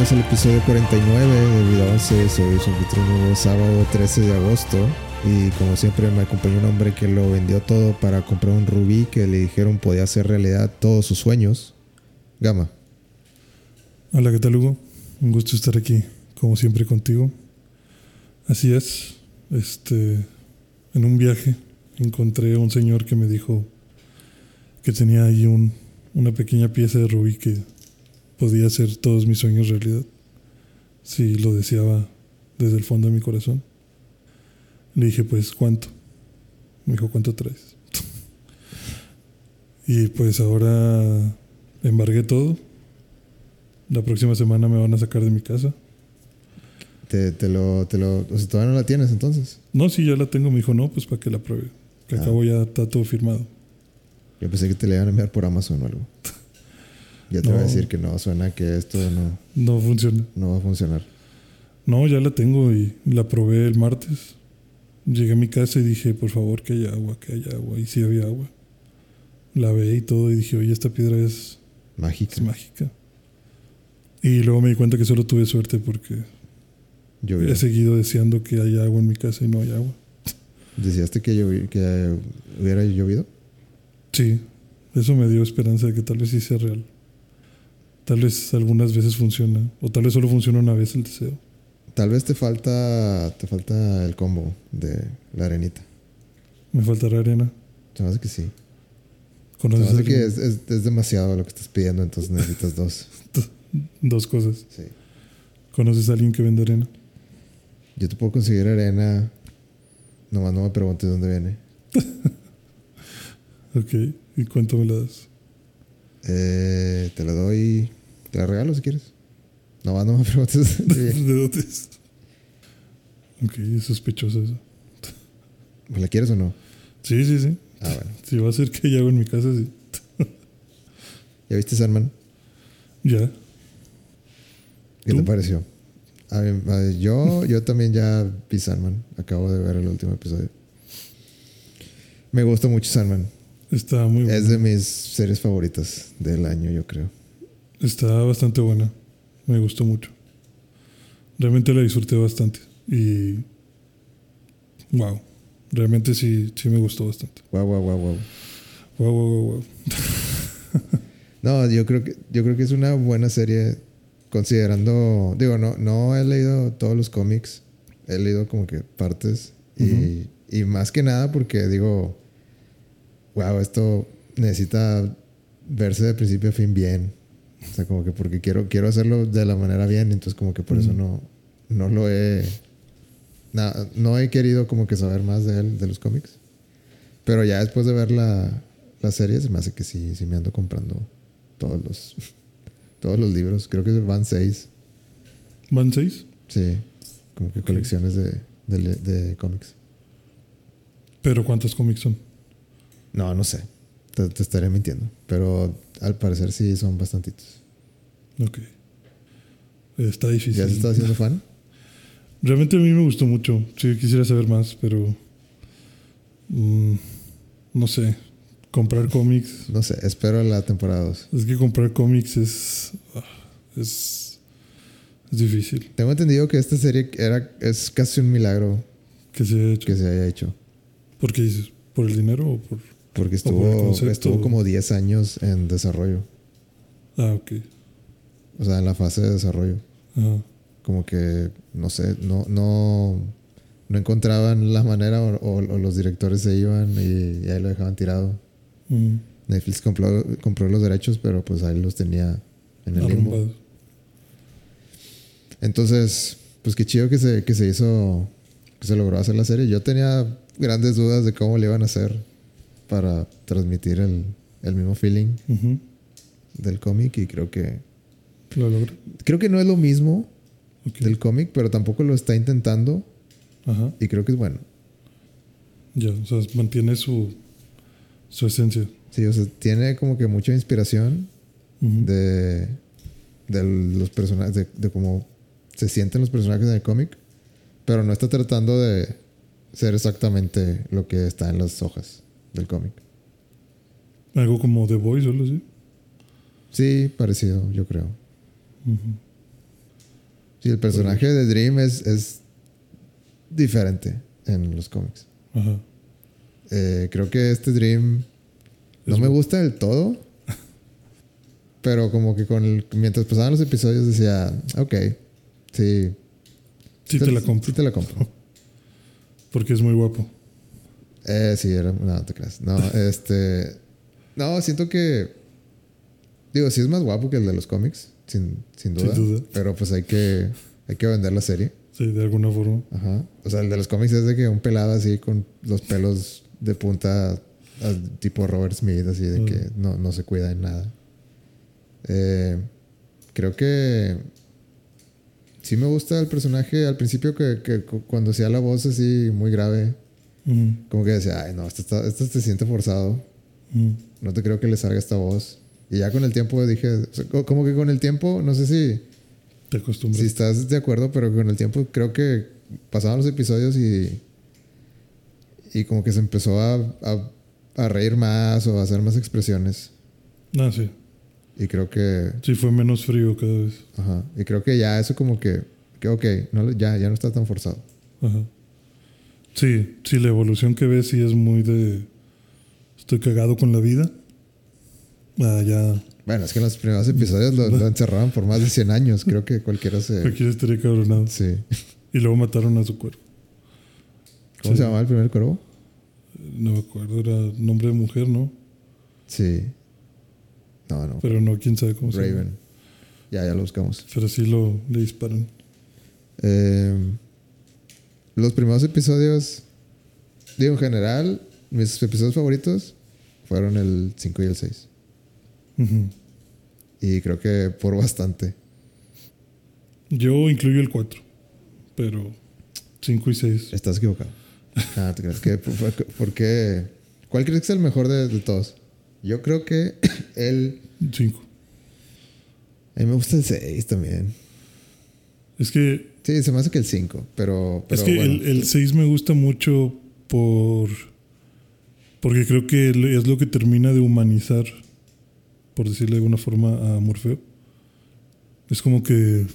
Bienvenidos al episodio 49 de Vida 11. Soy su anfitrión sábado 13 de agosto. Y como siempre me acompañó un hombre que lo vendió todo para comprar un rubí que le dijeron podía hacer realidad todos sus sueños. Gama. Hola, ¿qué tal Hugo? Un gusto estar aquí, como siempre contigo. Así es, este, en un viaje encontré a un señor que me dijo que tenía ahí un, una pequeña pieza de rubí que podía hacer todos mis sueños realidad, si lo deseaba desde el fondo de mi corazón. Le dije, pues, ¿cuánto? Me dijo, ¿cuánto traes? y pues ahora embargué todo. La próxima semana me van a sacar de mi casa. Te, te lo, te lo, o sea, todavía no la tienes entonces. No, sí, ya la tengo. Me dijo, no, pues para que la pruebe. Que Ah. acabo ya está todo firmado. Yo pensé que te le iban a enviar por Amazon o algo. Ya te No. voy a decir que no, suena que esto no, No funciona. no va a funcionar. No, ya la tengo y la probé el martes. Llegué a mi casa y dije, por favor, que haya agua, que haya agua. Y sí había agua. La ve y todo y dije, oye, esta piedra es, Mágica. es mágica. Y luego me di cuenta que solo tuve suerte porque Llovió. he seguido deseando que haya agua en mi casa y no hay agua. ¿Decíaste que, llovi- que hubiera llovido? Sí, eso me dio esperanza de que tal vez sí sea real. Tal vez algunas veces funciona. O tal vez solo funciona una vez el deseo. Tal vez te falta, te falta el combo de la arenita. Me faltará arena. Se me hace que sí. Se me ¿Conoces hace que alguien? es, es- es demasiado lo que estás pidiendo, entonces necesitas dos. Dos cosas. Sí. ¿Conoces a alguien que vende arena? Yo te puedo conseguir arena. Nomás no me preguntes dónde viene. Ok. ¿Y cuánto me la das? Eh, te la doy. Te la regalo si quieres. Nomás no me preguntes. ¿De dónde es? Ok, es sospechoso eso. ¿Me la quieres o no? Sí, sí, sí. Ah, bueno. Si va a ser que agua en mi casa, sí. ¿Ya viste Sandman? Ya. ¿Qué te pareció? A mí- a- yo, yo también ya vi Sandman. Acabo de ver el último episodio. Me gusta mucho Sandman. Está muy buena. Es de mis series favoritas del año, yo creo. Está bastante buena. Me gustó mucho. Realmente la disfruté bastante. Y. Wow. Realmente sí, sí me gustó bastante. Guau, guau, guau, guau. Wow, wow, wow, wow. No, yo creo que yo creo que es una buena serie considerando, digo, no no he leído todos los cómics, he leído como que partes y, y más que nada porque digo, wow, esto necesita verse de principio a fin bien. O sea, como que porque quiero quiero hacerlo de la manera bien, entonces como que por eso Ujú. no no lo he na- no he querido como que saber más de él, de los cómics. Pero ya después de ver la, la serie, se me hace que sí, sí me ando comprando todos los, todos los libros. Creo que van seis. ¿Van seis? Sí, como que colecciones de, de, de cómics. Pero ¿cuántos cómics son? No, no sé. Te, te estaré mintiendo. Pero al parecer sí son bastantitos. Ok. Está difícil. ¿Ya se está haciendo fan? Realmente a mí me gustó mucho. Sí, quisiera saber más, pero. mm, no sé. Comprar cómics. No sé, espero la temporada 2. Es que comprar cómics es. ah, Es. Es difícil. Tengo entendido que esta serie era, es casi un milagro Que se haya hecho. que se haya hecho. ¿Por qué dices? ¿Por el dinero o por.? Porque estuvo, estuvo como 10 años en desarrollo. Ah, ok. O sea, en la fase de desarrollo. Ajá. como que no sé, no, no, no encontraban la manera o, o- o los directores se iban y, y ahí lo dejaban tirado. Mm, Netflix compró, compró los derechos, pero pues ahí los tenía en el limbo. arrumbados. Entonces, pues qué chido que se, que se hizo, que se logró hacer la serie. Yo tenía grandes dudas de cómo le iban a hacer para transmitir el, el mismo feeling del cómic y creo que, Lo logra. creo que no es lo mismo del cómic, pero tampoco lo está intentando Ajá. y creo que es bueno. Ya, o sea, mantiene su. Su esencia. Sí, o sea, tiene como que mucha inspiración de, de los personajes, de, de cómo se sienten los personajes en el cómic, pero no está tratando de ser exactamente lo que está en las hojas del cómic. Algo como The Voice o algo así. Sí, parecido, yo creo. Sí, el personaje de Dream es, es diferente en los cómics. Ajá. Eh, creo que este Dream no Es me gusta del todo. Pero como que con el, mientras pasaban los episodios decía, ok, sí. Sí te la compro. Sí te la compro. Porque es muy guapo. Eh, sí, era, no, no te creas. No, este, no, siento que, digo, sí es más guapo que el de los cómics, sin, sin duda. Sin duda. Pero pues hay que, hay que vender la serie. Sí, de alguna forma. Ajá. O sea, el de los cómics es de que un pelado así con los pelos de punta, tipo Robert Smith, así de que no, no se cuida en nada. Eh, creo que sí me gusta el personaje al principio que, que cu- cuando hacía la voz así muy grave, Ujú, como que decía, ay no, esto, está- esto se siente forzado, ujú. no te creo que le salga esta voz. Y ya con el tiempo dije, o sea, co- como que con el tiempo, no sé si... Te acostumbras. Si estás de acuerdo, pero con el tiempo creo que pasaban los episodios y. Y como que se empezó a, a, a reír más o a hacer más expresiones. Ah, sí. Y creo que. Sí, fue menos frío cada vez. Ajá. Y creo que ya eso como que. Que ok, no, ya, ya no está tan forzado. Ajá. Sí, sí, la evolución que ves sí es muy de. Estoy cagado con la vida. Ah, ya. Bueno, es que en los primeros episodios lo, lo encerraban por más de 100 años. Creo que cualquiera se. Aquí estaría cabronado. Sí. Y luego mataron a su cuerpo. ¿Cómo Sí. se llamaba el primer cuervo? No me acuerdo, era nombre de mujer, ¿no? Sí. No, no. Pero no, quién sabe cómo se llama. Raven. Ya, ya lo buscamos. Pero sí lo le disparan. Eh, los primeros episodios, digo en general, mis episodios favoritos fueron el 5 y el 6. Ujú. Y creo que por bastante. Yo incluyo el 4. Pero 5 y 6. Estás equivocado. Ah, ¿te crees que por, por- por qué? ¿Cuál crees que es el mejor de, de todos? Yo creo que el... 5. A mí me gusta el 6 también. Es que, Sí, se me hace que el 5, pero, pero es que bueno. el, el 6 me gusta mucho por. Porque creo que es lo que termina de humanizar, por decirle de alguna forma, a Morfeo. Es como que.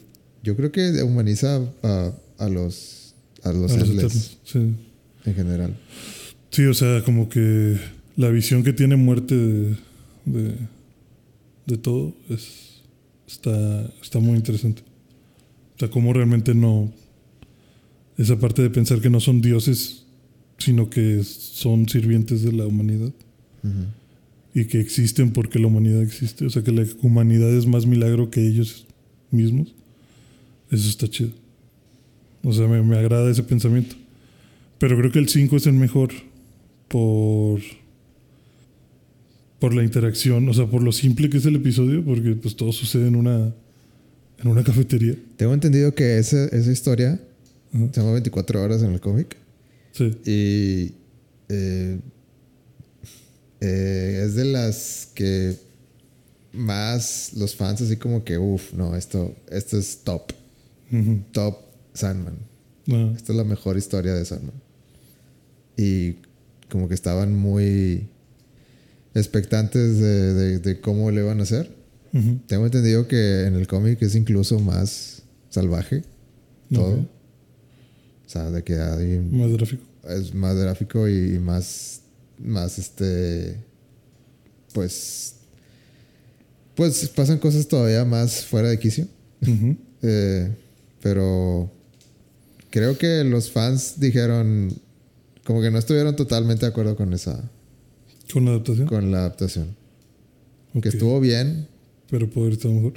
Yo creo que humaniza a, a los, a los, a los sí. en general. Sí, o sea, como que la visión que tiene muerte de, de, de todo es, está, está muy interesante. O sea, como realmente no. Esa parte de pensar que no son dioses, sino que son sirvientes de la humanidad y que existen porque la humanidad existe. O sea, que la humanidad es más milagro que ellos mismos. Eso está chido. O sea, me, me agrada ese pensamiento. Pero creo que el 5 es el mejor por por la interacción, o sea, por lo simple que es el episodio, porque pues todo sucede en una en una cafetería. Tengo entendido que esa, esa historia se llama 24 horas en el cómic. Sí. Y eh, eh, es de las que más los fans así como que, uff, no, esto, esto es top, top Sandman. Esta es la mejor historia de Sandman. Y como que estaban muy expectantes de, de- de cómo le van a hacer. Tengo entendido que en el cómic es incluso más salvaje todo. O sea, de que hay Más gráfico. es más gráfico y más más este pues pues pasan cosas todavía más fuera de quicio. Eh, pero creo que los fans dijeron como que no estuvieron totalmente de acuerdo con esa Con la adaptación. con la adaptación Ok. que estuvo bien Pero poder estar mejor.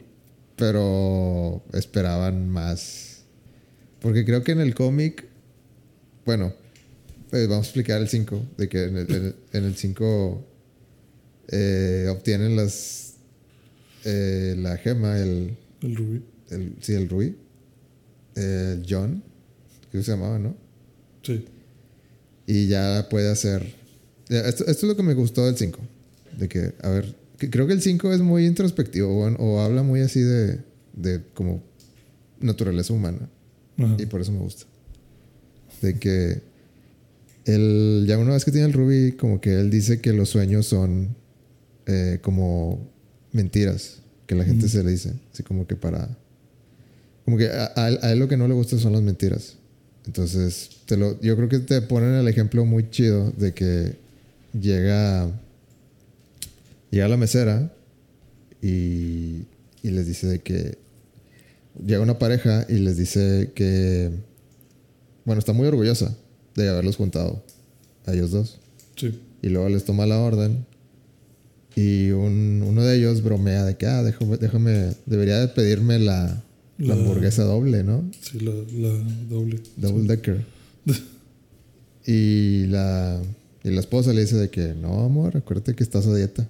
pero esperaban más. Porque creo que en el cómic, bueno, pues vamos a explicar el 5, de que en el, en el- en el 5 eh, obtienen las eh, la gema, el, El rubí. el sí, el rubí, el John, que se llamaba, ¿no? Sí. Y ya puede hacer. Esto, esto es lo que me gustó del 5. De que, a ver, que creo que el 5 es muy introspectivo o, o habla muy así de, de como naturaleza humana. Ajá. Y por eso me gusta. De que él, ya una vez que tiene el Ruby, como que él dice que los sueños son eh, como mentiras que la gente se le dice. Así como que para. como que a, a él, a él lo que no le gusta son las mentiras. Entonces, te lo, yo creo que te ponen el ejemplo muy chido de que llega, llega la mesera y, y les dice de que llega una pareja y les dice que, bueno, está muy orgullosa de haberlos juntado a ellos dos. Sí. Y luego les toma la orden. Y un- uno de ellos bromea de que, ah, déjame, déjame debería de pedirme la, la La- hamburguesa doble, ¿no? Sí, la, la doble. Double decker. y, la, y la esposa le dice de que, no, amor, acuérdate que estás a dieta.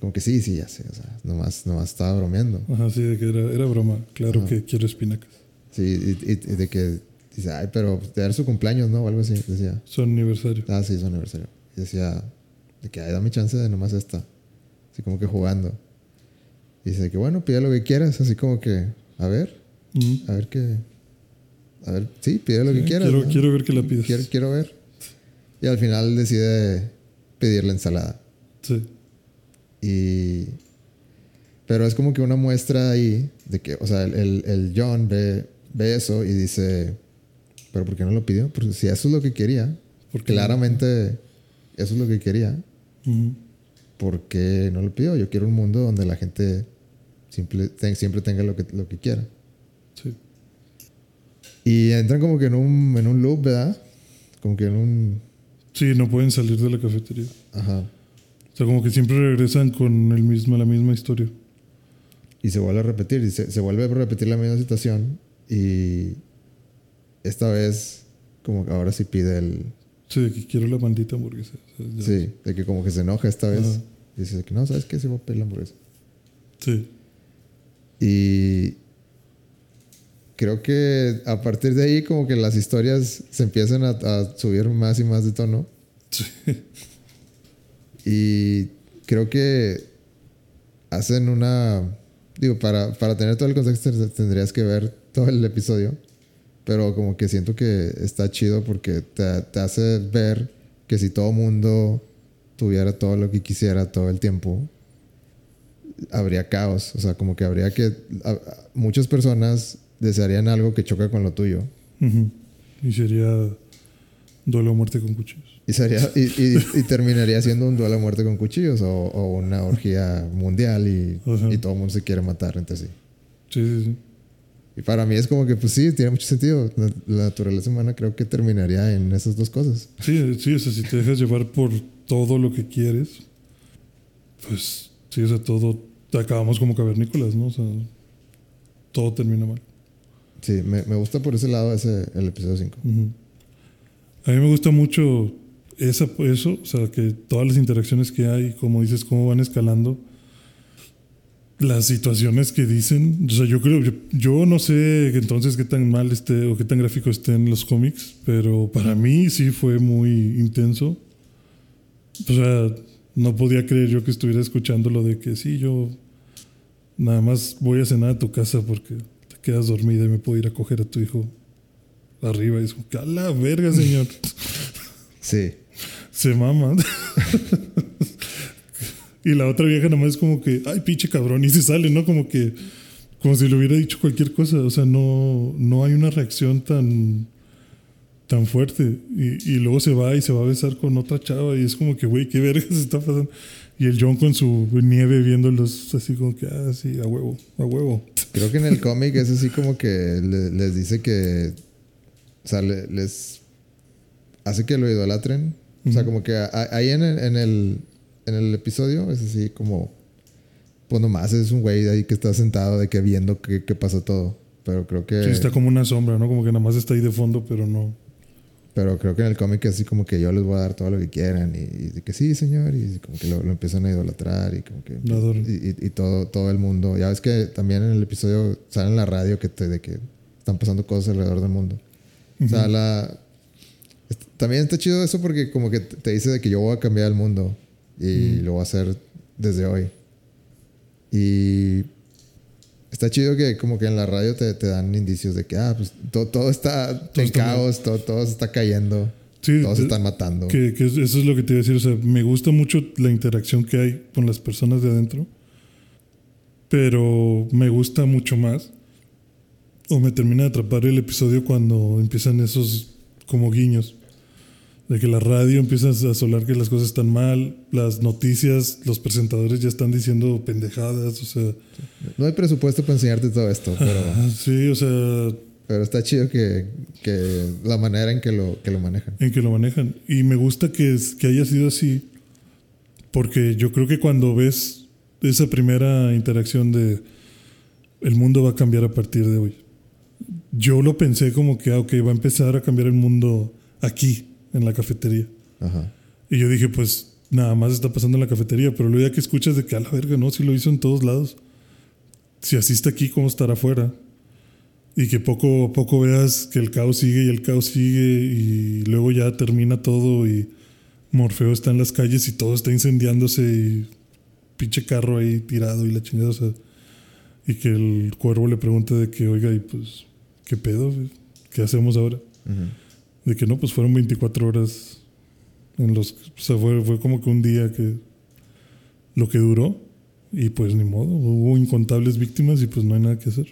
Como que sí, sí, ya sé. O sea, nomás, nomás estaba bromeando. Ajá, sí, de que era, era broma. Claro que quiero espinacas. Sí, y, y- y de que dice, ay, pero de dar su cumpleaños, ¿no? O algo así. Decía, Su aniversario. ah, sí, su aniversario. Y decía, de que, ay, dame chance de nomás esta. Así como que jugando. Y dice que, bueno, pide lo que quieras. Así como que, a ver, a ver qué. A ver, sí, pide lo que quieras. quiero, ¿no? quiero ver que la pides. quiero, quiero ver. Y al final decide pedir la ensalada. Sí. Y. Pero es como que una muestra ahí de que, o sea, el, el- John ve, ve eso y dice, ¿pero por qué no lo pidió? Porque si eso es lo que quería, Porque claramente eso es lo que quería, Ujú. ¿por qué no lo pidió? Yo quiero un mundo donde la gente simple- ten- siempre tenga lo que, lo que quiera. Sí. Y entran como que en un, en un loop, ¿verdad? Como que en un... Sí, no pueden salir de la cafetería. Ajá. O sea, como que siempre regresan con el mismo, la misma historia. Y se vuelve a repetir, y se, se vuelve a repetir la misma situación. Y esta vez, como que ahora sí pide el... Sí, de que quiero la maldita hamburguesa. O sea, Sí, de que como que se enoja esta vez. Ajá. Y dice que no, ¿sabes qué? Sí voy a pedir la hamburguesa. Sí. Y creo que a partir de ahí como que las historias se empiezan a, a subir más y más de tono. Sí. Y creo que hacen una... Digo, para, para tener todo el contexto tendrías que ver todo el episodio. Pero como que siento que está chido porque te, te hace ver que si todo mundo tuviera todo lo que quisiera todo el tiempo, habría caos. O sea, como que habría que... muchas personas desearían algo que choca con lo tuyo. Y sería duelo a muerte con cuchillos. Y, sería, y, y- y terminaría siendo un duelo a muerte con cuchillos o, o una orgía mundial y, y todo el mundo se quiere matar entre sí. Sí, sí, sí. Y para mí es como que, pues sí, tiene mucho sentido. La, la naturaleza humana creo que terminaría en esas dos cosas. Sí, sí, o sea, si te dejas llevar por todo lo que quieres, pues sí, o sea, todo, acabamos como cavernícolas, ¿no? O sea, todo termina mal. Sí, me, me gusta por ese lado ese, el episodio 5. Ujú. A mí me gusta mucho esa, eso, o sea, que todas las interacciones que hay, como dices, cómo van escalando, las situaciones que dicen, o sea, yo creo, yo, no sé entonces qué tan mal esté o qué tan gráfico estén los cómics, pero para mí sí fue muy intenso. O sea, no podía creer yo que estuviera escuchando lo de que sí, yo nada más voy a cenar a tu casa porque te quedas dormida y me puedo ir a coger a tu hijo arriba. Y es como a la verga, señor. Sí. Se mama. y la otra vieja nada más es como que, ay, pinche cabrón, y se sale, ¿no? Como que, como si le hubiera dicho cualquier cosa. O sea, no, no hay una reacción tan, tan fuerte. Y, y luego se va y se va a besar con otra chava y es como que, güey, qué verga se está pasando. Y el John con su nieve viéndolos así como que, ah, sí, a huevo, a huevo. Creo que en el cómic es así como que le- les dice que. O sea, le- les hace que lo idolatren. O sea, como que a- ahí en el, en el, en el episodio es así como. Pues nomás es un güey ahí que está sentado de que viendo que, que pasó todo. Pero creo que. Sí, está como una sombra, ¿no? Como que nada más está ahí de fondo, pero no. Pero creo que en el cómic es así como que yo les voy a dar todo lo que quieran. Y, y de que sí, señor. Y como que lo, lo empiezan a idolatrar. Y como que. Y, y- todo, todo el mundo. Ya ves que también en el episodio sale en la radio que te, de que están pasando cosas alrededor del mundo. O sea, la. También está chido eso porque como que te dice de que yo voy a cambiar el mundo. Y lo voy a hacer desde hoy. Y. Está chido que como que en la radio te, te dan indicios de que, ah, pues to- todo está Todo en está caos, todo, todo se está cayendo. Sí, Todos se están matando. Que, que eso es lo que te iba a decir. O sea, me gusta mucho la interacción que hay con las personas de adentro. Pero me gusta mucho más o me termina de atrapar el episodio cuando empiezan esos como guiños. De que la radio empieza a solar que las cosas están mal, las noticias, los presentadores ya están diciendo pendejadas, o sea... No hay presupuesto para enseñarte todo esto, pero... sí, o sea... Pero está chido que, que, la manera en que lo, que lo manejan. En que lo manejan. Y me gusta que, que haya sido así, porque yo creo que cuando ves esa primera interacción de el mundo va a cambiar a partir de hoy. Yo lo pensé como que, ah, ok, va a empezar a cambiar el mundo aquí, en la cafetería. Ajá. Y yo dije, pues nada más está pasando en la cafetería, pero luego ya que escuchas de que a la verga, no, si lo hizo en todos lados. Si asiste aquí, ¿cómo estará afuera? Y que poco a poco veas que el caos sigue y el caos sigue y luego ya termina todo y Morfeo está en las calles y todo está incendiándose y pinche carro ahí tirado y la chingada, o sea, y que el cuervo le pregunte de que, oiga, y pues, ¿qué pedo? ¿Qué hacemos ahora? De que no, pues fueron 24 horas en los... O sea, fue, fue como que un día que... Lo que duró y pues ni modo, hubo incontables víctimas y pues no hay nada que hacer.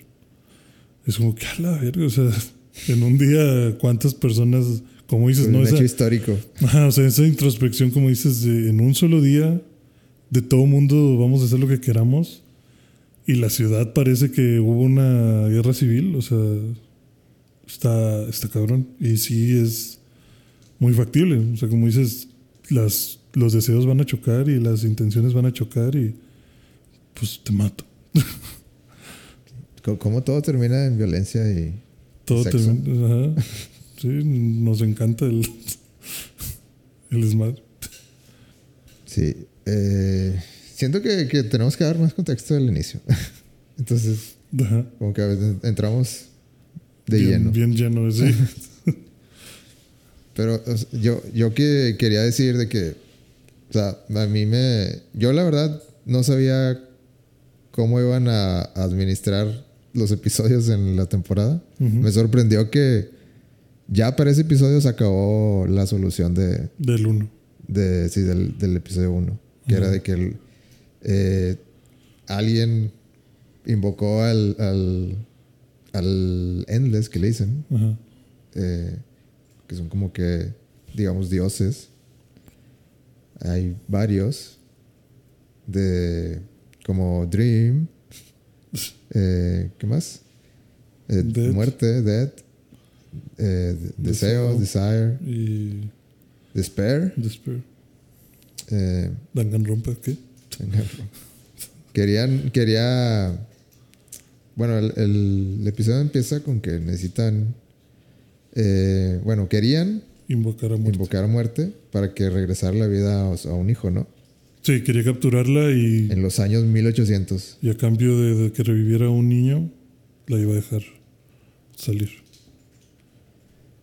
Es como que a la verga, o sea, en un día cuántas personas, como dices, pues no un hecho histórico. O sea, esa introspección, como dices, de, en un solo día, de todo mundo vamos a hacer lo que queramos y la ciudad parece que hubo una guerra civil, o sea, está, está cabrón. Y sí es muy factible. O sea, como dices, las, los deseos van a chocar y las intenciones van a chocar y pues te mato. Como todo termina en violencia y. Todo termina. Sí, nos encanta el, el smart. Sí. Eh, siento que, tenemos que dar más contexto del inicio. Entonces, como que a veces entramos de lleno. Bien lleno, sí. Pero yo, yo que quería decir de que, o sea, a mí me, yo la verdad no sabía cómo iban a administrar los episodios en la temporada. Me sorprendió que ya para ese episodio se acabó la solución de... Del 1. De, sí, del, del episodio 1. Que era de que eh, alguien invocó al, al al Endless que le dicen, eh, que son como que, digamos, dioses. Hay varios de como Dream, eh, ¿qué más? Eh, muerte, Dead, Deseo, Desire, y Despair. Despair. Danganronpa, ¿qué? Querían, quería bueno, el, episodio empieza con que necesitan. Eh, bueno, querían. Invocar a muerte. Invocar a muerte para que regresara la vida a, un hijo, ¿no? Sí, quería capturarla y. En los años 1800. Y a cambio de, que reviviera un niño, la iba a dejar salir.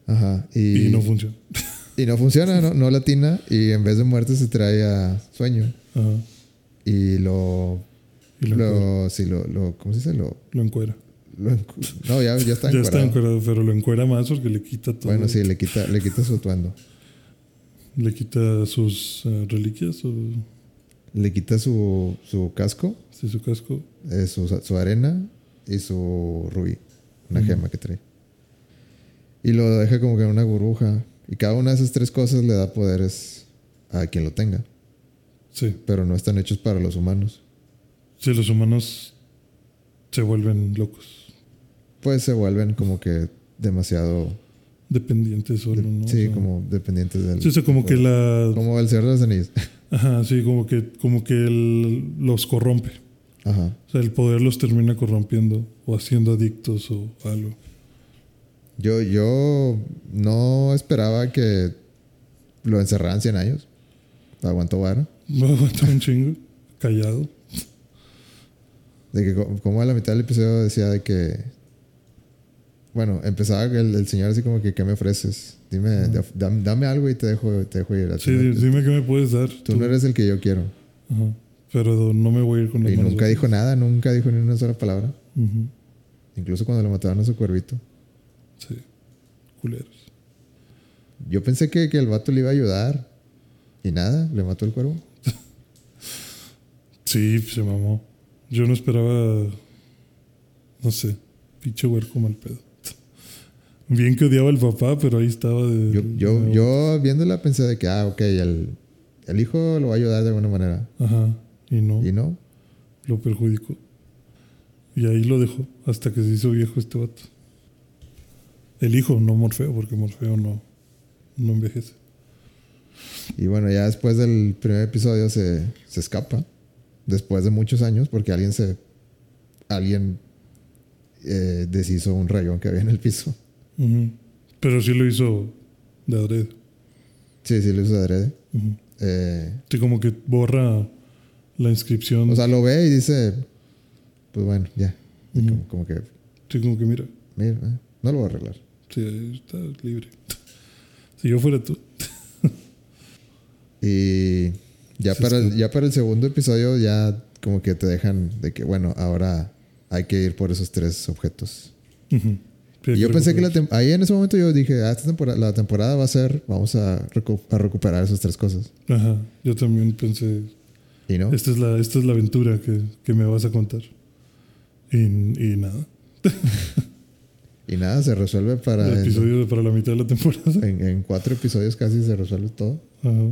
Ajá. Y, no funciona. Y no funciona, ¿no? No latina. Y en vez de muerte se trae a sueño. Ajá. Y lo lo, sí, lo, lo, ¿cómo se dice? Lo, lo encuera. no, ya, ya está encuerado. ya está encuerado, pero lo encuera más porque le quita todo. Bueno, sí, le quita, le quita su atuendo. ¿Le quita sus uh, reliquias? O... Le quita su, su casco. Sí, su casco. Eh, su, su, arena y su rubí. Una gema que trae. Y lo deja como que en una burbuja. Y cada una de esas tres cosas le da poderes a quien lo tenga. Sí. Pero no están hechos para los humanos. Si los humanos se vuelven locos. Pues se vuelven como que demasiado dependientes solo, ¿no? Sí, como dependientes del. Sí, o como que la. Como el Señor de los Anillos. Ajá, sí, como que, como que los corrompe. Ajá. O sea, el poder los termina corrompiendo o haciendo adictos o algo. Yo, yo no esperaba que lo encerraran 100 años. Aguantó vara. No aguantó un chingo. Callado. De que como a la mitad del episodio decía de que... Bueno, empezaba el, el señor así como que, ¿qué me ofreces? Dime, dame, algo y te dejo, te dejo ir. Sí, dime qué me puedes dar. Tú, no eres el que yo quiero. Ajá. Pero no me voy a ir con Y nunca dijo nada, nunca dijo ni una sola palabra. Incluso cuando le mataban a su cuervito. Sí, culeros. Yo pensé que, que el vato le iba a ayudar. Y nada, le mató el cuervo. sí, se mamó. Yo no esperaba, no sé, pinche huerco mal pedo. Bien que odiaba al papá, pero ahí estaba de... Yo, yo, yo viéndola pensé de que, ah, ok, el, el hijo lo va a ayudar de alguna manera. Ajá, y no, Y no. lo perjudicó. Y ahí lo dejó hasta que se hizo viejo este vato. El hijo, no Morfeo, porque Morfeo no, no envejece. Y bueno, ya después del primer episodio se, se escapa. Después de muchos años, porque alguien se. Alguien eh, deshizo un rayón que había en el piso. Pero sí lo hizo de adrede. Sí, sí, lo hizo de adrede. Eh, Sí, como que borra la inscripción. o sea, lo ve y dice. Pues bueno, ya. Como, como que. sí, como que mira, Mira, eh, no lo voy a arreglar. sí, está libre. si yo fuera tú. Y ya para, el, ya para el segundo episodio, ya como que te dejan de que, bueno, ahora hay que ir por esos tres objetos. Sí, Y yo pensé que la ahí en ese momento yo dije, ah, esta temporada, la temporada va a ser, vamos a, recu- a recuperar esas tres cosas. Ajá, yo también pensé, Y no, esta es la, esta es la aventura que, que me vas a contar. Y, y nada. y nada, se resuelve para... el episodio para la mitad de la temporada. en- en cuatro episodios casi se resuelve todo. Ajá.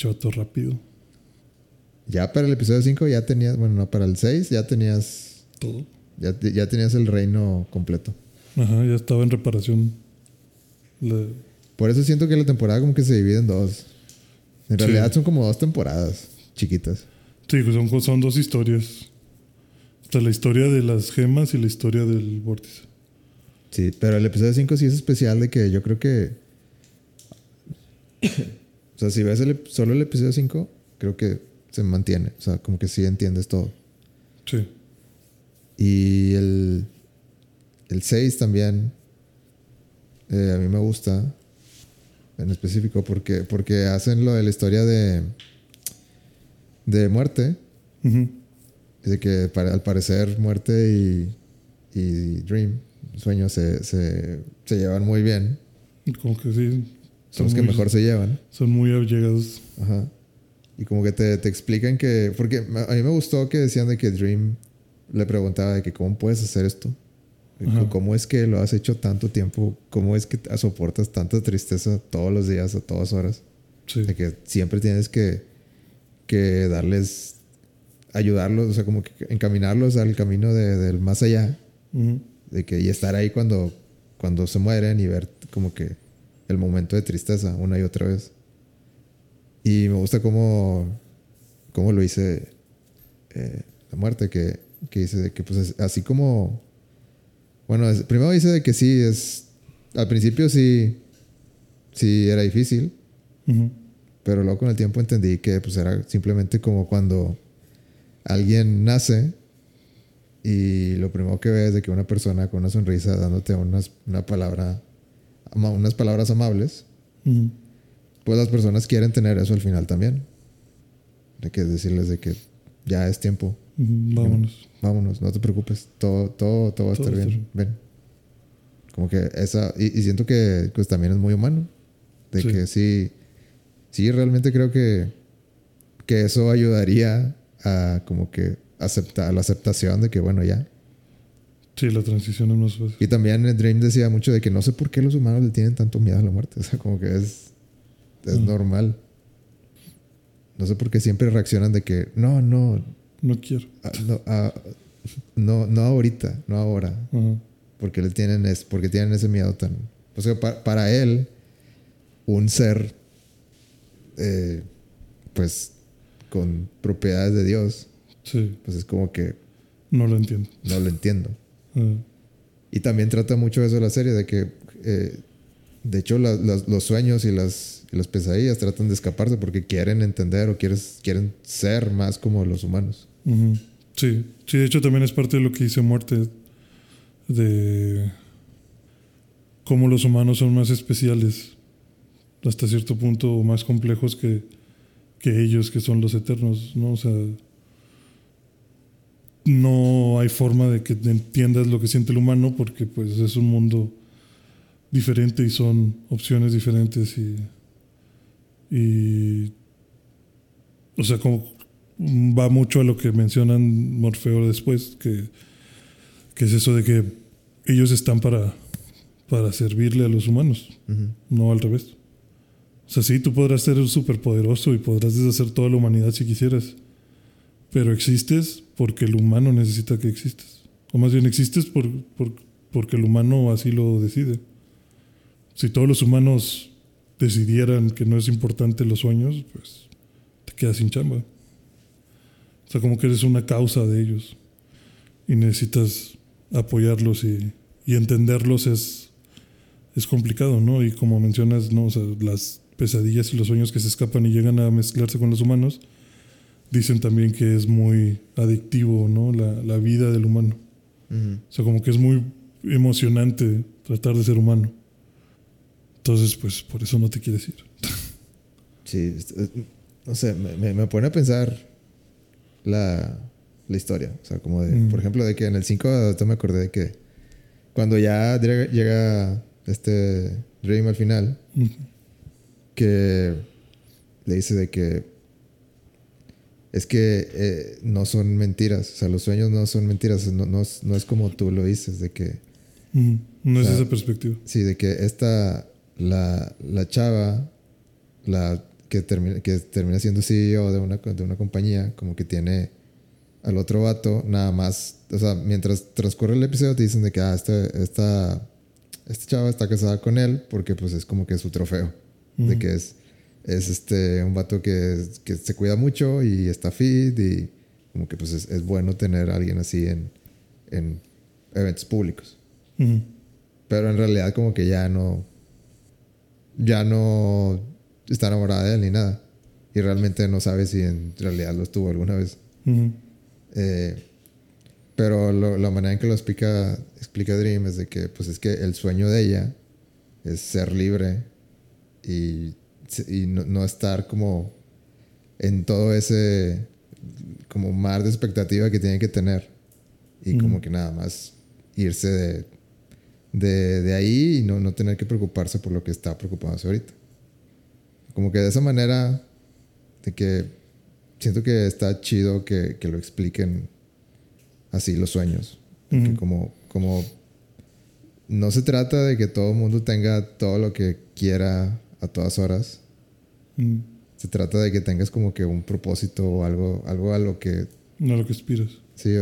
Chato rápido. Ya para el episodio 5 ya tenías, bueno, no, para el 6 ya tenías, Todo. ya, ya tenías el reino completo. Ajá, ya estaba en reparación. La- Por eso siento que la temporada como que se divide en dos. En Sí. realidad son como dos temporadas chiquitas. Sí, son, son dos historias. Está la historia de las gemas y la historia del vórtice. Sí, pero el episodio 5 sí es especial de que yo creo que... o sea, si ves el solo el episodio 5, creo que se mantiene. O sea, como que sí entiendes todo. Sí. Y el, el 6 también eh, a mí me gusta en específico porque, porque hacen lo de la historia de, de muerte. Ujú. De que para- al parecer muerte y, y Dream, sueño, se, se, se llevan muy bien. Como que sí. Son los que muy- mejor se llevan. Son muy allegados. Ajá. Y como que te, te explican que... Porque a mí me gustó que decían de que Dream le preguntaba de que cómo puedes hacer esto. Ajá. ¿Cómo es que lo has hecho tanto tiempo? ¿Cómo es que soportas tanta tristeza todos los días, a todas horas? Sí. De que siempre tienes que, que darles... Ayudarlos, o sea, como que encaminarlos al camino de- del más allá. Ujú. De que, y estar ahí cuando, cuando se mueren y ver como que el momento de tristeza una y otra vez. Y me gusta cómo, cómo lo hice eh, la muerte, que, que dice de que pues es- así como... Bueno, es- primero dice de que sí, es... Al principio sí, sí era difícil, pero luego con el tiempo entendí que pues era simplemente como cuando alguien nace y lo primero que ves es de que una persona con una sonrisa dándote unas, una palabra, unas palabras amables, Ujú. pues las personas quieren tener eso al final también. De que decirles de que ya es tiempo, Ujú. Vámonos. vámonos, no te preocupes, todo, todo, todo va a Todo estar a bien, ven. Como que esa, y, y siento que pues también es muy humano, de Sí. que sí, sí, realmente creo que, que eso ayudaría a como que aceptar, la aceptación de que bueno, ya. Sí, la transición es más fácil. Y también Dream decía mucho de que no sé por qué los humanos le tienen tanto miedo a la muerte, o sea, como que es, es Mm. normal. No sé por qué siempre reaccionan de que no, no, No quiero. ah, no, ah, no, no ahorita, no ahora. Ajá. Porque le tienen es, porque tienen ese miedo tan. O sea, pa- para él, un ser eh, pues con propiedades de Dios, Sí, pues es como que no lo entiendo. no lo entiendo. Ah, Y también trata mucho eso la serie, de que eh, de hecho la- los sueños y las, y las pesadillas tratan de escaparse porque quieren entender o quieres, quieren ser más como los humanos. Sí, sí, de hecho también es parte de lo que dice Muerte, de cómo los humanos son más especiales, hasta cierto punto, o más complejos que, que ellos, que son los eternos, ¿no? O sea, no hay forma de que entiendas lo que siente el humano porque pues es un mundo diferente y son opciones diferentes y, y o sea, como va mucho a lo que mencionan Morfeo después, que Que es eso de que ellos están para, para servirle a los humanos, no al revés. O sea, sí, tú podrás ser súper poderoso y podrás deshacer toda la humanidad si quisieras, pero existes porque el humano necesita que existes. O más bien existes por, porque el humano así lo decide. Si todos los humanos decidieran que no es importante los sueños, pues te quedas sin chamba. O sea, como que eres una causa de ellos y necesitas apoyarlos y, entenderlos es, es complicado, ¿no? Y como mencionas, ¿no? las pesadillas y los sueños que se escapan y llegan a mezclarse con los humanos, dicen también que es muy adictivo, ¿no? La, vida del humano. O sea, como que es muy emocionante tratar de ser humano. Entonces, pues por eso no te quieres ir. Sí, no sé, me, me pone a pensar la, la, historia. O sea, como de, por ejemplo, de que en el 5 me acordé de que cuando ya llega, este Dream al final, que le dice de que es que eh, no son mentiras, o sea, los sueños no son mentiras, no, no, no es como tú lo dices, de que... No es esa perspectiva. Sí, de que esta, la, la chava, la que termina, que termina siendo CEO de una, de una compañía, como que tiene al otro vato, nada más, o sea, mientras transcurre el episodio te dicen de que, ah, este, esta, esta chava está casada con él porque pues es como que es su trofeo, de que es es este, un vato que, que, se cuida mucho y está fit y como que pues es, bueno tener a alguien así en, en eventos públicos. Pero en realidad como que ya no, ya no está enamorada de él ni nada. Y realmente no sabe si en realidad lo estuvo alguna vez. Eh, pero la manera en que lo explica, explica Dream es de que pues es que el sueño de ella es ser libre y y no, estar como en todo ese como mar de expectativa que tiene que tener y como que nada más irse de, de, ahí y no, no, tener que preocuparse por lo que está preocupándose ahorita. Como que de esa manera, de que siento que está chido que, que lo expliquen así los sueños. como, como no se trata de que todo el mundo tenga todo lo que quiera a todas horas. Mm. Se trata de que tengas como que un propósito o algo, algo a lo que... No a lo que aspiras. Sí,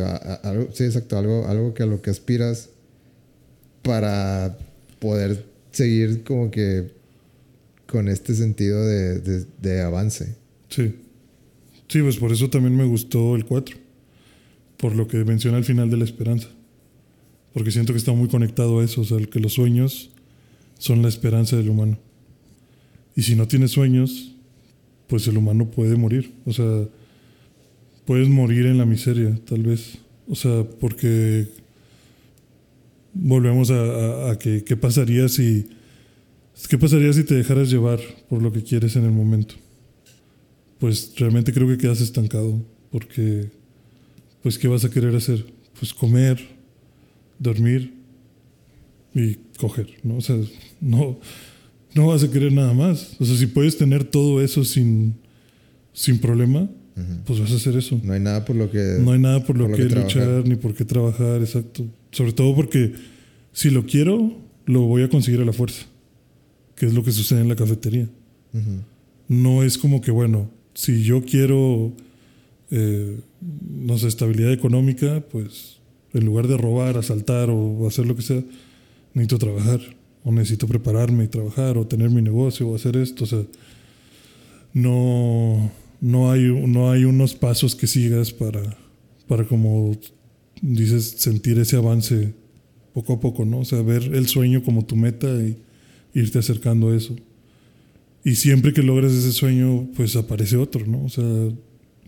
algo, sí, exacto. Algo, algo que a lo que aspiras para poder seguir como que con este sentido de, de, avance. Sí. Sí, pues por eso también me gustó el 4. Por lo que menciona al final de la esperanza. Porque siento que está muy conectado a eso. O sea, que los sueños son la esperanza del humano. Y si no tienes sueños, pues el humano puede morir. O sea, puedes morir en la miseria, tal vez. O sea, porque volvemos a, que qué pasaría si qué pasaría si te dejaras llevar por lo que quieres en el momento. Pues realmente creo que quedas estancado, porque pues qué vas a querer hacer? Pues comer, dormir y coger, ¿no? O sea, no no vas a querer nada más. O sea, si puedes tener todo eso sin, sin problema, pues vas a hacer eso. No hay nada por lo que... No hay nada por lo, que, luchar ni por qué trabajar, exacto. Sobre todo porque si lo quiero, lo voy a conseguir a la fuerza, que es lo que sucede en la cafetería. No es como que, bueno, si yo quiero, eh, no sé, estabilidad económica, pues en lugar de robar, asaltar o hacer lo que sea, necesito trabajar o necesito prepararme y trabajar, o tener mi negocio, o hacer esto. O sea, no, no, hay, no hay unos pasos que sigas para, para, como dices, sentir ese avance poco a poco, ¿no? O sea, ver el sueño como tu meta y irte acercando a eso. Y siempre que logres ese sueño, pues aparece otro, ¿no? O sea,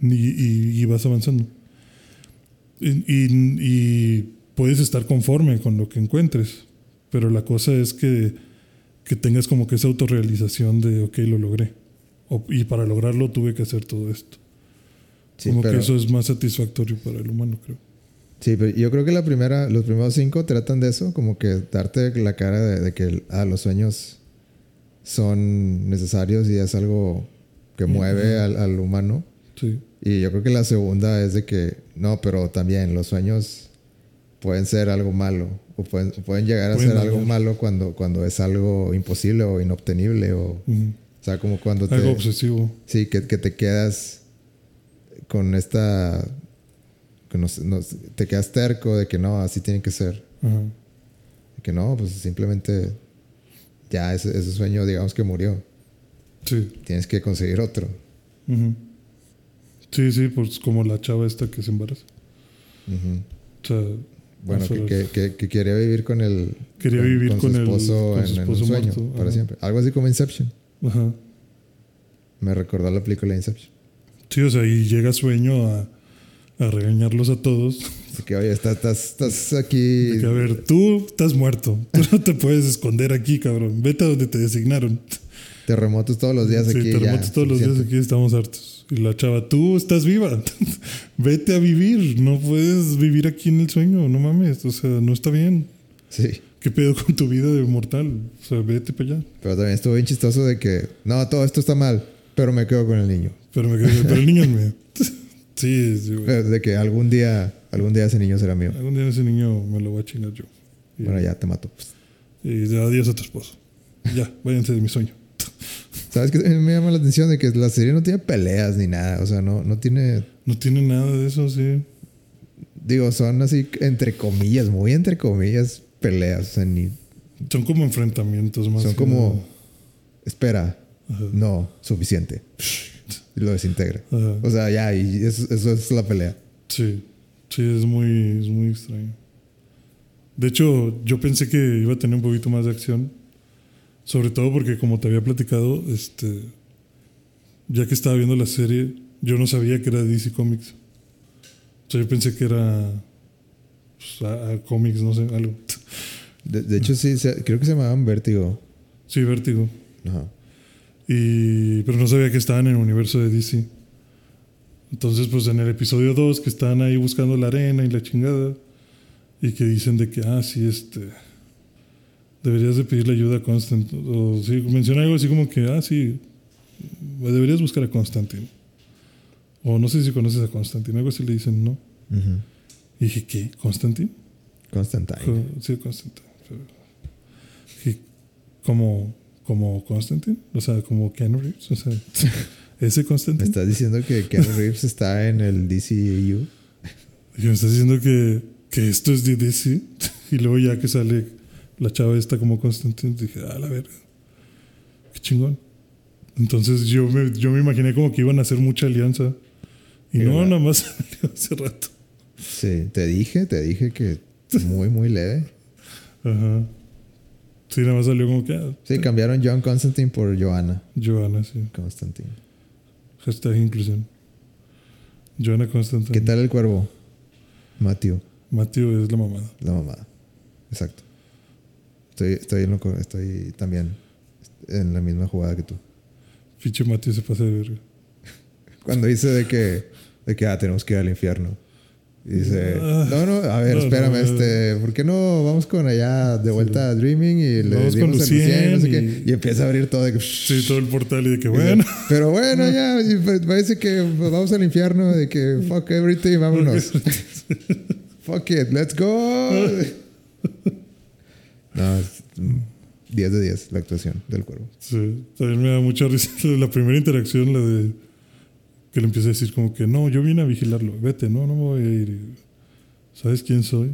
y, vas avanzando. Y, puedes estar conforme con lo que encuentres, pero la cosa es que, que tengas como que esa autorrealización de, ok, lo logré. y para lograrlo tuve que hacer todo esto. como que eso es más satisfactorio para el humano, creo. Sí, pero yo creo que la primera, los primeros cinco tratan de eso, como que darte la cara de, que ah, los sueños son necesarios y es algo que mueve al, al, humano. Sí. Y yo creo que la segunda es de que, no, pero también los sueños pueden ser algo malo. O pueden, pueden llegar a Pueden ser algo malo cuando, cuando es algo imposible o inobtenible. O, o sea, como cuando te... Algo obsesivo. Sí, que, que te quedas con esta... Que no sé, no sé, te quedas terco de que no, así tiene que ser. Que no, pues simplemente ya ese, ese sueño, digamos que murió. Sí. Tienes que conseguir otro. Sí, sí, pues como la chava esta que se embaraza. O sea, Bueno, que, que, que- que quería vivir con el... Quería vivir con su el- esposo con en, esposo un sueño, muerto, para ajá. siempre. Algo así como Inception. Ajá. Me recordó la película Inception. Sí, o sea, y llega sueño a, a regañarlos a todos. Así que, oye, estás, estás, estás aquí... Que, a ver, tú estás muerto. Tú no te puedes esconder aquí, cabrón. Vete a donde te designaron. Terremotos todos los días Sí, aquí. terremotos ya, todos los días aquí estamos hartos. Y la chava, tú estás viva. Vete a vivir. No puedes vivir aquí en el sueño. No mames. O sea, no está bien. Sí. ¿Qué pedo con tu vida de mortal? O sea, vete para allá. Pero también estuvo bien chistoso de que... No, todo esto está mal, pero me quedo con el niño. Pero, me quedé, pero el niño es mío. Sí, sí, güey. Pero De que algún día... Algún día ese niño será mío. Algún día ese niño me lo voy a chingar yo. Y, Bueno, ya te mato. y de adiós a tu esposo. Ya, váyanse de mi sueño. ¿Sabes qué? Me llama la atención de que la serie no tiene peleas ni nada. O sea, no, no tiene... No tiene nada de eso, sí. Digo, son así, entre comillas, muy entre comillas, peleas. O sea, ni... Son como enfrentamientos más. Son como... Espera. Ajá. No, suficiente. Y lo desintegra. Ajá. O sea, ya, y eso, eso es la pelea. Sí, sí, es muy, es muy extraño. De hecho, yo pensé que iba a tener un poquito más de acción. Sobre todo porque, como te había platicado, este, ya que estaba viendo la serie, yo no sabía que era DC Comics. O sea, yo pensé que era pues, a, a cómics, no sé, algo. De, de hecho, sí, creo que se llamaban Vértigo. Sí, Vértigo. Ajá. Y, pero no sabía que estaban en el universo de DC. Entonces, pues en el episodio 2, que están ahí buscando la arena y la chingada, y que dicen de que, ah, sí, este, deberías de pedirle ayuda a Constantine. O sí, menciona algo así como que, ah, sí, deberías buscar a Constantine. O no sé si conoces a Constantine, algo así le dicen, ¿no? Y dije, ¿qué? ¿Constantine? Constantine. Co- Sí, Constantine. Pero- dije, ¿Como, como Constantine? O sea, como Ken Reeves. O sea, ese ¿Me Constantine. estás diciendo que Keanu Reeves está en el DCU? Y me estás diciendo que, que esto es de DC. Y luego ya que sale la chava esta como Constantine, dije, ah, la verga. Qué chingón. Entonces yo me, yo me imaginé como que iban a hacer mucha alianza. Y no, nada más salió hace rato. Sí, te dije, te dije que muy, muy leve. Ajá. Sí, nada más salió como que, ah, Sí, cambiaron John Constantine por Joanna Joana, sí. Constantine. Hashtag inclusión. Joana Constantine. ¿Qué tal el cuervo? Matthew, Mateo es la mamada. la mamada. Exacto. Estoy, estoy, en lo co- estoy también en la misma jugada que tú. Pinche Mateo se pasa de verga. Cuando dice de que, de que ah, tenemos que ir al infierno. Y dice, Ah, no, no, a ver, no, espérame, no, este, ¿por qué no vamos con allá de vuelta a Dreaming y le Vamos con dimos Lucien y no sé y- qué? Y empieza a abrir todo de que, Sí, todo el portal y de que bueno. Pero bueno, ya, y parece que vamos al infierno, de que fuck everything, vámonos. fuck it, let's go. No, es, mm, 10 de 10 la actuación del cuervo. Sí, también me da mucha risa la primera interacción, la de que le empieza a decir como que no, yo vine a vigilarlo, vete, no, no me voy a ir. ¿Sabes quién soy?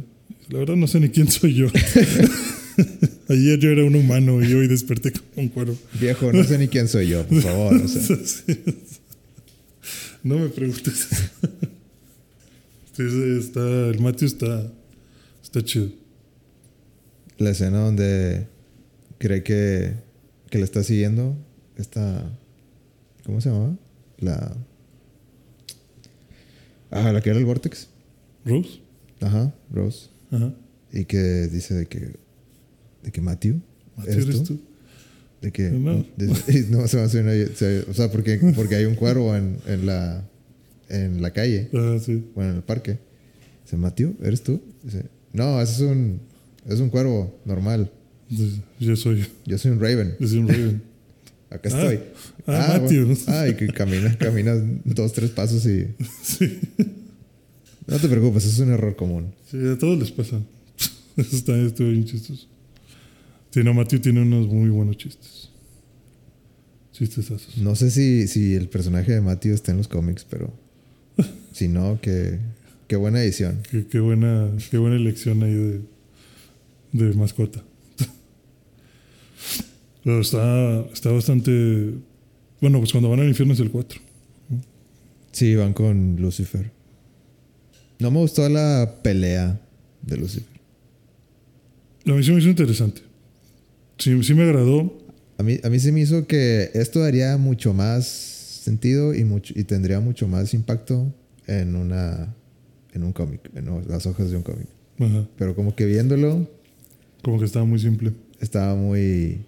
La verdad no sé ni quién soy yo. Ayer yo era un humano y hoy desperté como un cuervo. Viejo, no sé ni quién soy yo, por favor. o sea. Sí. No me preguntes. Está, el Matthew está, está chido. La escena donde cree que, que le está siguiendo esta... ¿Cómo se llamaba? La... Ah, la que era el Vortex. ¿Rose? Ajá, Rose. Ajá. Y que dice de que... De que Matthew. Matthew, ¿eres tú? De que... No. de- no, se va a hacer una- O sea, porque, porque hay un cuervo en, en, la, en la calle. Ah, sí. Bueno, en el parque. Dice, Matthew, ¿eres tú? Dice, no, ese es un... Es un cuervo normal. Yo soy, Yo soy un Raven. yo soy un Raven. Acá Ah, estoy. ah, Matthew. bueno. Ah, y que camina, camina dos, tres pasos y. Sí. No te preocupes, es un error común. Sí, a todos les pasa. Eso está estuvo bien chistoso. Sí, no, Matthew tiene unos muy buenos chistes. Chistesazos. No sé si, si el personaje de Matthew está en los cómics, pero si no, que qué buena edición. Qué, qué buena, qué buena elección ahí de, de mascota. Pero está, está bastante. Bueno, pues cuando van al infierno es el 4. Sí, van con Lucifer. No me gustó la pelea de Lucifer. La misión me hizo interesante. Sí, sí me agradó. A mí, a mí se me hizo que esto daría mucho más sentido y, mucho, y tendría mucho más impacto en una en un cómic, en las hojas de un cómic. Pero como que viéndolo, Como que estaba muy simple. estaba muy...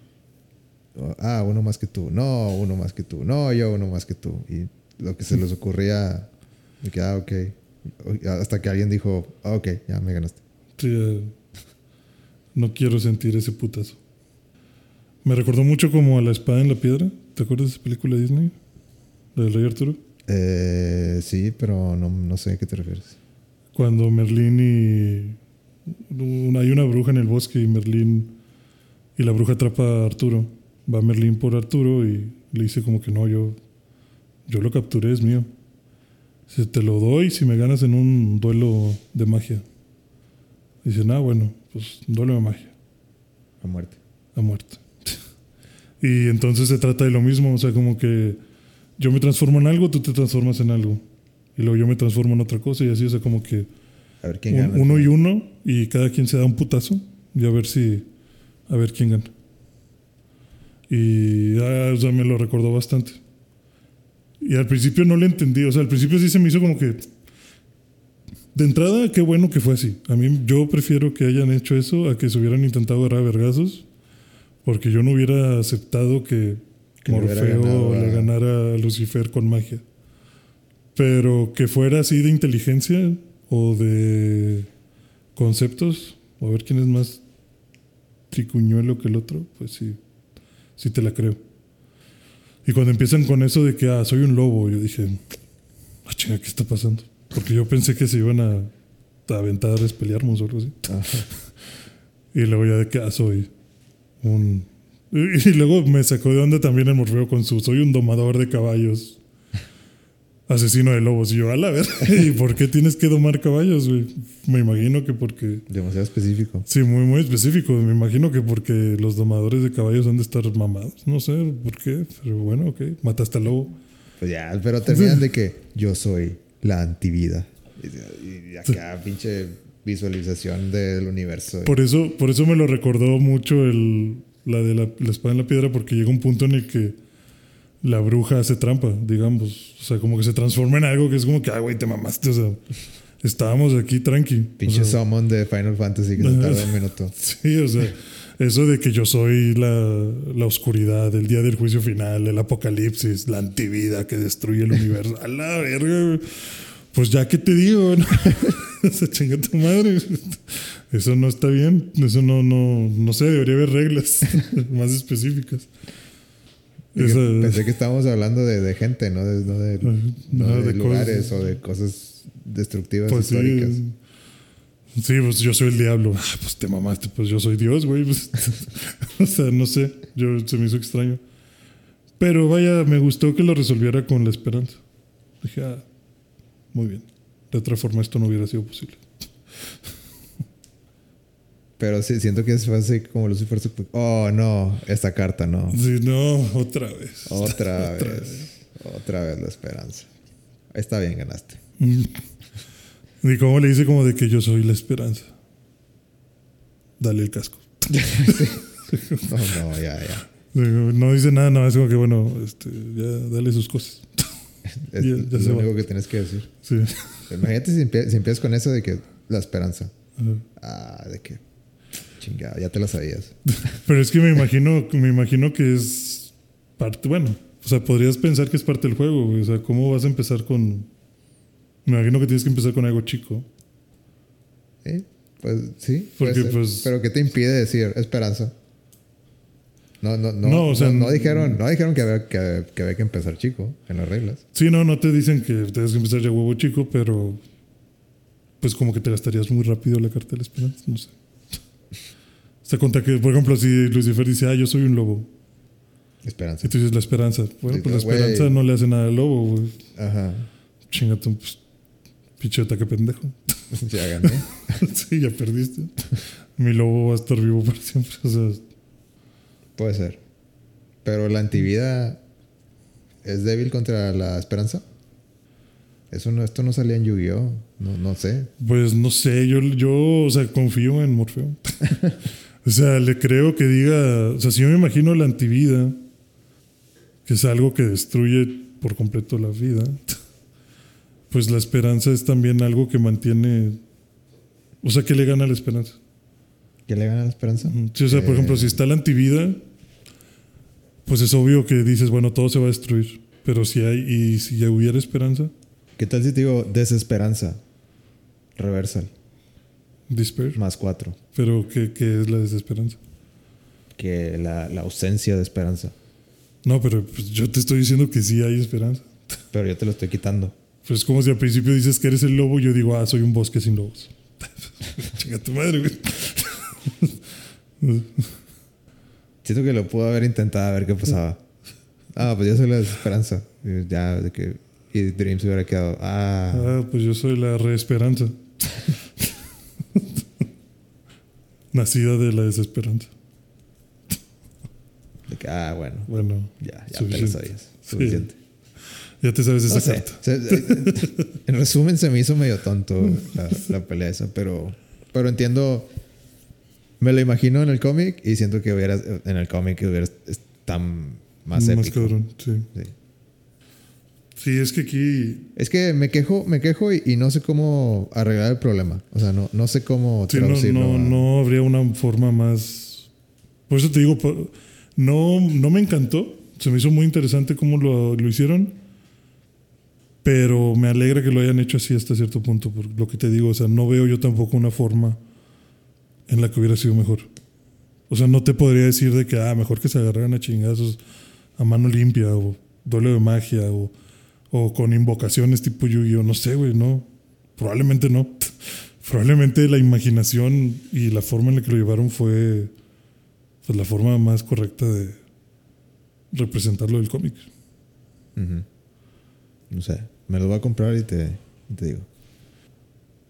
Ah, uno más que tú. No, uno más que tú. No, yo uno más que tú. Y lo que se les ocurría, me quedaba, ok. Hasta que alguien dijo, ah, ok, ya me ganaste. Sí, eh, no quiero sentir ese putazo. Me recordó mucho como a La Espada en la Piedra. ¿Te acuerdas de esa película de Disney? La del Rey Arturo. Eh, sí, pero no, no sé a qué te refieres. Cuando Merlín y. Hay una bruja en el bosque y Merlín. Y la bruja atrapa a Arturo. Va Merlín por Arturo y le dice como que no, yo. Yo lo capturé, es mío. Dice, te lo doy si me ganas en un duelo de magia. Dice, ah, bueno, pues duelo de magia. A muerte. a muerte. y entonces se trata de lo mismo, o sea, como que yo me transformo en algo, tú te transformas en algo. Y luego yo me transformo en otra cosa y así, o sea, como que A ver quién un- gana. al uno y uno y cada quien se da un putazo y a ver si, a ver quién gana. Y ah, o sea, me lo recordó bastante. Y al principio no le entendí, o sea, al principio sí se me hizo como que... De entrada, qué bueno que fue así. A mí yo prefiero que hayan hecho eso a que se hubieran intentado agarrar a vergazos, porque yo no hubiera aceptado que, Que Morfeo ganado le ganara a Lucifer con magia. Pero que fuera así de inteligencia o de conceptos, o a ver quién es más tricuñuelo que el otro, pues sí, sí te la creo. Y cuando empiezan con eso de que, ah, soy un lobo, yo dije, ah, chinga, ¿qué está pasando? Porque yo pensé que se iban a, a aventar a despelearnos o algo así. Y luego ya de que, ah, soy un... Y, y luego me sacó de onda también el Morfeo con su, soy un domador de caballos. Asesino de lobos. Y yo, a la ver, ¿y por qué tienes que domar caballos, güey? Me imagino que porque... Demasiado específico. Sí, muy, muy específico. Me imagino que porque los domadores de caballos han de estar mamados. No sé por qué, pero bueno, ok. Mataste al lobo. Pues ya, pero terminan de que yo soy la antivida. Y, acá, pinche visualización del universo. Por eso, por eso me lo recordó mucho el, la de la, la espada en la piedra, porque llega un punto en el que la bruja hace trampa, digamos. O sea, como que se transforma en algo que es como que, ah, güey, te mamaste. O sea, estábamos aquí tranqui. Pinche O sea, summon de Final Fantasy que se tarda un minuto. Sí, o sea, eso de que yo soy la, la oscuridad, el día del juicio final, el apocalipsis, la antivida que destruye el universo. A la verga. Pues ya que te digo, ¿no? o sea, chinga tu madre. Eso no está bien. Eso no, no, no sé, debería haber reglas más específicas. Pensé que estábamos hablando de, de gente, no de, no de, no no, de de lugares cosas. o de cosas destructivas Pues históricas. sí, pues yo soy el diablo. Ah, pues te mamaste, pues yo soy Dios, güey. Pues, o sea, no sé, yo se me hizo extraño. Pero vaya, me gustó que lo resolviera con la esperanza. Dije, ah, muy bien. De otra forma esto no hubiera sido posible. Pero sí, siento que fue así como Lucifer. Super- Oh, no, esta carta no. Sí, no, otra vez. Otra, Otra vez. Otra vez la esperanza. Está bien, ganaste. Mm. Y cómo le dice como de que yo soy la esperanza. Dale el casco. No, no, ya, ya. No dice nada, nada, es como que bueno, este, ya dale sus cosas. Es, Ya- ya lo va. único que tienes que decir. Sí. Imagínate si, empie- si empiezas con eso de que la esperanza. Ajá. Ah, de que chingado, ya te la sabías. Pero es que me imagino, me imagino que es parte, bueno, o sea, podrías pensar que es parte del juego, güey. O sea, ¿cómo vas a empezar con... Me imagino que tienes que empezar con algo chico. ¿Eh? Pues sí. Porque, pues- Pero ¿qué te impide decir esperanza? No, no, no. No, o sea, no dijeron, no dijeron que, había, que, que había que empezar chico en las reglas. Sí, no, no te dicen que tienes que empezar ya huevo chico, pero pues como que te gastarías muy rápido la carta de la esperanza, no sé. Se cuenta que, por ejemplo, si Lucifer dice, ah, yo soy un lobo. Esperanza. Y tú dices la esperanza. Bueno, Sí, pues la esperanza no le hace nada al lobo, güey. Ajá. Chingate un pues, pinche ataque pendejo. Ya gané. sí, ya perdiste. Mi lobo va a estar vivo para siempre. O sea, Puede ser. Pero la antivida es débil contra la esperanza. Eso no, esto no salía en Yu-Gi-Oh! No, no sé. pues no sé, yo, yo o sea, confío en Morfeo. o sea, le creo que diga, o sea, si yo me imagino la antivida, que es algo que destruye por completo la vida, pues la esperanza es también algo que mantiene, o sea, que le gana la esperanza. ¿Qué le gana la esperanza? Sí, o sea, por Eh, ejemplo, si está la antivida, pues es obvio que dices, bueno, todo se va a destruir. Pero si hay, y si ya hubiera esperanza, ¿Qué tal si te digo desesperanza? Reversal. despair. Más cuatro. Pero ¿qué, qué es la desesperanza? Que la, la ausencia de esperanza. No, pero pues, yo te estoy diciendo que sí hay esperanza. Pero yo te lo estoy quitando. Pues es como si al principio dices que eres el lobo yo digo, ah, soy un bosque sin lobos. Chinga tu madre, güey. Siento que lo pudo haber intentado a ver qué pasaba. Ah, pues yo soy la desesperanza. Ya, de que. Y Dream se hubiera quedado. Ah, Ah, pues yo soy la reesperanza. Nacida de la desesperanza. de que, ah, bueno. Bueno, Ya, ya te lo Suficiente. sabías. Suficiente. ya te sabes esa No sé. carta. En resumen, se me hizo medio tonto la, la pelea esa, pero, pero entiendo. Me lo imagino en el cómic y siento que hubiera en el cómic hubiera tan más épico. cabrón, sí. Sí. Sí, es que aquí. Es que me quejo, me quejo y, y no sé cómo arreglar el problema. O sea, no, no sé cómo Sí, no, traducirlo. no, a- no habría una forma más. Por eso te digo, no, no me encantó. Se me hizo muy interesante cómo lo, lo hicieron. Pero me alegra que lo hayan hecho así hasta cierto punto. Por lo que te digo, o sea, no veo yo tampoco una forma en la que hubiera sido mejor. O sea, no te podría decir de que, ah, mejor que se agarraran a chingazos a mano limpia o duelo de magia o, o con invocaciones tipo Yu-Gi-Oh! No sé, güey, no. Probablemente no. Probablemente la imaginación y la forma en la que lo llevaron fue pues, la forma más correcta de representarlo del cómic. No sé. Me lo voy a comprar y te, y te digo.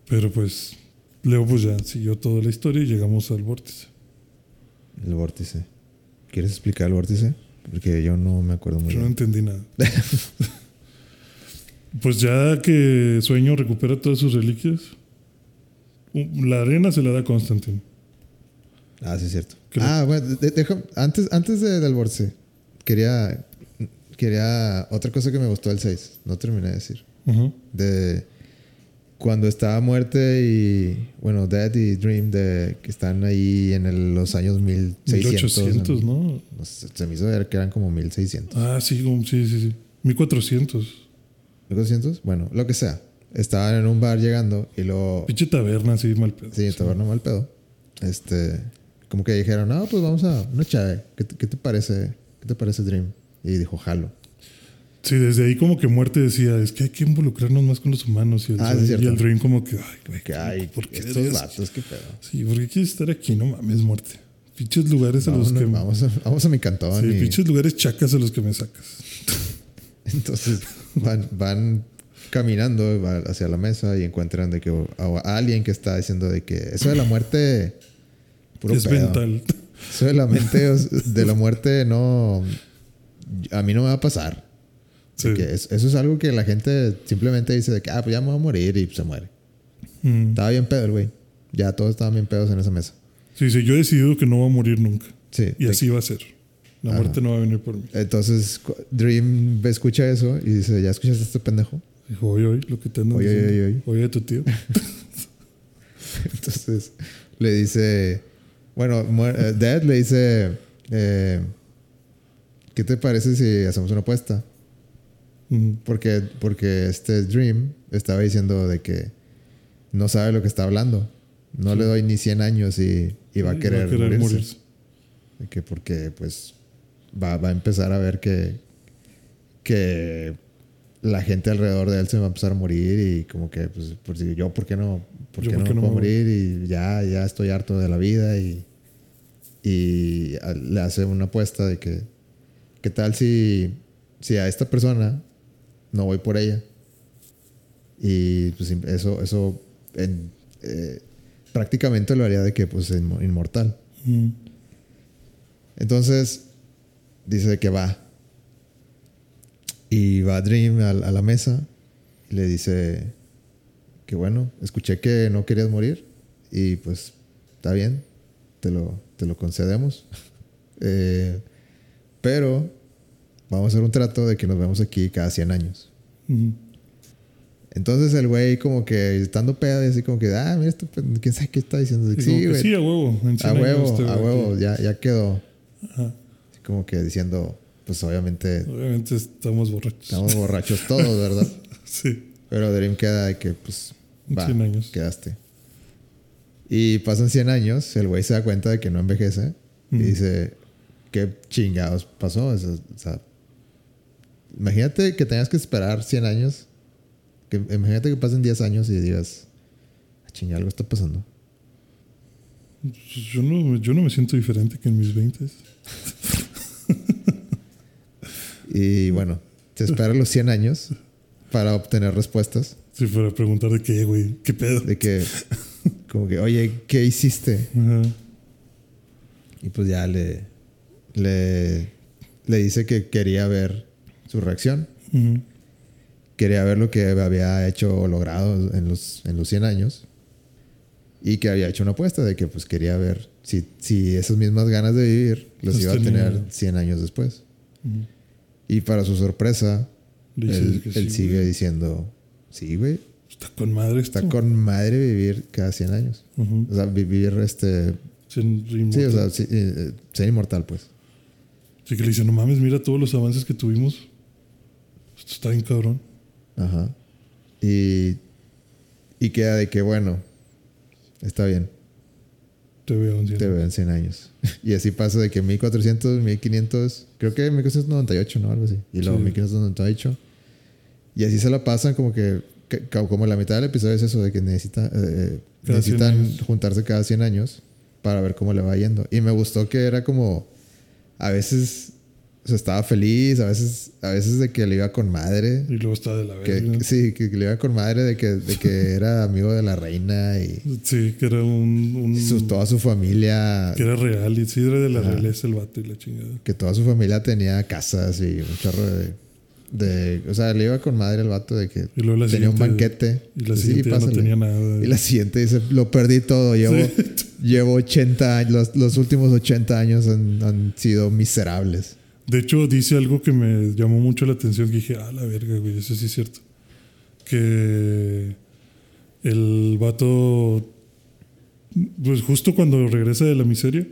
Pero pues, Leo pues ya siguió toda la historia y llegamos al vórtice. El vórtice. ¿Quieres explicar el vórtice? Porque yo no me acuerdo muy Yo no bien. entendí nada. pues ya que Sueño recupera todas sus reliquias, la arena se la da a Constantine. Ah, sí, es cierto. Creo- Ah, bueno, de- deja- antes, antes de- del vórtice, quería, quería otra cosa que me gustó del 6. No terminé de decir. De cuando estaba muerte y, bueno, Dead y Dream, de que están ahí en el- los años 1600. 1800, ¿no? No se me hizo ver que eran como 1600. Ah, sí, sí, sí, sí. 1400. 1200, bueno, lo que sea. Estaban en un bar llegando y luego. Pinche taberna así mal pedo. Sí, taberna mal pedo. Este. Como que dijeron, no, pues vamos a una chave. ¿Qué, te- qué te parece? ¿Qué te parece Dream? Y dijo, jalo. Sí, desde ahí como que muerte decía, es que hay que involucrarnos más con los humanos. Y el, Ah, sí, y el Dream como que, ay, güey, Que ¿por qué estos harías- vatos, qué pedo. Sí, ¿por qué quieres estar aquí? No mames, muerte. Pinches lugares a Vamos, los que... vamos, a, vamos a mi cantón. sí, y- pinches lugares chacas a los que me sacas. Entonces van, van caminando hacia la mesa y encuentran de que a, alguien que está diciendo de que eso de la muerte puro es pedo. mental. Eso de la mente de la muerte no a mí no me va a pasar. Sí. que es- eso es algo que la gente simplemente dice de que ah, pues ya me voy a morir y se muere. Mm. Estaba bien pedo el güey. Ya todos estaban bien pedos en esa mesa. Sí, sí, yo he decidido que no va a morir nunca. Sí. Y así va a ser. La Ajá. muerte no va a venir por mí. Entonces Dream escucha eso y dice, ¿ya escuchaste a este pendejo? Dijo, oye, oye, lo que te andan Oye, oye, oye, Oye, tu tío. Entonces le dice, bueno, eh, Dad le dice, eh, ¿qué te parece si hacemos una apuesta? Porque, porque este Dream estaba diciendo de que no sabe lo que está hablando. No le doy ni 100 años y, y va a Y querer, morirse. De que porque pues va, va a empezar a ver que, que la gente alrededor de él se va a empezar a morir y como que, pues, por si yo, ¿por qué no, por Yo, qué ¿por no, qué no puedo me morir? Y ya, ya estoy harto de la vida y, y a- le hace una apuesta de que, ¿qué tal si, si a esta persona no voy por ella? Y pues eso, eso en- eh, prácticamente lo haría de que, pues, inmo- inmortal. Mm. Entonces, dice que va. Y va Dream a, a la mesa y le dice que bueno, escuché que no querías morir y pues está bien, te lo, te lo concedemos. Eh, pero vamos a hacer un trato de que nos vemos aquí cada 100 años. Entonces el güey como que estando pedo y así como que, ah, mira esto, pues, quién sabe qué está diciendo. Sí, güey. sí, a huevo. en 100 A huevo, a huevo, ya, ya quedó. Ajá. Como que diciendo, pues obviamente Obviamente estamos borrachos. estamos borrachos todos, ¿verdad? Sí. Pero Dream queda de que, pues, va, 100 años. quedaste. Y pasan 100 años, el güey se da cuenta de que no envejece y dice, ¿qué chingados pasó? O sea, imagínate que tengas que esperar 100 años. Que, imagínate que pasen 10 años y digas, "Ah, chinga, algo está pasando. Pues Yo no, yo no me siento diferente que en mis 20. Y bueno, se espera los 100 años para obtener respuestas. Si fuera a preguntar de qué, güey, qué pedo. De que, como que, oye, ¿qué hiciste? Ajá. Y pues ya le, le, le dice que quería ver su reacción. Quería ver lo que había hecho o logrado en los, en los 100 años. Y que había hecho una apuesta de que pues quería ver si, si esas mismas ganas de vivir Las iba a tener 100 años después. Ujú. Y para su sorpresa, él, sí, sigue güey. diciendo, sí, güey, Está con madre esto. está con madre vivir cada 100 años. Ujú. O sea, vivir este... Sin. Sí, o sea, sí, eh, eh, ser inmortal, pues. Así que le dice, no mames, mira todos los avances que tuvimos. Esto está bien cabrón. Ajá. Y, y queda de que, bueno, está bien, Te veo un día. te veo en 100 años. y así pasa de que 1400, 1500, creo que 1498, ¿no? Algo así. Y luego Sí. 1598. Y así se la pasan como que, que- como la mitad del episodio es eso, de que necesita, eh, 100 necesitan juntarse cada 100 años para ver cómo le va yendo. Y me gustó que era como, a veces... Sea, estaba feliz, a veces, a veces de que le iba con madre. Y luego está de la verga. que sí, que le iba con madre de que, de que era amigo de la reina y Sí, que era un. un- su- toda su familia, que era real. Y sí, era de la realeza el vato y la chingada. que toda su familia tenía casas y un chorro de, de- o sea, le iba con madre el vato de que tenía un banquete. Y la siguiente no tenía nada. Y la siguiente dice, lo perdí todo, llevo, Sí. llevo 80 años, los, los últimos 80 años han, han sido miserables. De hecho, dice algo que me llamó mucho la atención. Que dije, ah, la verga, güey, eso sí es cierto. Que el vato, pues justo cuando regresa de la miseria,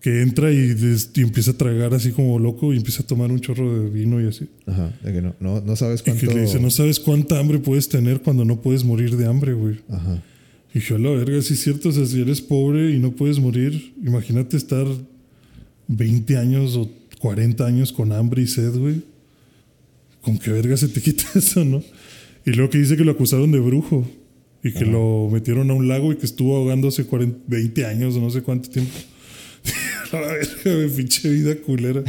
que entra y, des- y empieza a tragar así como loco y empieza a tomar un chorro de vino y así. Ajá, de que no, no, no sabes Y cuánto... que le dice, no sabes cuánta hambre puedes tener cuando no puedes morir de hambre, güey. Ajá. Y dije, a la verga, sí es cierto, o sea, si eres pobre y no puedes morir, imagínate estar 20 años o 40 años con hambre y sed, güey. ¿Con qué verga se te quita eso, no? Y luego que dice que lo acusaron de brujo y que lo metieron a un lago y que estuvo ahogándose 40, 20 años o no sé cuánto tiempo. la verga, güey, pinche vida culera.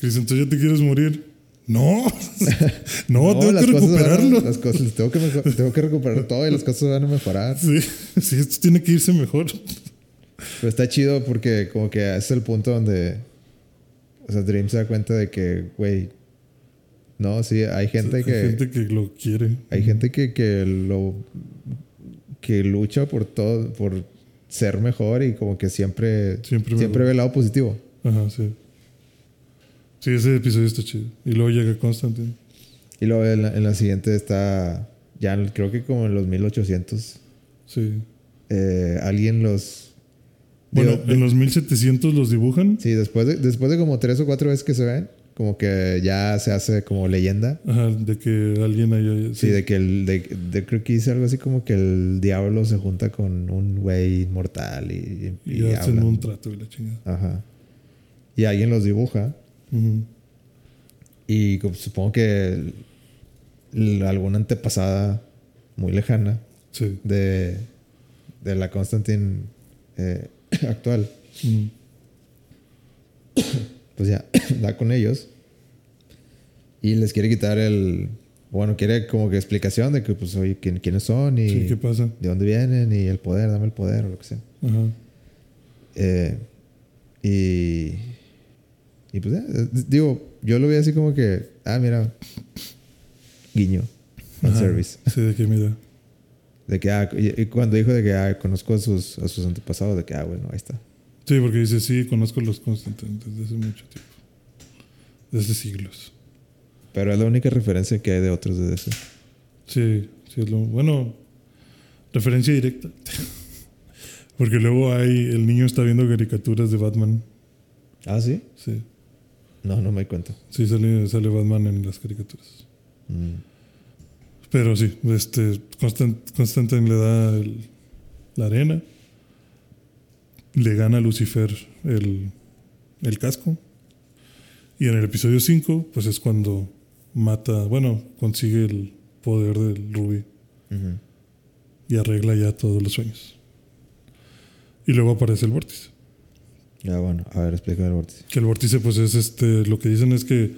Dice, entonces ya te quieres morir. No, no, tengo las que van a- recuperarlo. las cosas, tengo, que mejor- tengo que recuperar todo y las cosas van a mejorar. Sí, sí, esto tiene que irse mejor. Pero está chido porque como que es el punto donde... O sea, Dream se da cuenta de que, güey... No, sí, hay gente que... Hay gente que lo quiere. Hay gente que, que lo... Que lucha por todo, por ser mejor y como que siempre... Siempre ve el lado positivo. Ajá, sí. Sí, ese episodio está chido. Y luego llega Constantine. Y luego en la, en la siguiente está... Ya creo que como en los 1800... Sí. eh, alguien los... Bueno, digo, en los 1700 los dibujan. Sí, después de, después de como tres o cuatro veces que se ven, como que ya se hace como leyenda. Ajá, de que alguien haya. Sí, de que el, de, de- creo que dice algo así como que el diablo se junta con un güey inmortal y, y, Y hacen hablan. un trato y la chingada. Ajá. Y alguien los dibuja Ujú. y supongo que alguna antepasada muy lejana Sí. de, de la Constantine eh, actual. Pues ya, da con ellos. Y les quiere quitar el. Bueno, quiere como que explicación de que, pues, oye, ¿quién, quiénes son y Sí, ¿qué pasa? de dónde vienen y el poder, dame el poder o lo que sea. Ajá. Eh, y. Y pues ya, eh, digo, yo lo vi así como que, ah, mira, guiño, fan service. Sí, de qué mira. De que, ah, y, y cuando dijo de que, ah, conozco a sus, a sus antepasados, de que, ah, bueno, ahí está. Sí, porque dice, sí, conozco los Constantine desde hace mucho tiempo. Desde siglos. Pero es la única referencia que hay de otros de. Sí, sí, es lo. Bueno, referencia directa. porque luego hay. El niño está viendo caricaturas de Batman. Ah, sí. Sí, No, no me di cuenta. sí, sale, sale Batman en las caricaturas. Mm. Pero sí, este, Constant, Constantine le da el- la arena, le gana a Lucifer el, el casco, y en el episodio 5, pues es cuando mata, bueno, consigue el poder del rubí y arregla ya todos los sueños. Y luego aparece el vórtice. Ya, bueno, a ver, explícame el vórtice. Que el vórtice, pues es este, lo que dicen es que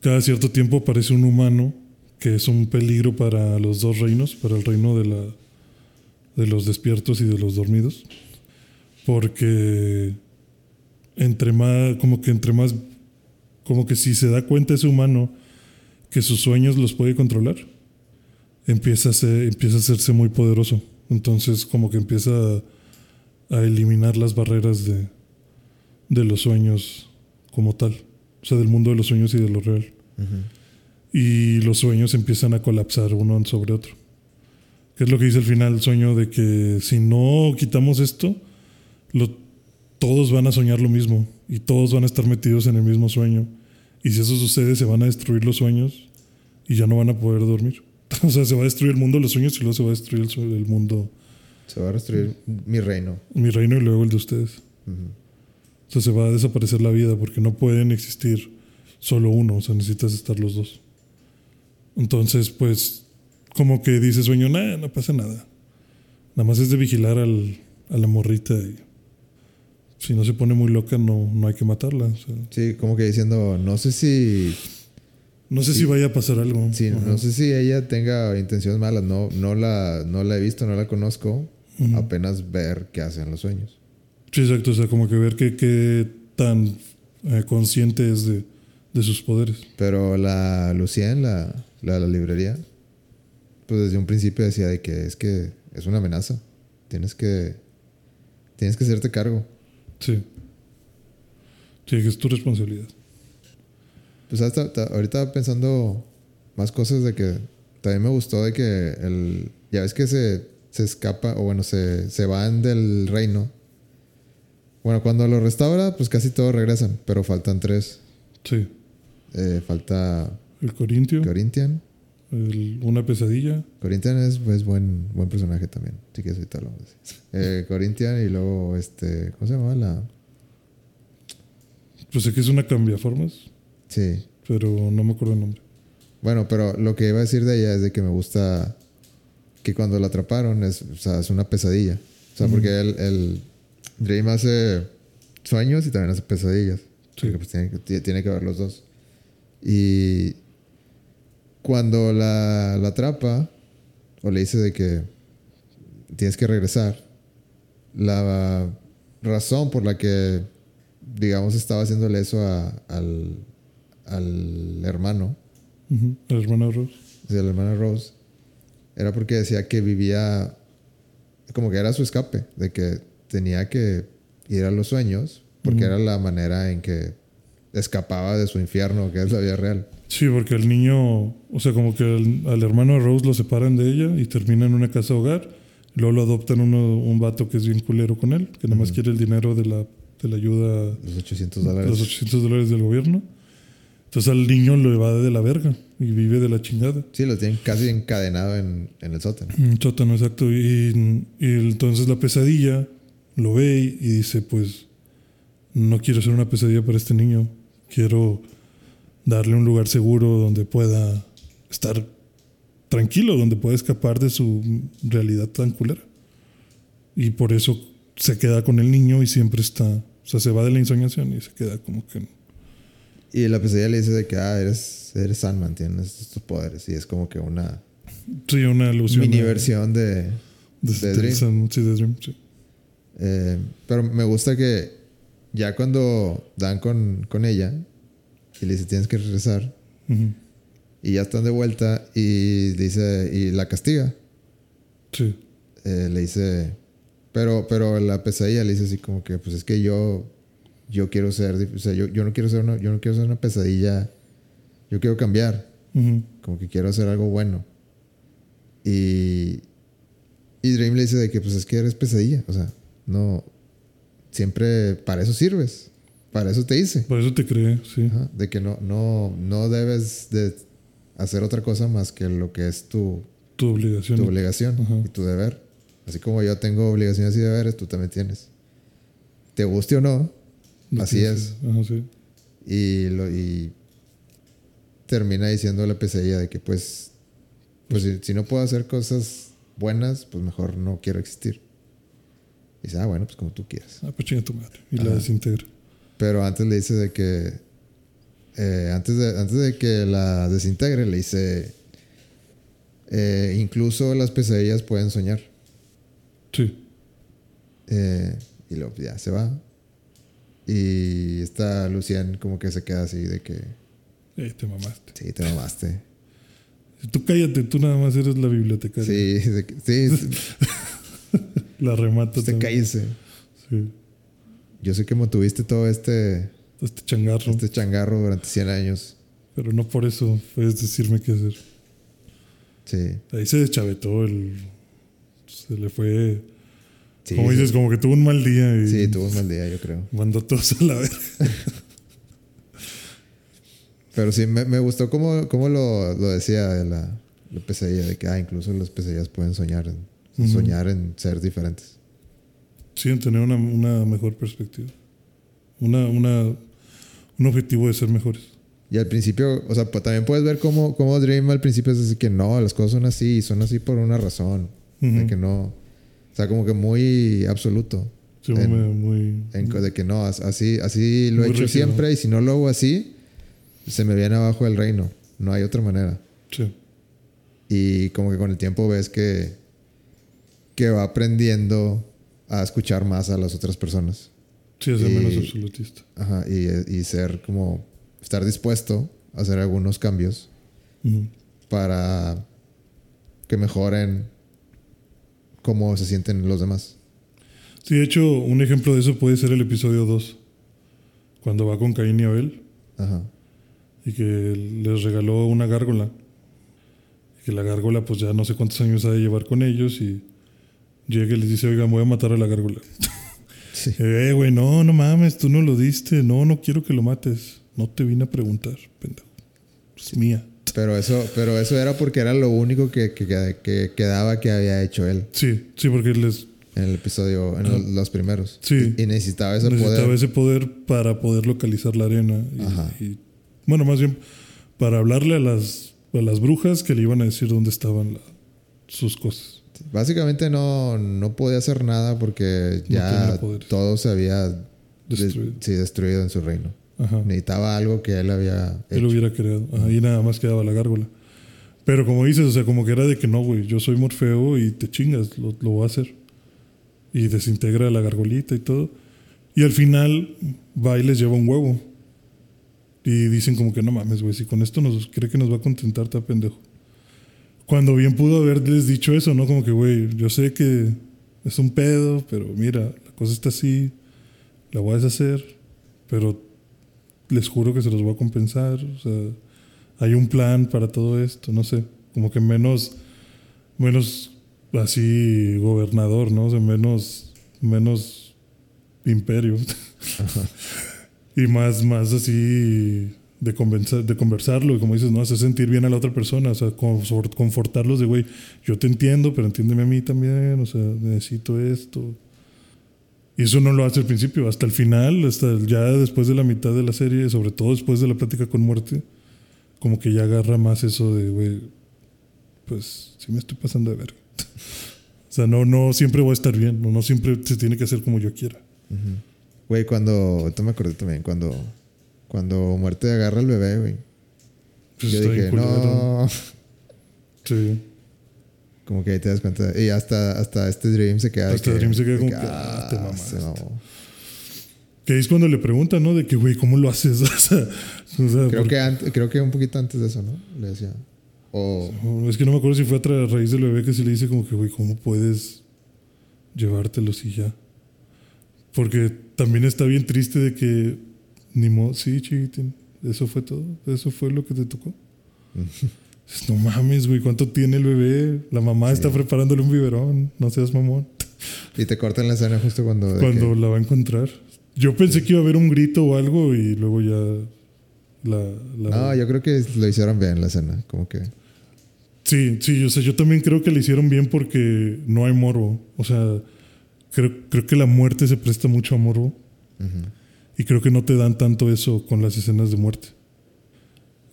cada cierto tiempo aparece un humano que es un peligro para los dos reinos, para el reino de, la, de los despiertos y de los dormidos. Porque entre más, como que entre más, como que si se da cuenta ese humano que sus sueños los puede controlar, empieza a, empieza a hacerse muy poderoso. Entonces como que empieza a, eliminar las barreras de, de los sueños como tal. O sea, del mundo de los sueños y de lo real. Y los sueños empiezan a colapsar uno sobre otro. Que es lo que dice al final el sueño de que si no quitamos esto, lo- todos van a soñar lo mismo y todos van a estar metidos en el mismo sueño. Y si eso sucede, se van a destruir los sueños y ya no van a poder dormir. O sea, se va a destruir el mundo de los sueños y luego se va a destruir el, el mundo, Se va a destruir mi reino. mi reino y luego el de ustedes. Ujú. O sea, se va a desaparecer la vida porque no pueden existir solo uno, o sea, necesitas estar los dos. Entonces, pues, como que dice sueño, nada, no pasa nada. Nada más es de vigilar al, a la morrita y si no se pone muy loca, no, no hay que matarla. o sea, Sí, como que diciendo, no sé si, no sé Sí. si vaya a pasar algo. sí, Ajá. no sé si ella tenga intenciones malas. No, no la, no la he visto, no la conozco. Ujú. Apenas ver qué hacen los sueños. Sí, exacto. O sea, como que ver qué, qué tan eh, consciente es de, de sus poderes. Pero la Lucien, la, la, la librería, pues desde un principio decía de que es que es una amenaza. Tienes que, tienes que hacerte cargo. Sí. Sí, que es tu responsabilidad. Pues hasta, hasta- ahorita pensando más cosas de que también me gustó de que el ya ves que se, se escapa o bueno se, se van del reino. Bueno, cuando lo restaura, pues casi todos regresan, pero faltan tres. Sí. Eh, falta El Corintio, Corinthian. el- una pesadilla. Corinthian es, es buen, buen personaje también. Ahorita hablamos de eso. Eh, Corinthian y luego este. ¿Cómo se llama la? Pues sé que es una cambiaformas, Sí. pero no me acuerdo el nombre. Bueno, pero lo que iba a decir de ella es de que me gusta que cuando la atraparon es, o sea, es una pesadilla. O sea, porque el, el Dream hace sueños y también hace pesadillas. Sí. Porque pues tiene, que- tie- tiene que ver los dos. Y cuando la, la atrapa o le dice de que tienes que regresar, la razón por la que, digamos, estaba haciéndole eso a- al, al hermano, El hermano Rose. de la hermana Rose, era porque decía que vivía, como que era su escape, de que tenía que ir a los sueños, porque era la manera en que escapaba de su infierno, que es la vida real. Sí, porque el niño, o sea, como que al, al hermano de Rose lo separan de ella y termina en una casa hogar. Luego lo adoptan uno, un vato que es bien culero con él, que nada más quiere el dinero de la, de la ayuda, Los 800 de dólares. los 800 dólares del gobierno. Entonces al niño lo evade de la verga y vive de la chingada. Sí, lo tienen casi encadenado en, en el sótano. Un sótano, exacto. Y, y entonces la pesadilla lo ve y dice, pues, no quiero ser una pesadilla para este niño. Quiero darle un lugar seguro donde pueda estar tranquilo, donde puede escapar de su realidad tan culera. Y por eso se queda con el niño y siempre está, o sea, se va de la insomniación y se queda como que... Y la pesadilla le dice de que, ah, eres, eres Sandman, tienes estos poderes. Y es como que una Sí, una alusión. mini a- versión de, de, de de Dream. Sí, de Dream, sí. Eh, pero me gusta que ya cuando dan con, con ella y le dice tienes que regresar y ya están de vuelta y dice y la castiga. Sí. Eh, le dice pero pero la pesadilla le dice así como que pues es que yo yo quiero ser o sea yo, yo no quiero ser una, yo no quiero ser una pesadilla yo quiero cambiar. Como que quiero hacer algo bueno y y Dream le dice de que pues es que eres pesadilla o sea no siempre para eso sirves para eso te hice Por eso te cree, sí. Ajá, de que no no no debes de hacer otra cosa más que lo que es tu, Tu obligación. tu obligación Ajá. y tu deber así como yo tengo obligaciones y deberes tú también tienes te guste o no así es Ajá, sí. y lo y termina diciendo la pesadilla de que pues pues si, si no puedo hacer cosas buenas pues mejor no quiero existir y dice ah bueno pues como tú quieras Ah, pues chinga tu madre. Y la desintegra. Pero antes le dice de que eh, antes de antes de que la desintegre le dice eh, incluso las pesadillas pueden soñar Sí. Eh, y luego ya se va y está Lucian como que se queda así de que Eh, te mamaste. sí te mamaste Tú cállate, tú nada más eres la bibliotecaria. Sí, que- sí, La remata. usted también. cállese. Sí. Yo sé que mantuviste todo este, Este changarro. este changarro durante 100 años. Pero no por eso puedes decirme qué hacer. Sí. Ahí se deschavetó el. Se le fue. Sí, como sí. dices, como que tuvo un mal día y Sí, tuvo un mal día, yo creo. mandó todos a la verga. Pero sí, me, me gustó cómo, cómo lo, lo decía de la, la pesadilla, de que ah, incluso las pesadillas pueden soñar en, soñar en ser diferentes. Sí, en tener una, una mejor perspectiva. Una, una, un objetivo de ser mejores. Y al principio, o sea, pues, también puedes ver cómo, cómo Dream al principio es así que no, las cosas son así, son así por una razón. Ujú. De que no. O sea, como que muy absoluto. Sí, En- muy, muy- En de que no, as- así, así lo he hecho rígido. siempre y si no lo hago así, se me viene abajo el reino. No hay otra manera. sí. Y como que con el tiempo ves que, que va aprendiendo a escuchar más a las otras personas. Sí, Y- menos absolutista. Ajá, y, y ser como, estar dispuesto a hacer algunos cambios para que mejoren cómo se sienten los demás. Sí, de hecho, un ejemplo de eso puede ser el episodio 2. Cuando va con Caín y Abel Ajá. y que les regaló una gárgola. Y que la gárgola, pues ya no sé cuántos años ha de llevar con ellos y llega y les dice, oiga, me voy a matar a la gárgola. Sí. Eh, güey, no, no mames, tú no lo diste. No, no quiero que lo mates. No te vine a preguntar, pendejo. Es mía. Pero eso, pero eso era porque era lo único que, que, que quedaba que había hecho él Sí, sí, porque les en el episodio, en los, los primeros. Sí. Y, y necesitaba ese necesitaba poder. ese poder para poder localizar la arena. Y, Ajá. y- bueno, más bien para hablarle a las, a las brujas que le iban a decir dónde estaban la- sus cosas. Básicamente no, no podía hacer nada porque No ya todo se había de- Destruido. sí, destruido en su reino. Ajá. Necesitaba algo que él había Él hecho. hubiera creado. Ahí nada más quedaba la gárgola. Pero como dices, o sea, como que era de que no, güey, yo soy Morfeo y te chingas, lo, lo voy a hacer. Y desintegra la gargolita y todo. Y al final va y les lleva un huevo. Y dicen como que no mames, güey, si con esto nos cree que nos va a contentar, está pendejo. Cuando bien pudo haberles dicho eso, ¿no? Como que, güey, yo sé que es un pedo, pero mira, la cosa está así, la voy a deshacer, pero les juro que se los voy a compensar. O sea, hay un plan para todo esto, no sé, como que menos, menos así gobernador, ¿no? O sea, menos, menos imperio. y más, más así de, conversarlo, y como dices, ¿no? Hacer sentir bien a la otra persona, o sea, confort- confortarlos de, güey, yo te entiendo, pero entiéndeme a mí también, o sea, necesito esto. Y eso no lo hace al principio, hasta el final, hasta ya después de la mitad de la serie, sobre todo después de la plática con muerte, como que ya agarra más eso de, güey, pues sí me estoy pasando de verga. o sea, no, no siempre voy a estar bien, no, no siempre se tiene que hacer como yo quiera. Güey, cuando. Esto me acordé también. Cuando. Cuando muerte agarra al bebé, güey. Pues Yo dije, no. Sí. Como que ahí te das cuenta. Y hasta, hasta este Dream se queda. de Hasta que- Dream se queda de como que, ah, te mamaste. se mamó. Que es cuando le preguntan, ¿no? De que, güey, ¿cómo lo haces? o sea, Creo porque- que, antes, creo que un poquito antes de eso, ¿no? Le decía. O. No, Es que no me acuerdo si fue a tra- raíz del bebé que se le dice como que, güey, ¿cómo puedes llevártelos y ya? Porque también está bien triste de que, ni modo, sí, chiquitín, eso fue todo, eso fue lo que te tocó. No mames, güey, ¿cuánto tiene el bebé? La mamá está preparándole un biberón, no seas mamón. Y te cortan la escena justo cuando. Cuando que- la va a encontrar. Yo pensé que iba a haber un grito o algo y luego ya la... la- No, yo creo que lo hicieron bien la escena. Como que. Sí, sí, o sea, yo también creo que le hicieron bien porque no hay morbo. O sea, creo, creo que la muerte se presta mucho a morbo. Ujú. Y creo que no te dan tanto eso con las escenas de muerte.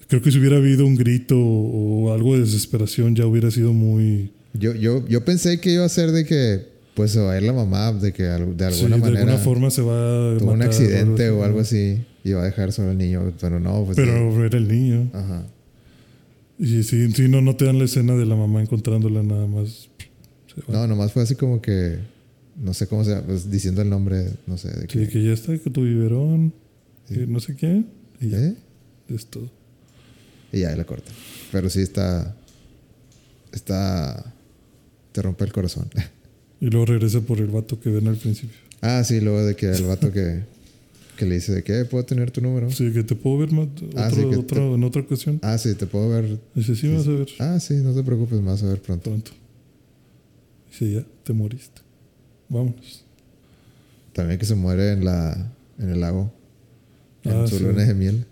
Creo que si hubiera habido un grito o algo de desesperación ya hubiera sido muy... Yo, yo, yo pensé que iba a ser de que. Pues se va a ir la mamá, de que de sí, alguna de manera. alguna forma se va a tuvo un matar accidente o algo así. Y va a dejar solo al niño. Pero no, pues. sí. Pero era el niño. Ajá. Y sí, sí, no, no te dan la escena de la mamá encontrándola nada más. No, nomás fue así como que. No sé cómo se llama. Pues diciendo el nombre, no sé. De Que, que, que ya está, que tu biberón, que no sé qué. Y ya, ¿Eh? es todo. Y ya, la corta. Pero sí está. Está. Te rompe el corazón. Y luego regresa por el vato que ven al principio. ah, sí, luego de que el vato que. Que le dice de que puedo tener tu número. Sí, que te puedo ver más, Ah, otro- sí, que otro- en otra ocasión. Ah, sí, te puedo ver. Dice, sí, vas a ver Ah, sí, no te preocupes, me vas a ver pronto. pronto. Dice, ya, te moriste. Vámonos. También que se muere en la. En el lago. En Ah, su sí. luna de miel.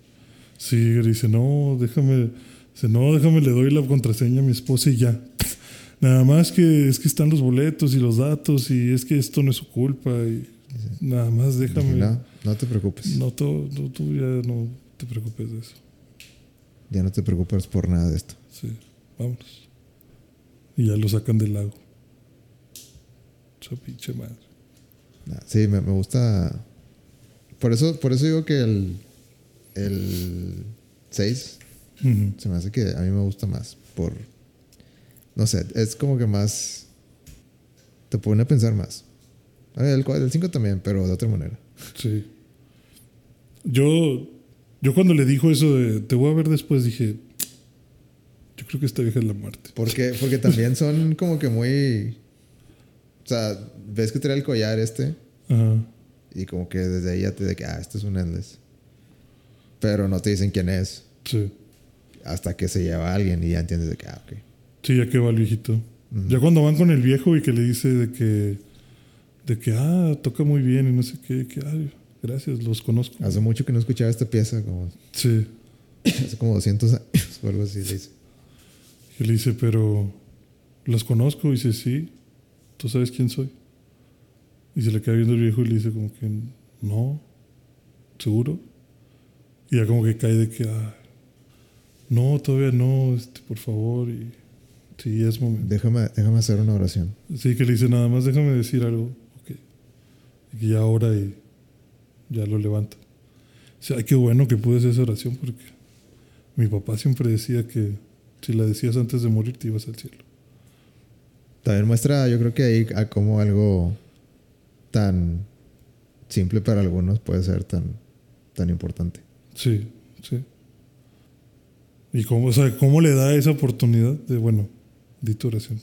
Sí, dice, no, déjame. Dice, no, déjame, le doy la contraseña a mi esposa y ya. Nada más que es que están los boletos y los datos y es que esto no es su culpa y nada más déjame. no, no te preocupes. No, tú, tú, tú ya no te preocupes de eso. Ya no te preocupes por nada de esto. Sí, vámonos. Y ya lo sacan del lago. Esa pinche madre. Nah, Sí, me, me gusta. Por eso, por eso digo que el. El 6 Ujú. se me hace que a mí me gusta más. Por. No sé, es como que más. Te pone a pensar más. El, el 5 también, pero de otra manera. Sí. Yo, yo cuando le dijo eso de te voy a ver después, dije, yo creo que esta vieja es la muerte. Porque, porque también son como que muy. O sea, ves que trae el collar este. Ajá. Y como que desde ahí ya te de que, ah, este es un endless. Pero no te dicen quién es. Sí. Hasta que se lleva a alguien y ya entiendes de que, ah, ok. Sí, ya que va el viejito. Ya cuando van con el viejo y que le dice de que, de que, ah, toca muy bien y no sé qué, que, ay, gracias, los conozco. Hace mucho que no escuchaba esta pieza, como Sí. hace como 200 años o algo así. le dice. Y le dice, pero los conozco. Y dice, sí, tú sabes quién soy. Y se le queda viendo el viejo y le dice como que, no, seguro. Y ya como que cae de que, ah, no, todavía no, este, por favor. Y sí, es momento. Déjame, déjame hacer una oración. Sí, que le dice, nada más déjame decir algo. Ok. Y que ya ora y ya lo levanta. Dice, ay, qué bueno que pude hacer esa oración porque mi papá siempre decía que si la decías antes de morir te ibas al cielo. También muestra, yo creo que ahí a cómo algo tan simple para algunos puede ser tan, tan importante. Sí, sí. Y cómo, o sea, cómo le da esa oportunidad de, bueno, di tu oración.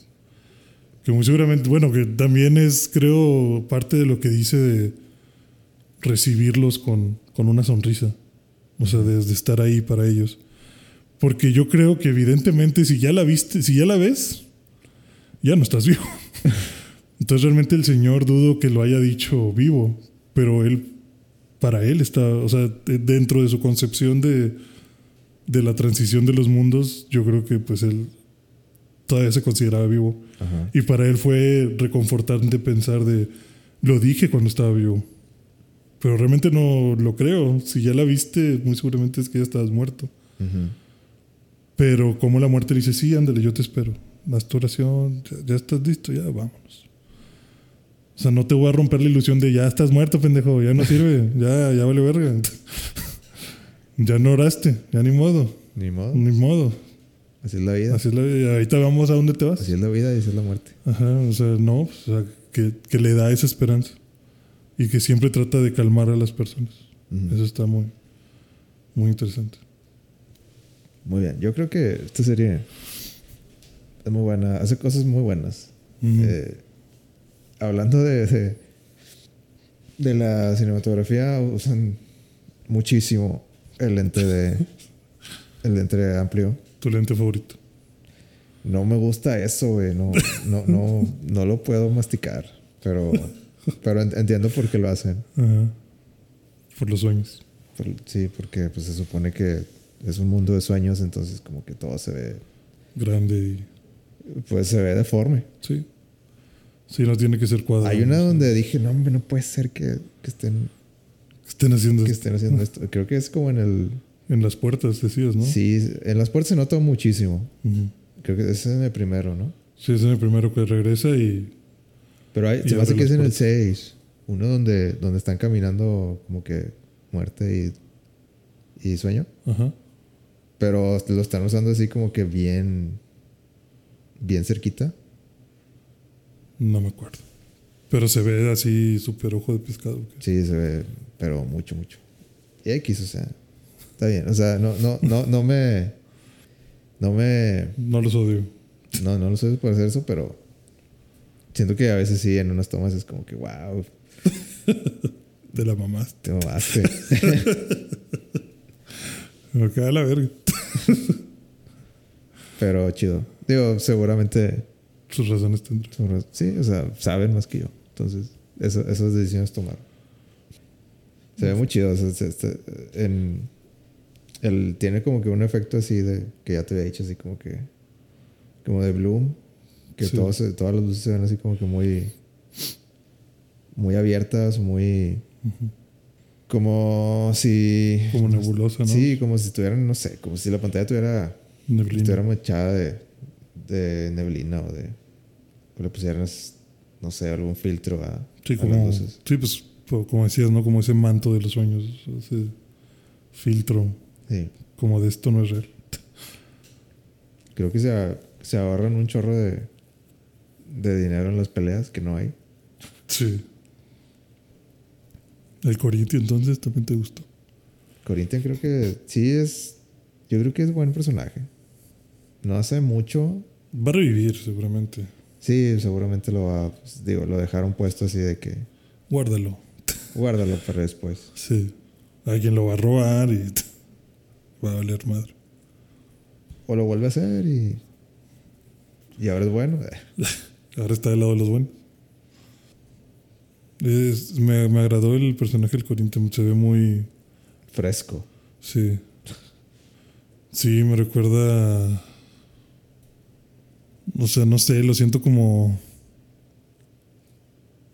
Que muy seguramente, bueno, que también es, creo, parte de lo que dice de recibirlos con, con una sonrisa. O sea, de, de estar ahí para ellos. Porque yo creo que evidentemente si ya la viste, si ya la ves, ya no estás vivo. Entonces realmente el Señor dudo que lo haya dicho vivo, pero él, para él está, o sea, de- dentro de su concepción de, de la transición de los mundos, yo creo que pues él todavía se consideraba vivo. Ajá. Y para él fue reconfortante pensar de, lo dije cuando estaba vivo. Pero realmente no lo creo. Si ya la viste, muy seguramente es que ya estabas muerto. Pero como la muerte le dice, sí, ándale, yo te espero. Haz tu oración, ya, estás listo, ya vámonos. O sea, no te voy a romper la ilusión de ya estás muerto, pendejo, ya no sirve, ya, ya vale verga. ya no oraste, ya ni modo, Ni modo. ni modo. Así es la vida. Así es la vida. Ahorita vamos a dónde te vas. Así es la vida y así es la muerte. Ajá, o sea, no, o sea, que, que le da esa esperanza. Y que siempre trata de calmar a las personas. Ujú. Eso está muy, muy interesante. Muy bien. Yo creo que esta serie es muy buena. Hace cosas muy buenas. Eh, hablando de, de, de la cinematografía, usan muchísimo el lente de el lente amplio. Tu lente favorito. No me gusta eso, güey. No, no, no, no lo puedo masticar. Pero, pero en- entiendo por qué lo hacen. Ajá. Por los sueños. Por- sí, porque pues, se supone que es un mundo de sueños, entonces como que todo se ve, Grande y. pues se ve deforme. Sí. Sí, no tiene que ser cuadrado. Hay una donde dije, no, hombre, no puede ser que, que estén, Estén haciendo que esto. estén haciendo esto. Creo que es como en el... En las puertas, decías, ¿no? Sí, en las puertas se nota muchísimo. Creo que ese es en el primero, ¿no? Sí, es en el primero que regresa y. Pero hay, Y se me hace que es en el puertas. 6. Uno donde, donde están caminando como que muerte y, y sueño. Ajá. Pero lo están usando así como que bien... Bien cerquita. No me acuerdo. Pero se ve así súper ojo de pescado. Sí, se ve, pero mucho, mucho. Y X, o sea, está bien. O sea, no, no, no, no me. No me. No los odio. No, no lo sé por hacer eso, pero. Siento que a veces sí, en unas tomas es como que, wow, De la mamá. te mamaste. Me queda la verga. pero chido. Digo, seguramente. Sus razones tendrán. Sí, o sea, saben más que yo. Entonces, eso, esas decisiones tomaron. Se ve muy chido. o sea, se- se- en, el, tiene como que un efecto así de que ya te había dicho, así como que. Como de Bloom. Que Sí. todas las luces se ven así como que muy. Muy abiertas, muy. Como si. Como nebulosa, ¿no? Sí, como si tuvieran, no sé, como si la pantalla tuviera. Neblina. Estuviera manchada de, de neblina o de. O le pusieras, no sé, algún filtro a, Sí, a las como, luces. sí, pues po- como decías, ¿no? Como ese manto de los sueños, ese filtro, Sí. como de esto no es real. Creo que se, se ahorran un chorro de, de dinero en las peleas que no hay. Sí. El Corinthians entonces también te gustó. Corinthians creo que sí es. Yo creo que es buen personaje. No hace mucho. Va a revivir seguramente. Sí, seguramente lo va. pues, digo, lo dejaron puesto así de que. Guárdalo. Guárdalo para después. Sí. Alguien lo va a robar y va a valer madre. O lo vuelve a hacer y. Y ahora es bueno. Ahora está del lado de los buenos. Es- me, me agradó el personaje del Corinthians. Se ve muy. Fresco. Sí. Sí, me recuerda. O sea, no sé, lo siento como.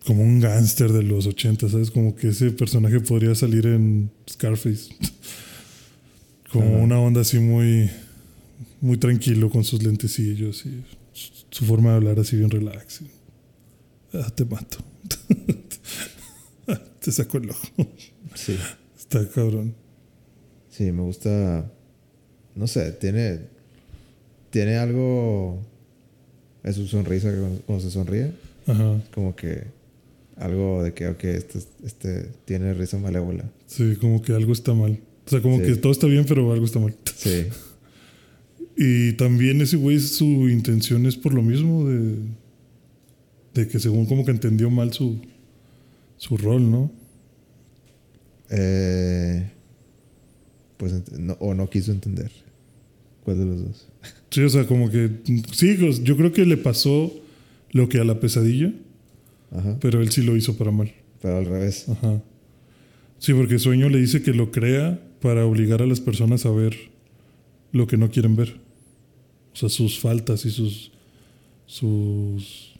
Como un gángster de los 80, ¿sabes? Como que ese personaje podría salir en Scarface. Como Ajá. una onda así muy. Muy tranquilo con sus lentecillos y su- su forma de hablar así bien relax. Ah, te mato. Ah, te saco el ojo. Sí. Está cabrón. Sí, me gusta. No sé, tiene. Tiene algo. Es su sonrisa cuando, se sonríe. Ajá. Como que. Algo de que, ok, este, este tiene risa malévola. Sí, como que algo está mal. O sea, como Sí. que todo está bien, pero algo está mal. Sí. Y también ese güey, su intención es por lo mismo de, de que según como que entendió mal su, su rol, ¿no? Eh, pues, no- o no quiso entender. ¿Cuál de los dos? Sí, o sea, como que sí, pues, yo creo que le pasó lo que a la pesadilla, Ajá. pero él sí lo hizo para mal. Pero al revés. Ajá. Sí, porque Sueño le dice que lo crea para obligar a las personas a ver lo que no quieren ver. O sea, sus faltas y sus sus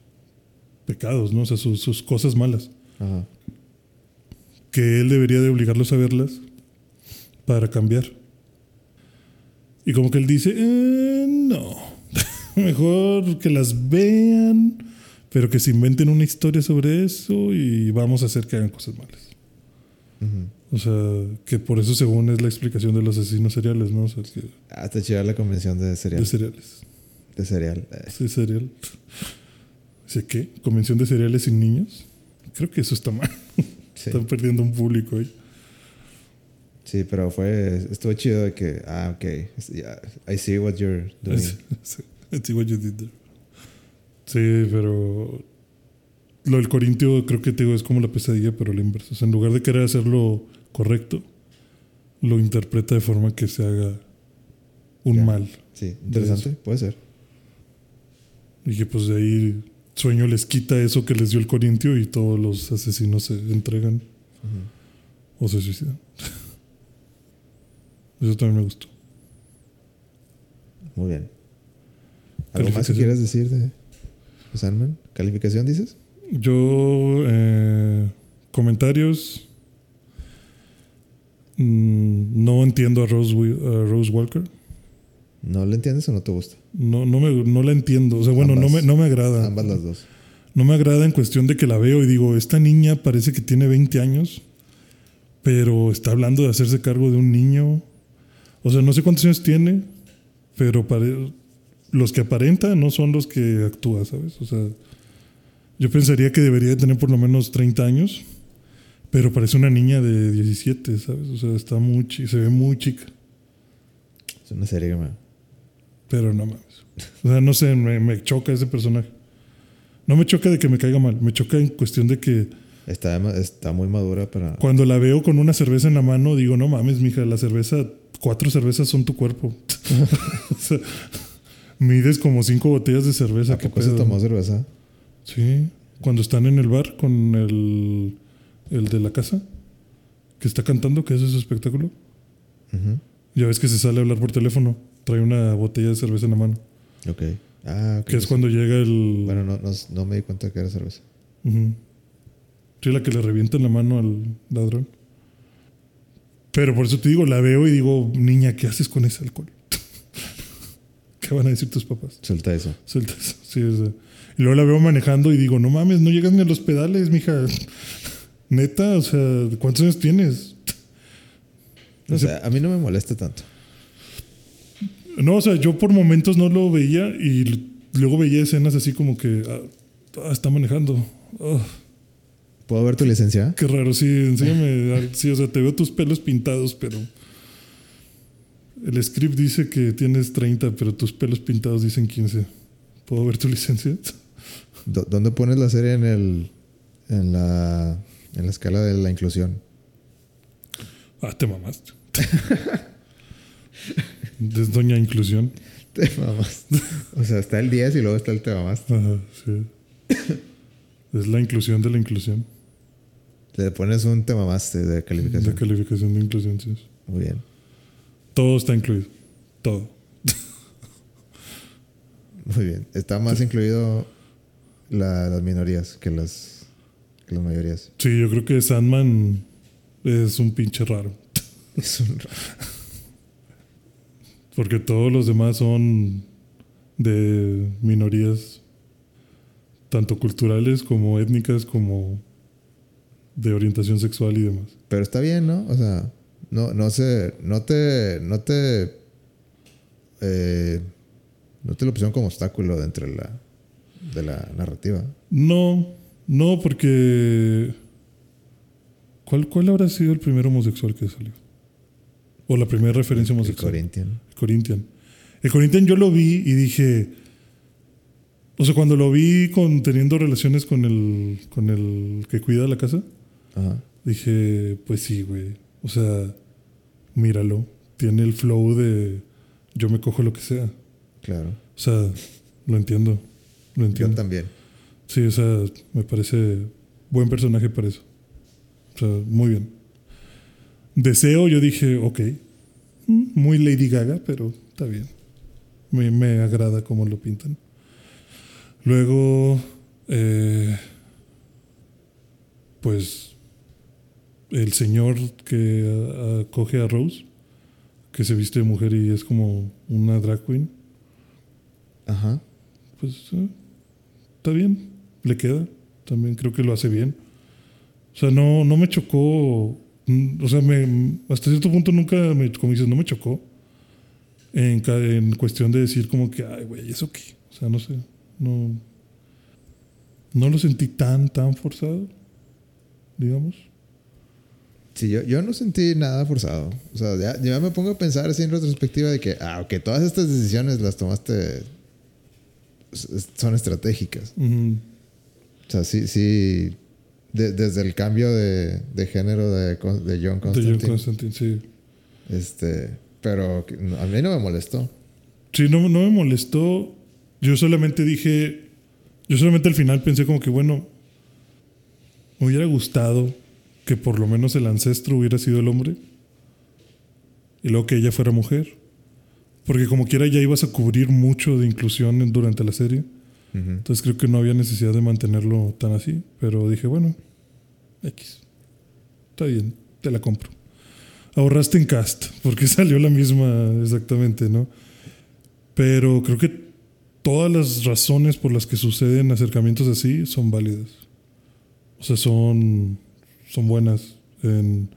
pecados, ¿no? O sea, sus, sus cosas malas. Ajá. Que él debería de obligarlos a verlas para cambiar. Y como que él dice, "Eh, no. Mejor que las vean, pero que se inventen una historia sobre eso y vamos a hacer que hagan cosas malas. O sea, que por eso según es la explicación de los asesinos seriales, ¿no? O sea, que- Ah, chida la convención de cereal. de cereales. De cereal. Eh, Sí, cereal. ¿Sé qué? ¿Convención de cereales sin niños? Creo que eso está mal. Sí. Están perdiendo un público ahí. Sí, pero fue. Estuvo chido de que. Ah, ok. I see what you're doing. Sí, sí, what you did there. Sí, pero lo del Corintio creo que te digo es como la pesadilla, pero la inversa. O sea, en lugar de querer hacerlo correcto, lo interpreta de forma que se haga un mal. Sí, interesante. Puede ser. Y que pues de ahí sueño les quita eso que les dio el Corintio y todos los asesinos se entregan o se suicidan. Eso también me gustó. Muy bien. ¿Algo más que quieras decir de Sandman? ¿Calificación dices? Yo, eh, comentarios. Mm, no entiendo a Rose, Wi- a Rose Walker. ¿No le entiendes o no te gusta? No, no, me, no la entiendo. O sea, bueno, no me, no me agrada. Ambas las dos. No me agrada en cuestión de que la veo y digo, esta niña parece que tiene 20 años, pero está hablando de hacerse cargo de un niño. O sea, no sé cuántos años tiene, pero los que aparenta no son los que actúa, ¿sabes? O sea, yo pensaría que debería de tener por lo menos 30 años, pero parece una niña de 17, ¿sabes? O sea, está muy se ve muy chica, Es una serie que me... pero no mames. O sea, no sé, me, me choca ese personaje. No me choca de que me caiga mal, me choca en cuestión de que Está, está muy madura para... Cuando la veo con una cerveza en la mano, digo, no mames, mija, la cerveza, cuatro cervezas son tu cuerpo. O sea, mides como cinco botellas de cerveza. ¿A ¿qué poco se tomó cerveza? Sí, cuando están en el bar con el, el de la casa, que está cantando, que es ese espectáculo. Ujú. Ya ves que se sale a hablar por teléfono, trae una botella de cerveza en la mano. Ok. Ah, ok. Que es cuando llega el... Bueno, no, no, no me di cuenta que era cerveza. Ujú. Sí, la que le revienta en la mano al ladrón. Pero por eso te digo, la veo y digo, niña, ¿qué haces con ese alcohol? ¿Qué van a decir tus papás? Suelta eso. Suelta eso. Sí, o sea. Y luego la veo manejando y digo, no mames, no llegas ni a los pedales, mija. Neta, o sea, ¿cuántos años tienes? Sé, a mí no me molesta tanto. No, o sea, yo por momentos no lo veía y luego veía escenas así como que ah, ah, está manejando. Ah. ¿Puedo ver tu licencia? Qué raro, sí, enséñame. Sí, o sea, te veo tus pelos pintados, pero. El script dice que tienes 30, pero tus pelos pintados dicen 15. ¿Puedo ver tu licencia? ¿Dónde pones la serie en el... En la... En la escala de la inclusión? Ah, te mamaste. Es Doña Inclusión. Te mamas. O sea, está el 10 y luego está el te mamas. Ajá, sí. Es la inclusión de la inclusión. Le pones un te mamaste de De calificación. calificación de inclusión, sí. Muy bien. Todo está incluido. Todo. Muy bien. Está más incluido la- las minorías que las, que las mayorías. Sí, yo creo que Sandman es un pinche raro. Es un... Porque todos los demás son de minorías, tanto culturales como étnicas, como de orientación sexual y demás. Pero está bien, ¿no? O sea, no, no sé, no te, no te, eh, no te lo pusieron como obstáculo dentro de la, de la narrativa. No, no, porque. ¿Cuál, ¿Cuál habrá sido el primer homosexual que salió? O la primera referencia El homosexual. Corinthian. Corinthian. El Corinthian yo lo vi y dije. O sea, cuando lo vi con, teniendo relaciones con el, con el que cuida la casa, Ajá. dije, pues sí, güey. O sea, míralo. Tiene el flow de yo me cojo lo que sea. Claro. O sea, lo entiendo. Lo Yo entiendo. también. Sí, o sea, me parece buen personaje para eso. O sea, muy bien. Deseo, yo dije, ok. Mm, Muy Lady Gaga, pero está bien. Me, me agrada cómo lo pintan. Luego, eh, pues, el señor que ah, acoge a Rose, que se viste de mujer y es como una drag queen. Ajá. Pues eh, está bien, le queda. También creo que lo hace bien. O sea, no, no me chocó. mm, O sea, me, hasta cierto punto nunca me, como dices, no me chocó. En, en cuestión de decir como que, ay, güey, ¿eso qué? O sea, no sé. No, no lo sentí tan, tan forzado, digamos. Sí, yo, yo no sentí nada forzado. O sea, ya, ya me pongo a pensar así en retrospectiva de que, ah, ok, todas estas decisiones las tomaste. son estratégicas. O sea, sí, sí. de- desde el cambio de, de género de, John De John Constantine. Constantine, sí. Este. Pero a mí no me molestó. Sí, no, no me molestó. Yo solamente dije. Yo solamente al final pensé como que, bueno. Me hubiera gustado que por lo menos el ancestro hubiera sido el hombre. Y luego que ella fuera mujer. Porque como quiera ya ibas a cubrir mucho de inclusión durante la serie. Ujú. Entonces creo que no había necesidad de mantenerlo tan así. Pero dije, bueno, X. Está bien, te la compro. Ahorraste en cast, porque salió la misma exactamente, ¿no? Pero creo que todas las razones por las que suceden acercamientos así son válidas. O sea, son, son buenas. En,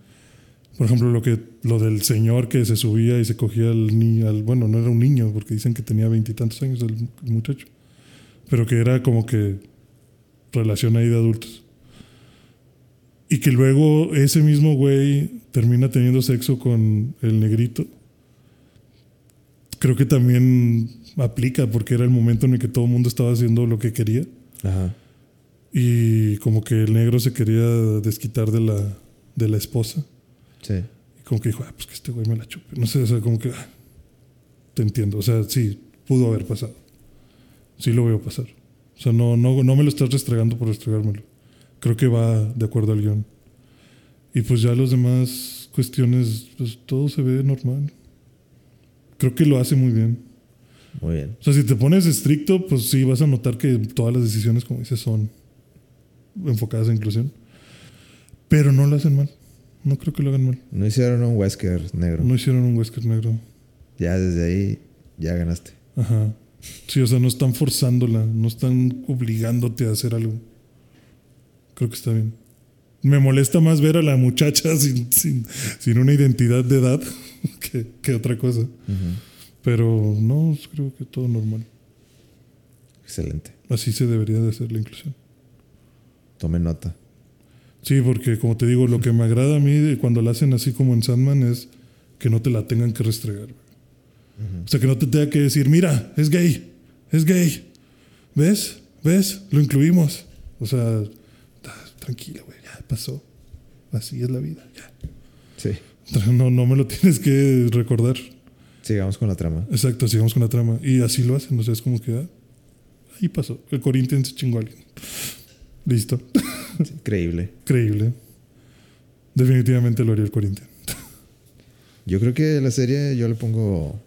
por ejemplo, lo que lo del señor que se subía y se cogía al niño, bueno, no era un niño, porque dicen que tenía veintitantos años el muchacho, pero que era como que relación ahí de adultos. Y que luego ese mismo güey termina teniendo sexo con el negrito. Creo que también aplica porque era el momento en el que todo el mundo estaba haciendo lo que quería. Ajá. Y como que el negro se quería desquitar de la, de la esposa. Sí. Y como que dijo, ah, pues que este güey me la chupe. No sé, o sea, como que ah, te entiendo. O sea, sí, pudo haber pasado. Sí lo veo pasar. O sea, no, no, no me lo estás restregando por restregármelo. Creo que va de acuerdo al guion. Y pues ya las demás cuestiones, pues todo se ve normal. Creo que lo hace muy bien. Muy bien. O sea, si te pones estricto, pues sí vas a notar que todas las decisiones, como dices, son enfocadas en inclusión. Pero no lo hacen mal. No creo que lo hagan mal. No hicieron un Wesker negro. No hicieron un Wesker negro. Ya desde ahí, ya ganaste. Ajá. Sí, o sea, no están forzándola, no están obligándote a hacer algo. Creo que está bien. Me molesta más ver a la muchacha sin, sin, sin una identidad de edad que, que otra cosa. Pero no, creo que todo normal. Excelente. Así se debería de hacer la inclusión. Tome nota. Sí, porque como te digo, lo que me agrada a mí de cuando la hacen así como en Sandman es que no te la tengan que restregar. O sea, que no te tenga que decir, mira, es gay, es gay. ¿Ves? ¿Ves? Lo incluimos. O sea, tranquila, güey, ya pasó. Así es la vida, ya. Sí. No, no me lo tienes que recordar. Sigamos con la trama. Exacto, sigamos con la trama. Y así lo hacen, o sea, es como que ah, ahí pasó. El Corinthians se chingó a alguien. Listo. Sí, Increíble. Creíble. Definitivamente lo haría el Corinthians. Yo creo que la serie yo le pongo.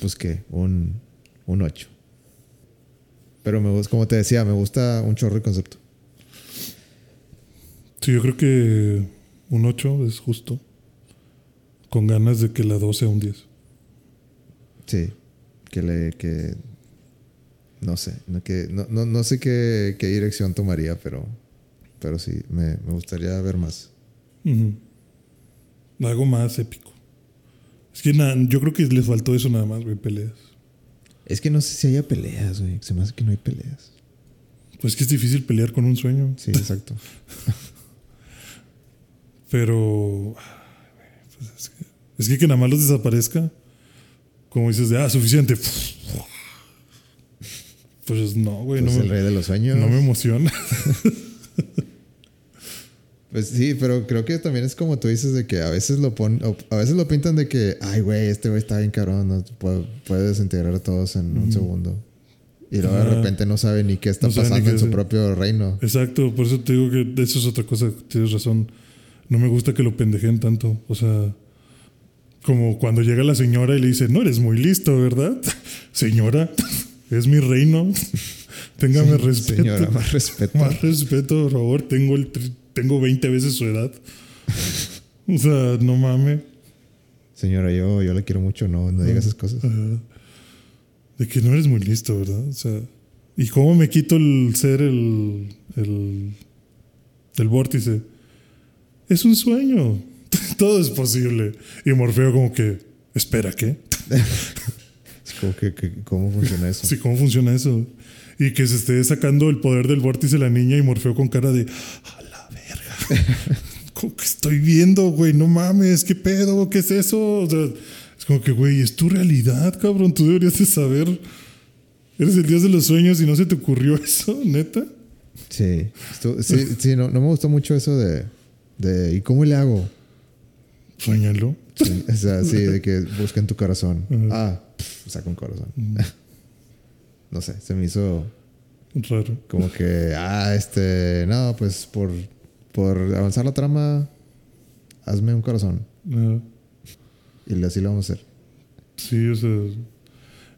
Pues qué, un, un 8. Pero me gusta, como te decía, me gusta un chorro el concepto. Sí, yo creo que un 8 es justo. Con ganas de que la 2 sea un 10. Sí. Que le. que. No sé. No, que, no, no, no sé qué, qué dirección tomaría, pero. Pero sí, me, me gustaría ver más. Ujú. Algo más épico. Es que na- yo creo que les faltó eso nada más, güey, peleas. Es que no sé si haya peleas, güey. Se me hace que no hay peleas. Pues es que es difícil pelear con un sueño. Sí, exacto. Pero. pues es, que, es que que nada más los desaparezca. Como dices, de ah, suficiente. Pues no, güey, Pues no, el me, rey de los sueños. no me emociona. Pues sí, pero creo que también es como tú dices de que a veces lo pon, a veces lo pintan de que, ay, güey, este güey está bien cabrón, no puede, puede desintegrar a todos en un segundo. Y luego de repente no sabe ni qué está No pasando qué en su propio reino. Exacto, por eso te digo que eso es otra cosa, tienes razón. No me gusta que lo pendejen tanto. O sea, como cuando llega la señora y le dice, no eres muy listo, ¿verdad? Señora, es mi reino. Téngame Sí, respeto. Señora, más respeto. Más respeto, por favor. Tengo, el, tengo 20 veces su edad. o sea, no mames. Señora, yo, yo le quiero mucho, no, no diga esas cosas. Ajá. de que no eres muy listo, ¿verdad? O sea, ¿y cómo me quito el ser el, el, el vórtice? Es un sueño. Todo es posible. Y Morfeo como que, espera, ¿qué? Que, que- ¿cómo funciona eso? Sí, ¿cómo funciona eso? Y que se esté sacando el poder del vórtice la niña y Morfeo con cara de, a la verga. ¿Cómo que estoy viendo, güey? No mames, ¿qué pedo? ¿Qué es eso? O sea, es como que, güey, es tu realidad, cabrón. Tú deberías de saber. Eres el dios de los sueños y no se te ocurrió eso, neta. Sí, sí, sí, no, no me gustó mucho eso de, de ¿y cómo le hago? Sueñalo. Sí, o sea, sí, de que busca en tu corazón. Ah, saca un corazón. no sé, se me hizo Raro. como que, ah, este, no, pues por, por avanzar la trama, hazme un corazón. Y así lo vamos a hacer. sí, o sea.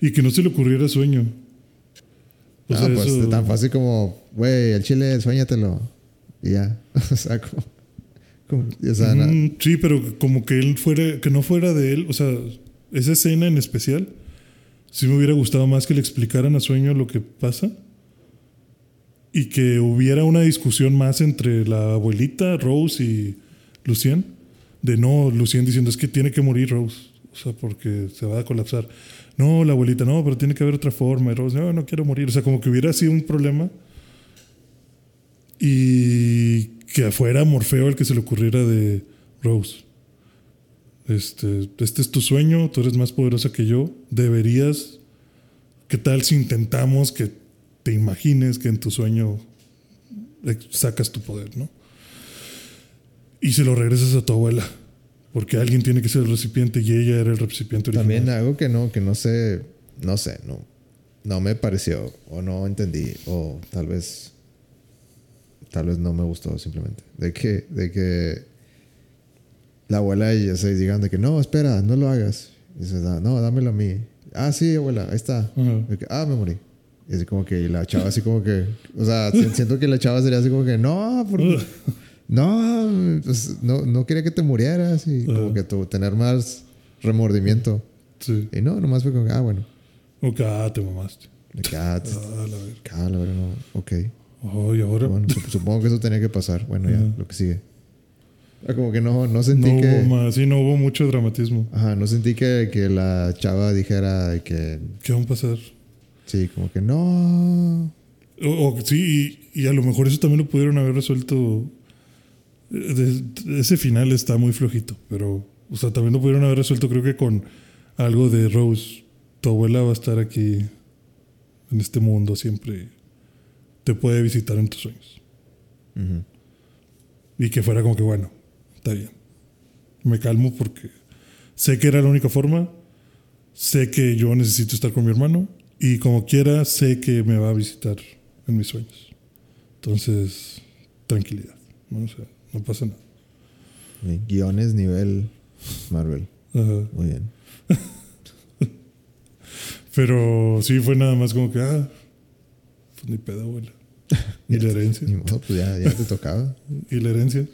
Y que no se le ocurriera sueño. O no, sea, pues eso- tan fácil como, güey, el chile, sueñatelo. Y ya. o sea, como. como- o sea, na- Mm, sí, pero como que él fuera, que no fuera de él, o sea, esa escena en especial, sí me hubiera gustado más que le explicaran a Sueño lo que pasa y que hubiera una discusión más entre la abuelita, Rose y Lucien, de no, Lucien diciendo es que tiene que morir Rose, o sea, porque se va a colapsar. No, la abuelita, no, pero tiene que haber otra forma. Y Rose, no, no quiero morir. O sea, como que hubiera sido un problema y que fuera Morfeo el que se le ocurriera de Rose. Este, este es tu sueño, tú eres más poderosa que yo, deberías, ¿qué tal si intentamos que te imagines que en tu sueño sacas tu poder, ¿no? Y se lo regresas a tu abuela, porque alguien tiene que ser el recipiente y ella era el recipiente original. También algo que no, que no sé, no sé, no, no me pareció o no entendí o tal vez, tal vez no me gustó simplemente. De que, de que la abuela y se digan de que no, espera, no lo hagas. Y dice, "Da- no, dámelo a mí. Ah, sí, abuela, ahí está. De que, ah, me morí. Y así como que y la chava así como que, o sea, si- siento que la chava sería así como que, no, por, no, pues, no, no quería que te murieras y como Ajá. que tu, tener más remordimiento. Sí. Y no, nomás fue como, ah, bueno. Ok, ah, te mamaste. Ah, Ah, la verga. ah, la no. Ok. Oh, y ahora Bueno, sup- supongo que eso tenía que pasar. Bueno, ya, Ajá. lo que sigue. Ah, Como que no, no sentí no que. hubo más, sí, no hubo mucho dramatismo. Ajá, no sentí que, que la chava dijera que. ¿Qué va a pasar? Sí, como que no. O, o- sí, y, y a lo mejor eso también lo pudieron haber resuelto. eh, de- ese final está muy flojito, pero, o sea, también lo pudieron haber resuelto, creo que con algo de Rose. Tu abuela va a estar aquí en este mundo siempre. Te puede visitar en tus sueños. Y que fuera como que, bueno, está bien. Me calmo porque sé que era la única forma. Sé que yo necesito estar con mi hermano. Y como quiera, sé que me va a visitar en mis sueños. Entonces, tranquilidad. ¿no? O sea, no pasa nada. Guiones nivel Marvel. Ajá. Muy bien. Pero sí fue nada más como que, ah, pues ni pedo, abuela. Y la herencia. Ni modo, pues ya, ya te tocaba. Y la herencia.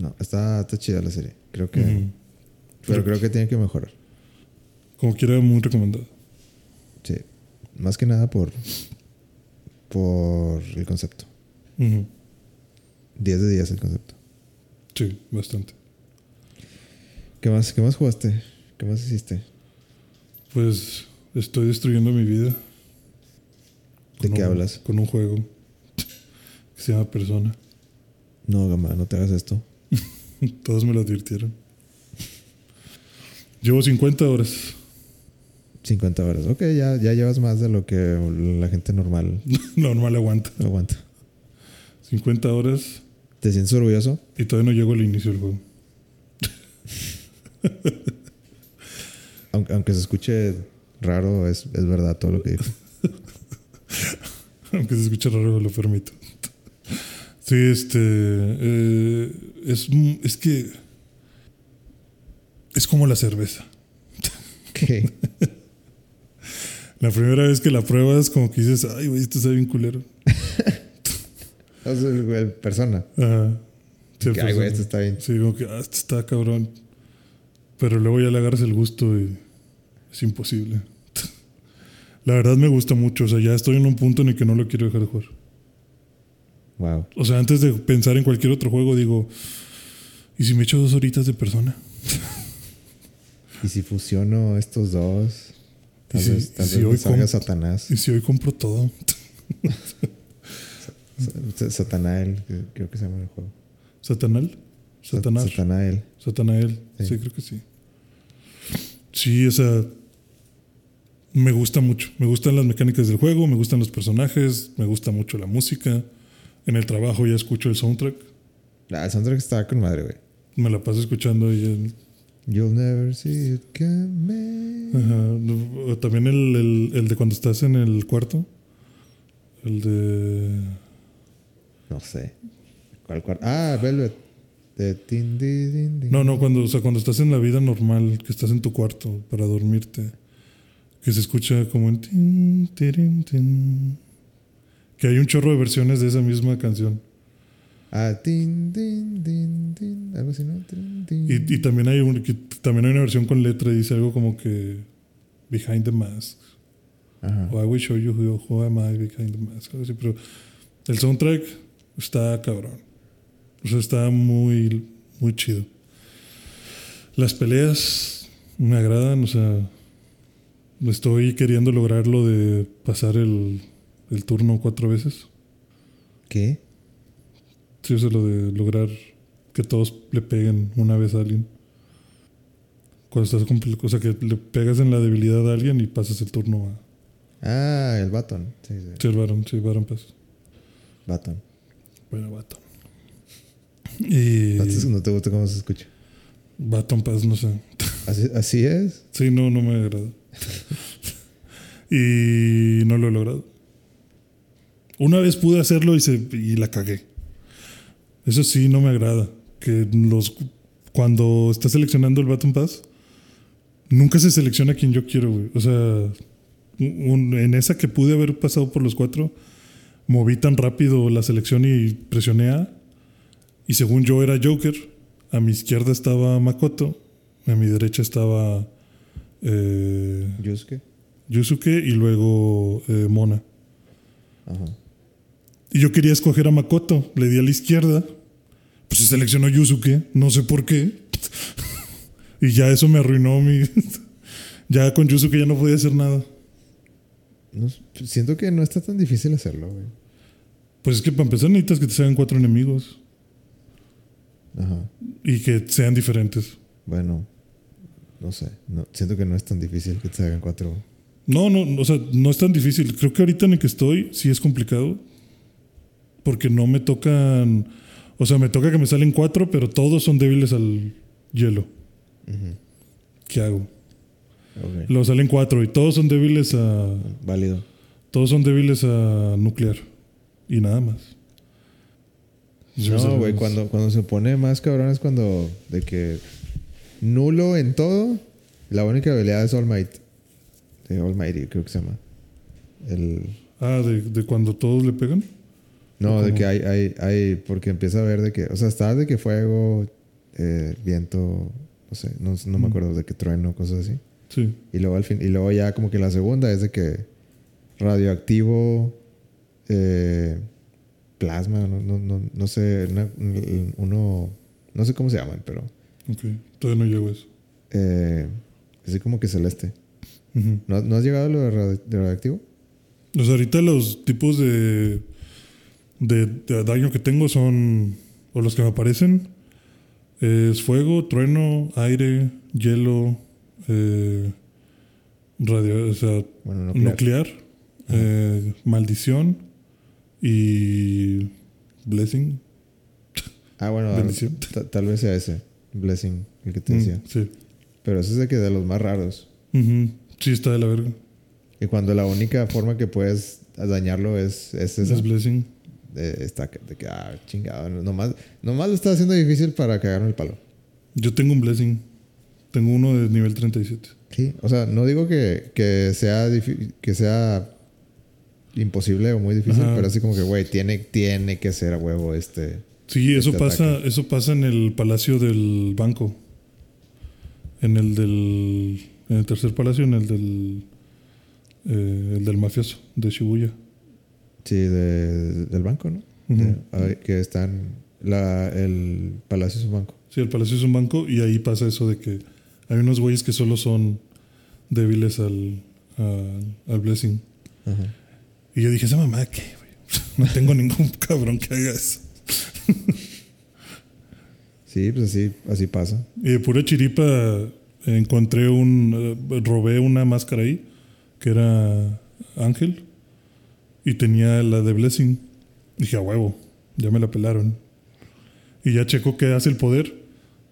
No, está, está chida la serie. Creo que. Pero creo que tiene que mejorar. Como quiera, muy recomendado. Sí. Más que nada por. Por el concepto. Ujú. 10 de 10 el concepto. Sí, bastante. ¿Qué más, ¿Qué más jugaste? ¿Qué más hiciste? Pues estoy destruyendo mi vida. ¿De qué un- hablas? Con un juego que se llama Persona. No, Gama, no te hagas esto. Todos me lo advirtieron. Llevo 50 horas. 50 horas. Ok, ya, ya llevas más de lo que la gente normal Normal aguanta. aguanta. 50 horas ¿Te sientes orgulloso? y todavía no llego al inicio del juego. Aunque, aunque se escuche raro, es, es verdad todo lo que dijo. Aunque se escuche raro, lo permito. Sí, este. eh, es, es que. Es como la cerveza. Ok. La primera vez que la pruebas, como que dices, ay, güey, esto sabe bien culero. O sea, persona. Ajá. Sí, Que, ay, güey, esto está bien. Sí, como que, ah, esto está cabrón. Pero luego ya le agarras el gusto y es imposible. La verdad me gusta mucho. O sea, ya estoy en un punto en el que no lo quiero dejar de jugar. Wow. O sea, antes de pensar en cualquier otro juego, digo, ¿y si me echo dos horitas de persona? Y si fusiono estos dos, tal ¿Y si- vez, tal si vez hoy salga Satanás. ¿Y si hoy compro todo? Sa- Satanael, creo que se llama el juego. ¿Satanal? Sa- ¿Satanás? Satanael. Satanael. Sí. Sí. creo que sí. Sí, o sea, me gusta mucho. Me gustan las mecánicas del juego, me gustan los personajes, me gusta mucho la música. En el trabajo ya escucho el soundtrack. Ah, el soundtrack está con madre, güey. Me la paso escuchando y el- You'll never see it coming. ajá, también el, el- el de cuando estás en el cuarto. El de... No sé. ¿Cuál cuarto? Ah, Velvet. De tin, di, din, din. No, no, cuando, o sea, cuando estás en la vida normal, que estás en tu cuarto para dormirte, que se escucha como en tin, tirin, tin. Que hay un chorro de versiones de esa misma canción. Ah, tin, din, din, din. Algo así, ¿no? Tin. Y, y también hay un, que también hay una versión con letra y dice algo como que Behind the Mask. Ajá. O I will show you who, who am I behind the mask. algo así, pero el soundtrack está cabrón. O sea, está muy, muy chido. Las peleas me agradan, o sea, estoy queriendo lograr lo de pasar el, el turno cuatro veces. ¿Qué? Sí, o sea, lo de lograr que todos le peguen una vez a alguien. Cuando estás o sea, que le pegas en la debilidad a alguien y pasas el turno a. Ah, el Baton. Sí, sí. Sí, el Baron, sí, Baron Pass. Baton. Bueno, Baton. Y. No te gusta cómo se escucha. Baton Pass, no sé. Así, así es. Sí, no, no me agrada. y no lo he logrado. Una vez pude hacerlo y, se, y la cagué. Eso sí, no me agrada. Que los cuando estás seleccionando el Baton Pass, nunca se selecciona quien yo quiero, güey. O sea, un- en esa que pude haber pasado por los cuatro, moví tan rápido la selección y presioné A. Y según yo era Joker, a mi izquierda estaba Makoto, a mi derecha estaba eh, Yusuke. Yusuke y luego eh, Mona. Ajá. Y yo quería escoger a Makoto, le di a la izquierda, pues se seleccionó Yusuke, no sé por qué. y ya eso me arruinó mi... ya con Yusuke ya no podía hacer nada. No siento que no está tan difícil hacerlo, güey. Pues es que para empezar necesitas que te salgan cuatro enemigos Ajá. y que sean diferentes. Bueno, no sé. No, siento que no es tan difícil que te hagan cuatro. No, no, o sea, no es tan difícil. Creo que ahorita en el que estoy sí es complicado. Porque no me tocan. O sea, me toca que me salen cuatro, pero todos son débiles al hielo. ¿Qué hago? Ok. Luego salen cuatro y todos son débiles a. Válido. Todos son débiles a nuclear. Y nada más. No, güey, cuando, cuando se pone más cabrón es cuando de que nulo en todo, la única habilidad es All Might. De All Mighty, creo que se llama. El, Ah, de, de cuando todos le pegan. No, ¿O de que hay, hay, hay, porque empieza a ver de que, o sea, está de que fuego, eh, viento, no sé, no, no me Mm. acuerdo de que trueno, cosas así. Sí. Y luego al fin, y luego ya como que la segunda es de que radioactivo, eh, plasma, no, no, no, no sé, una- uno, no sé cómo se llaman, pero Ok. Todavía no llego a eso. eh, así como que celeste. Ujú. ¿No, ¿no has llegado a lo de, radio- de radioactivo? O sea, ahorita los tipos de, de, de daño que tengo son, o los que me aparecen, es fuego, trueno, aire, hielo, eh, radio, o sea, Bueno, nuclear, nuclear. eh, maldición y blessing. Ah, bueno, Bendición. ta- tal vez sea ese, Blessing, el que te Mm, decía. sí. Pero ese es de que de los más raros. Ujú. Sí, está de la verga. Y cuando la única forma que puedes dañarlo es, es esa. Es blessing. De, está que- de que, ah, chingado. Nomás, nomás lo está haciendo difícil para cagarme el palo. Yo tengo un blessing. Tengo uno de nivel 37. Sí, o sea, no digo que, que sea que sea imposible o muy difícil, Ajá. pero así como que, güey, tiene, tiene que ser a huevo este. Sí, eso Este pasa, ataque. eso pasa en el palacio del banco. en el del. En el tercer palacio, en el del. eh, el del mafioso, de Shibuya. Sí, de- del banco, ¿no? De- ver, que están. La, el palacio es un banco. Sí, el palacio es un banco y ahí pasa eso de que hay unos güeyes que solo son débiles al, al, al blessing. Ajá. Y yo dije, esa mamá, ¿qué, güey? No tengo ningún cabrón que haga eso. Sí, pues así, así pasa. Y de pura chiripa encontré un. eh, robé una máscara ahí, que era Ángel, y tenía la de Blessing. Dije, a huevo, ya me la pelaron. Y ya checo qué hace el poder,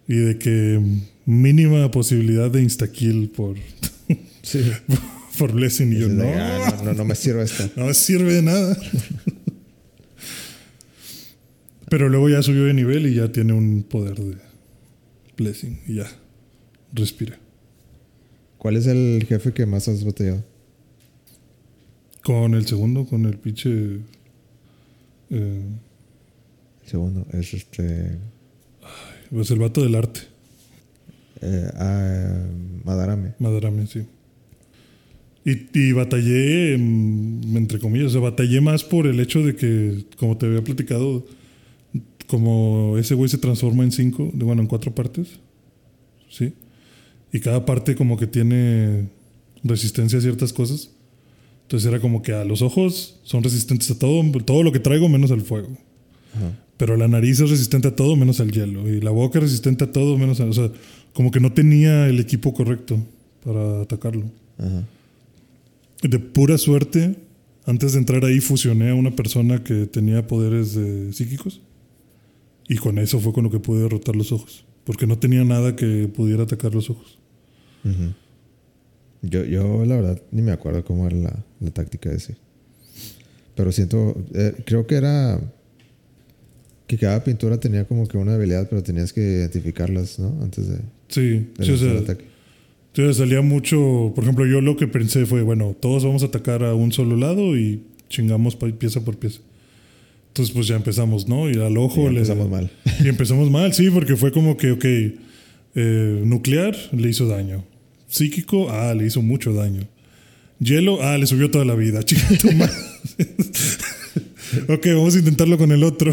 y de que mínima posibilidad de instakill por, Sí. por Blessing. Y yo, no, "Ah, no, no, no me sirve esta. no me sirve de nada. Pero luego ya subió de nivel y ya tiene un poder de Blessing, y ya, respira. ¿Cuál es el jefe que más has batallado? Con el segundo, con el pinche. eh, El segundo es este. pues el vato del arte, eh, ah, Madarame. Madarame, sí. Y, y batallé, entre comillas, o sea, batallé más por el hecho de que, como te había platicado, como ese güey se transforma en cinco, bueno, en cuatro partes, ¿sí? Y cada parte como que tiene resistencia a ciertas cosas. Entonces era como que a los ojos son resistentes a todo, todo lo que traigo menos al fuego. Ajá. Pero la nariz es resistente a todo menos al hielo. Y la boca es resistente a todo menos al... O sea, como que no tenía el equipo correcto para atacarlo. Ajá. De pura suerte, antes de entrar ahí fusioné a una persona que tenía poderes de psíquicos. Y con eso fue con lo que pude derrotar los ojos. Porque no tenía nada que pudiera atacar los ojos. Ujú. Yo, yo, la verdad, ni me acuerdo cómo era la, la táctica ese. Pero siento, eh, creo que era que cada pintura tenía como que una habilidad, pero tenías que identificarlas, ¿no? Antes de, de Sí, sí, o sea, el ataque. Entonces salía mucho, por ejemplo, yo lo que pensé fue, bueno, todos vamos a atacar a un solo lado y chingamos pieza por pieza. Entonces pues ya empezamos, ¿no? Y al ojo Y le... empezamos mal. Y empezamos mal, sí, porque fue como que, ok, eh, nuclear le hizo daño. Psíquico, ah, le hizo mucho daño. Hielo, ah, le subió toda la vida. Chica ok, vamos a intentarlo con el otro.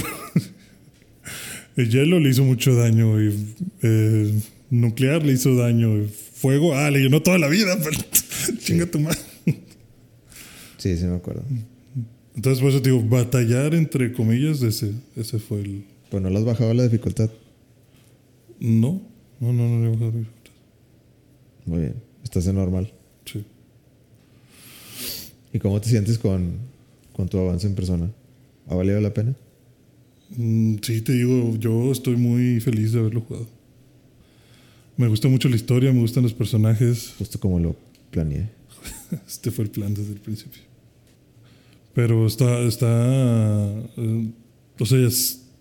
el hielo le hizo mucho daño. Y eh, nuclear le hizo daño. y Fuego, ah, le llenó toda la vida. pero Chinga tu madre. Sí, sí me acuerdo. Entonces, por eso te digo, batallar entre comillas, ese, ese fue el. Pues no le has bajado la dificultad. No, no, no, no le he bajado la dificultad. Muy bien. Estás en normal. Sí. ¿Y cómo te sientes con, con tu avance en persona? ¿Ha valido la pena? Mm, Sí, te digo, yo estoy muy feliz de haberlo jugado. Me gusta mucho la historia, me gustan los personajes. Justo como lo planeé. Este fue el plan desde el principio. Pero está, está, eh, o sea,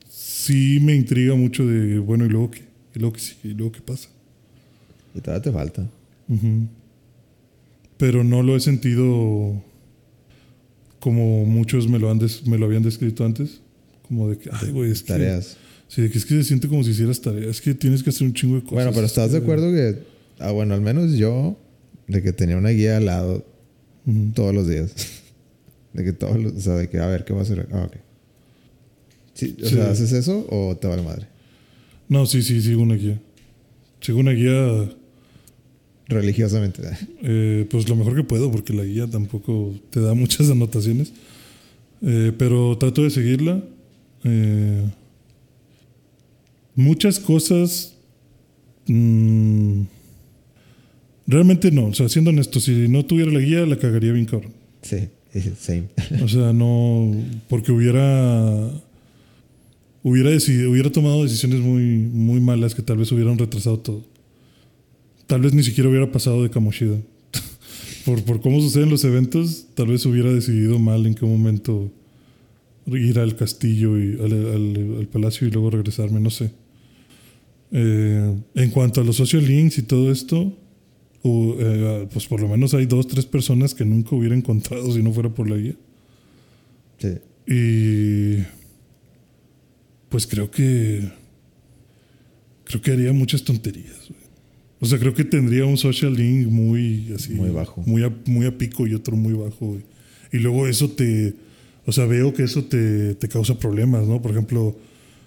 sí me intriga mucho de, bueno, ¿y luego qué? ¿Y luego qué? ¿Y luego qué pasa? Y todavía te falta. Pero no lo he sentido como muchos me lo, han des- me lo habían descrito antes. Como de que, ay, güey, es que... Tareas. Sí, de que es que se siente como si hicieras tareas. Es que tienes que hacer un chingo de cosas. Bueno, pero ¿estás de Eh, acuerdo que... Ah, bueno, al menos yo... De que tenía una guía al lado todos los días. De que todos los... O sea, de que a ver, ¿qué va a hacer? Ah, ok. Sí, o Sí. sea, ¿haces eso o te vale madre? No, sí, sí, sigo una guía. Sigo una guía, Religiosamente. eh, pues lo mejor que puedo, porque la guía tampoco te da muchas anotaciones. Eh, pero trato de seguirla. Eh, muchas cosas. mm, realmente no. O sea, siendo honesto, si no tuviera la guía, la cagaría bien cabrón. Sí, same. O sea, no. Porque hubiera. Hubiera, decidido, hubiera tomado decisiones muy, muy malas que tal vez hubieran retrasado todo. Tal vez ni siquiera hubiera pasado de Kamoshida. por, por cómo suceden los eventos, tal vez hubiera decidido mal en qué momento ir al castillo y al, al- al palacio y luego regresarme, no sé. Eh, en cuanto a los social links y todo esto, o, eh, pues por lo menos hay dos, tres personas que nunca hubiera encontrado si no fuera por la guía. Sí. Y pues creo que creo que haría muchas tonterías. O sea, creo que tendría un social link muy así. Muy bajo. Muy a, muy a pico y otro muy bajo. güey. Y luego eso te. O sea, veo que eso te, te causa problemas, ¿no? Por ejemplo,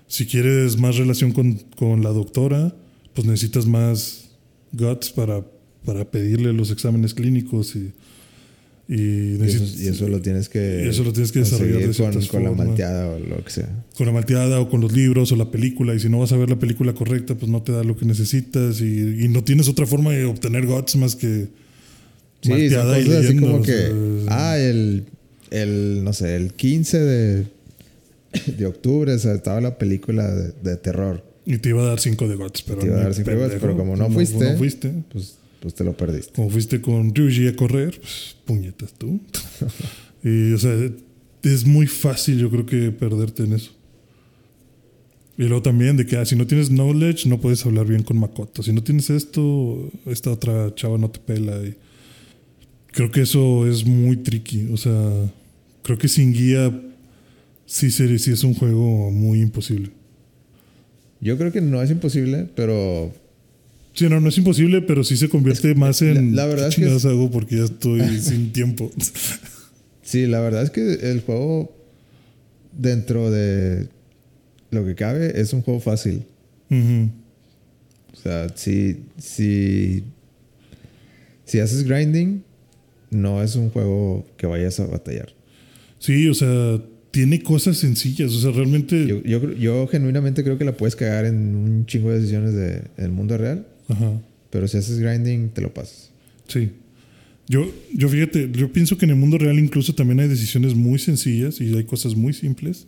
si quieres más relación con, con la doctora, pues necesitas más guts para, para pedirle los exámenes clínicos y. Y, Y eso, necesitas- y eso lo tienes que. y eso lo tienes que desarrollar de con, con la malteada o lo que sea. con la malteada o con los libros o la película y si no vas a ver la película correcta pues no te da lo que necesitas y, y no tienes otra forma de obtener guts más que Sí, malteada y cosas así leyendo, como o que. sea, Ah, el. El, no sé, el 15 de, de octubre o sea, estaba la película de, de terror. y te iba a dar 5 de guts pero, Te iba a dar cinco de pendejo, pero como no fuiste, no fuiste Pues, pues te lo perdiste. como fuiste con Ryuji a correr pues puñetas tú y o sea es muy fácil yo creo que perderte en eso y luego también de que ah, si no tienes knowledge no puedes hablar bien con Makoto. Si no tienes esto, esta otra chava no te pela. Y creo que eso es muy tricky. O sea, creo que sin guía sí, sí es un juego muy imposible. Yo creo que no es imposible, pero Sí, no, no es imposible, pero sí se convierte más en... la- la verdad ¿qué es que chingados hago porque ya estoy sin tiempo. sí, la verdad es que el juego, dentro de lo que cabe, es un juego fácil. O sea, si, si, si haces grinding, no es un juego que vayas a batallar. Sí, o sea, tiene cosas sencillas. O sea, realmente... Yo, yo, genuinamente creo que la puedes cagar en un chingo de decisiones de, del mundo real, Ajá. pero si haces grinding, te lo pasas. Sí. Yo, yo fíjate, yo pienso que en el mundo real incluso también hay decisiones muy sencillas y hay cosas muy simples.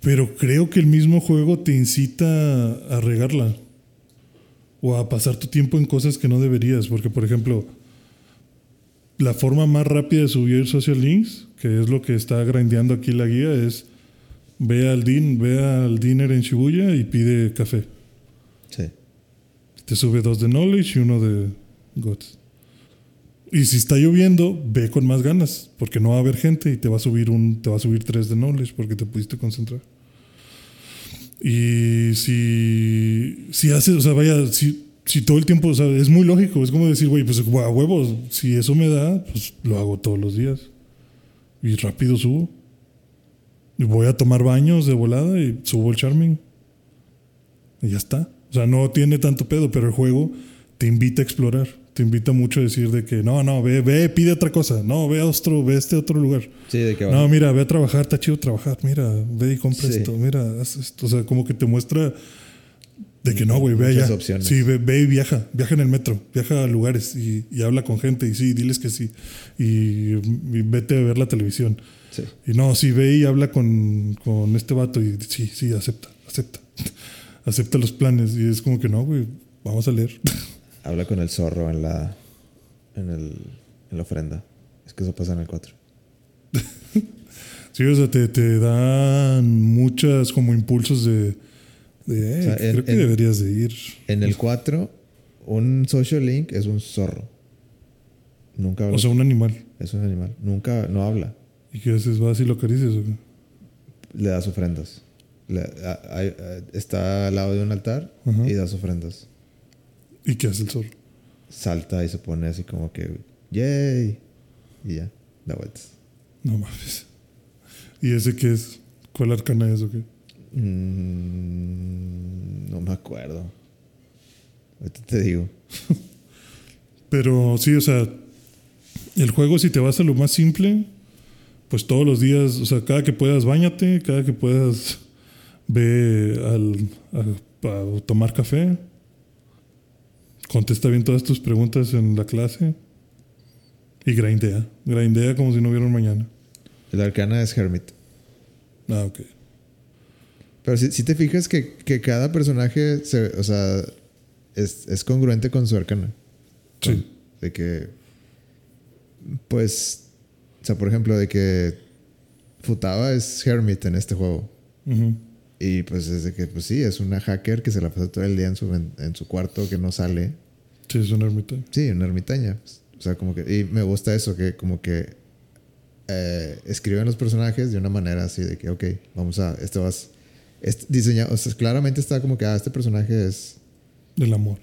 Pero creo que el mismo juego te incita a regarla. O a pasar tu tiempo en cosas que no deberías. Porque, por ejemplo, la forma más rápida de subir social links, que es lo que está grindeando aquí la guía, es ve al, din, ve al dinner en Shibuya y pide café. Te sube dos de knowledge y uno de guts. Y si está lloviendo, ve con más ganas, porque no va a haber gente y te va a subir un, te va a subir tres de knowledge porque te pudiste concentrar. Y si, si haces, o sea, vaya, si, si todo el tiempo, o sea, es muy lógico, es como decir, güey, pues a huevos, si eso me da, pues lo hago todos los días. Y rápido subo. Y voy a tomar baños de volada y subo el charming. Y ya está. O sea, no tiene tanto pedo, pero el juego te invita a explorar. Te invita mucho a decir de que no, no, ve, ve, pide otra cosa. No, ve a otro, ve a este otro lugar. Sí, de que No, mira, ve a trabajar, está chido trabajar. Mira, ve y compra Sí. esto. Mira, haz esto. O sea, como que te muestra de que no, güey, ve allá. opciones. Sí, ve, ve y viaja. Viaja en el metro. Viaja a lugares y, y habla con gente. Y sí, diles que sí. Y, y vete a ver la televisión. Sí. Y no, sí, ve y habla con, con este vato y sí, sí, acepta, acepta. Acepta los planes. Y es como que no, güey, vamos a leer. Habla con el zorro en la, en el, en la ofrenda. Es que eso pasa en el 4. sí, o sea, te, te dan muchas como impulsos de, de "Eh, O sea, en- creo que en- deberías de ir. En el 4, un social link es un zorro. Nunca habla. O sea, un animal. es un animal. Nunca, no habla. ¿Y qué haces? ¿Vas y lo acaricias o qué? Le das ofrendas. A- a- está al lado de un altar y das ofrendas. ¿Y qué hace el zorro? Salta y se pone así como que, ¡yay! Y ya, da vueltas. No mames. ¿Y ese qué es? ¿Cuál arcana es o qué? Mm, no me acuerdo. Ahorita te digo. Pero sí, o sea, el juego si te vas a lo más simple, pues todos los días, o sea, cada que puedas bañate, cada que puedas ve al, a, a tomar café, contesta bien todas tus preguntas en la clase y grindea, grindea como si no hubiera un mañana. El arcana es Hermit. Ah, ok. Pero si, si te fijas que, que cada personaje, se, o sea, es, es congruente con su arcana. Sí. De que, pues, o sea, por ejemplo, de que Futaba es Hermit en este juego. Y pues es de que, pues sí, es una hacker que se la pasa todo el día en su, en, en su cuarto, que no sale. Sí, es un ermitaño. Sí, una ermitaña. O sea, como que, y me gusta eso, que como que eh, escriben los personajes de una manera así de que, ok, vamos a, este vas, este diseñado, o sea, claramente está como que, ah, este personaje es, Del amor.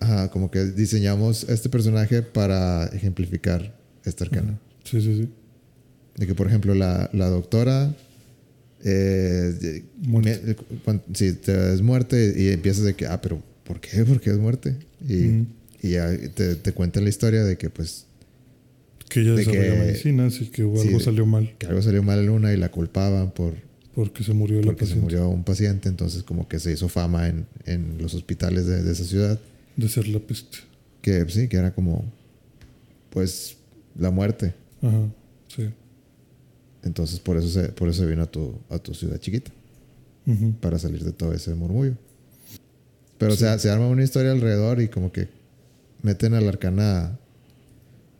Ajá, como que diseñamos este personaje para ejemplificar esta arcana. Sí, sí, sí. De que, por ejemplo, la, la doctora. Eh, Muerte. si te es muerte y empiezas de que, ah, pero ¿por qué? ¿Por qué es muerte? Y, y ya te, te cuentan la historia de que, pues, Que ella De desarrolló medicinas y que algo salió mal que algo salió mal en una y la culpaban por porque se murió la porque se murió un paciente. Entonces, como que se hizo fama en, en los hospitales de, de esa ciudad. De ser la peste. Que sí, que era como, pues, la muerte. Ajá, sí. Entonces, por eso se, por eso se vino a tu, a tu ciudad chiquita. Para salir de todo ese murmullo. Pero Sí. o sea, se arma una historia alrededor y como que meten a la arcana.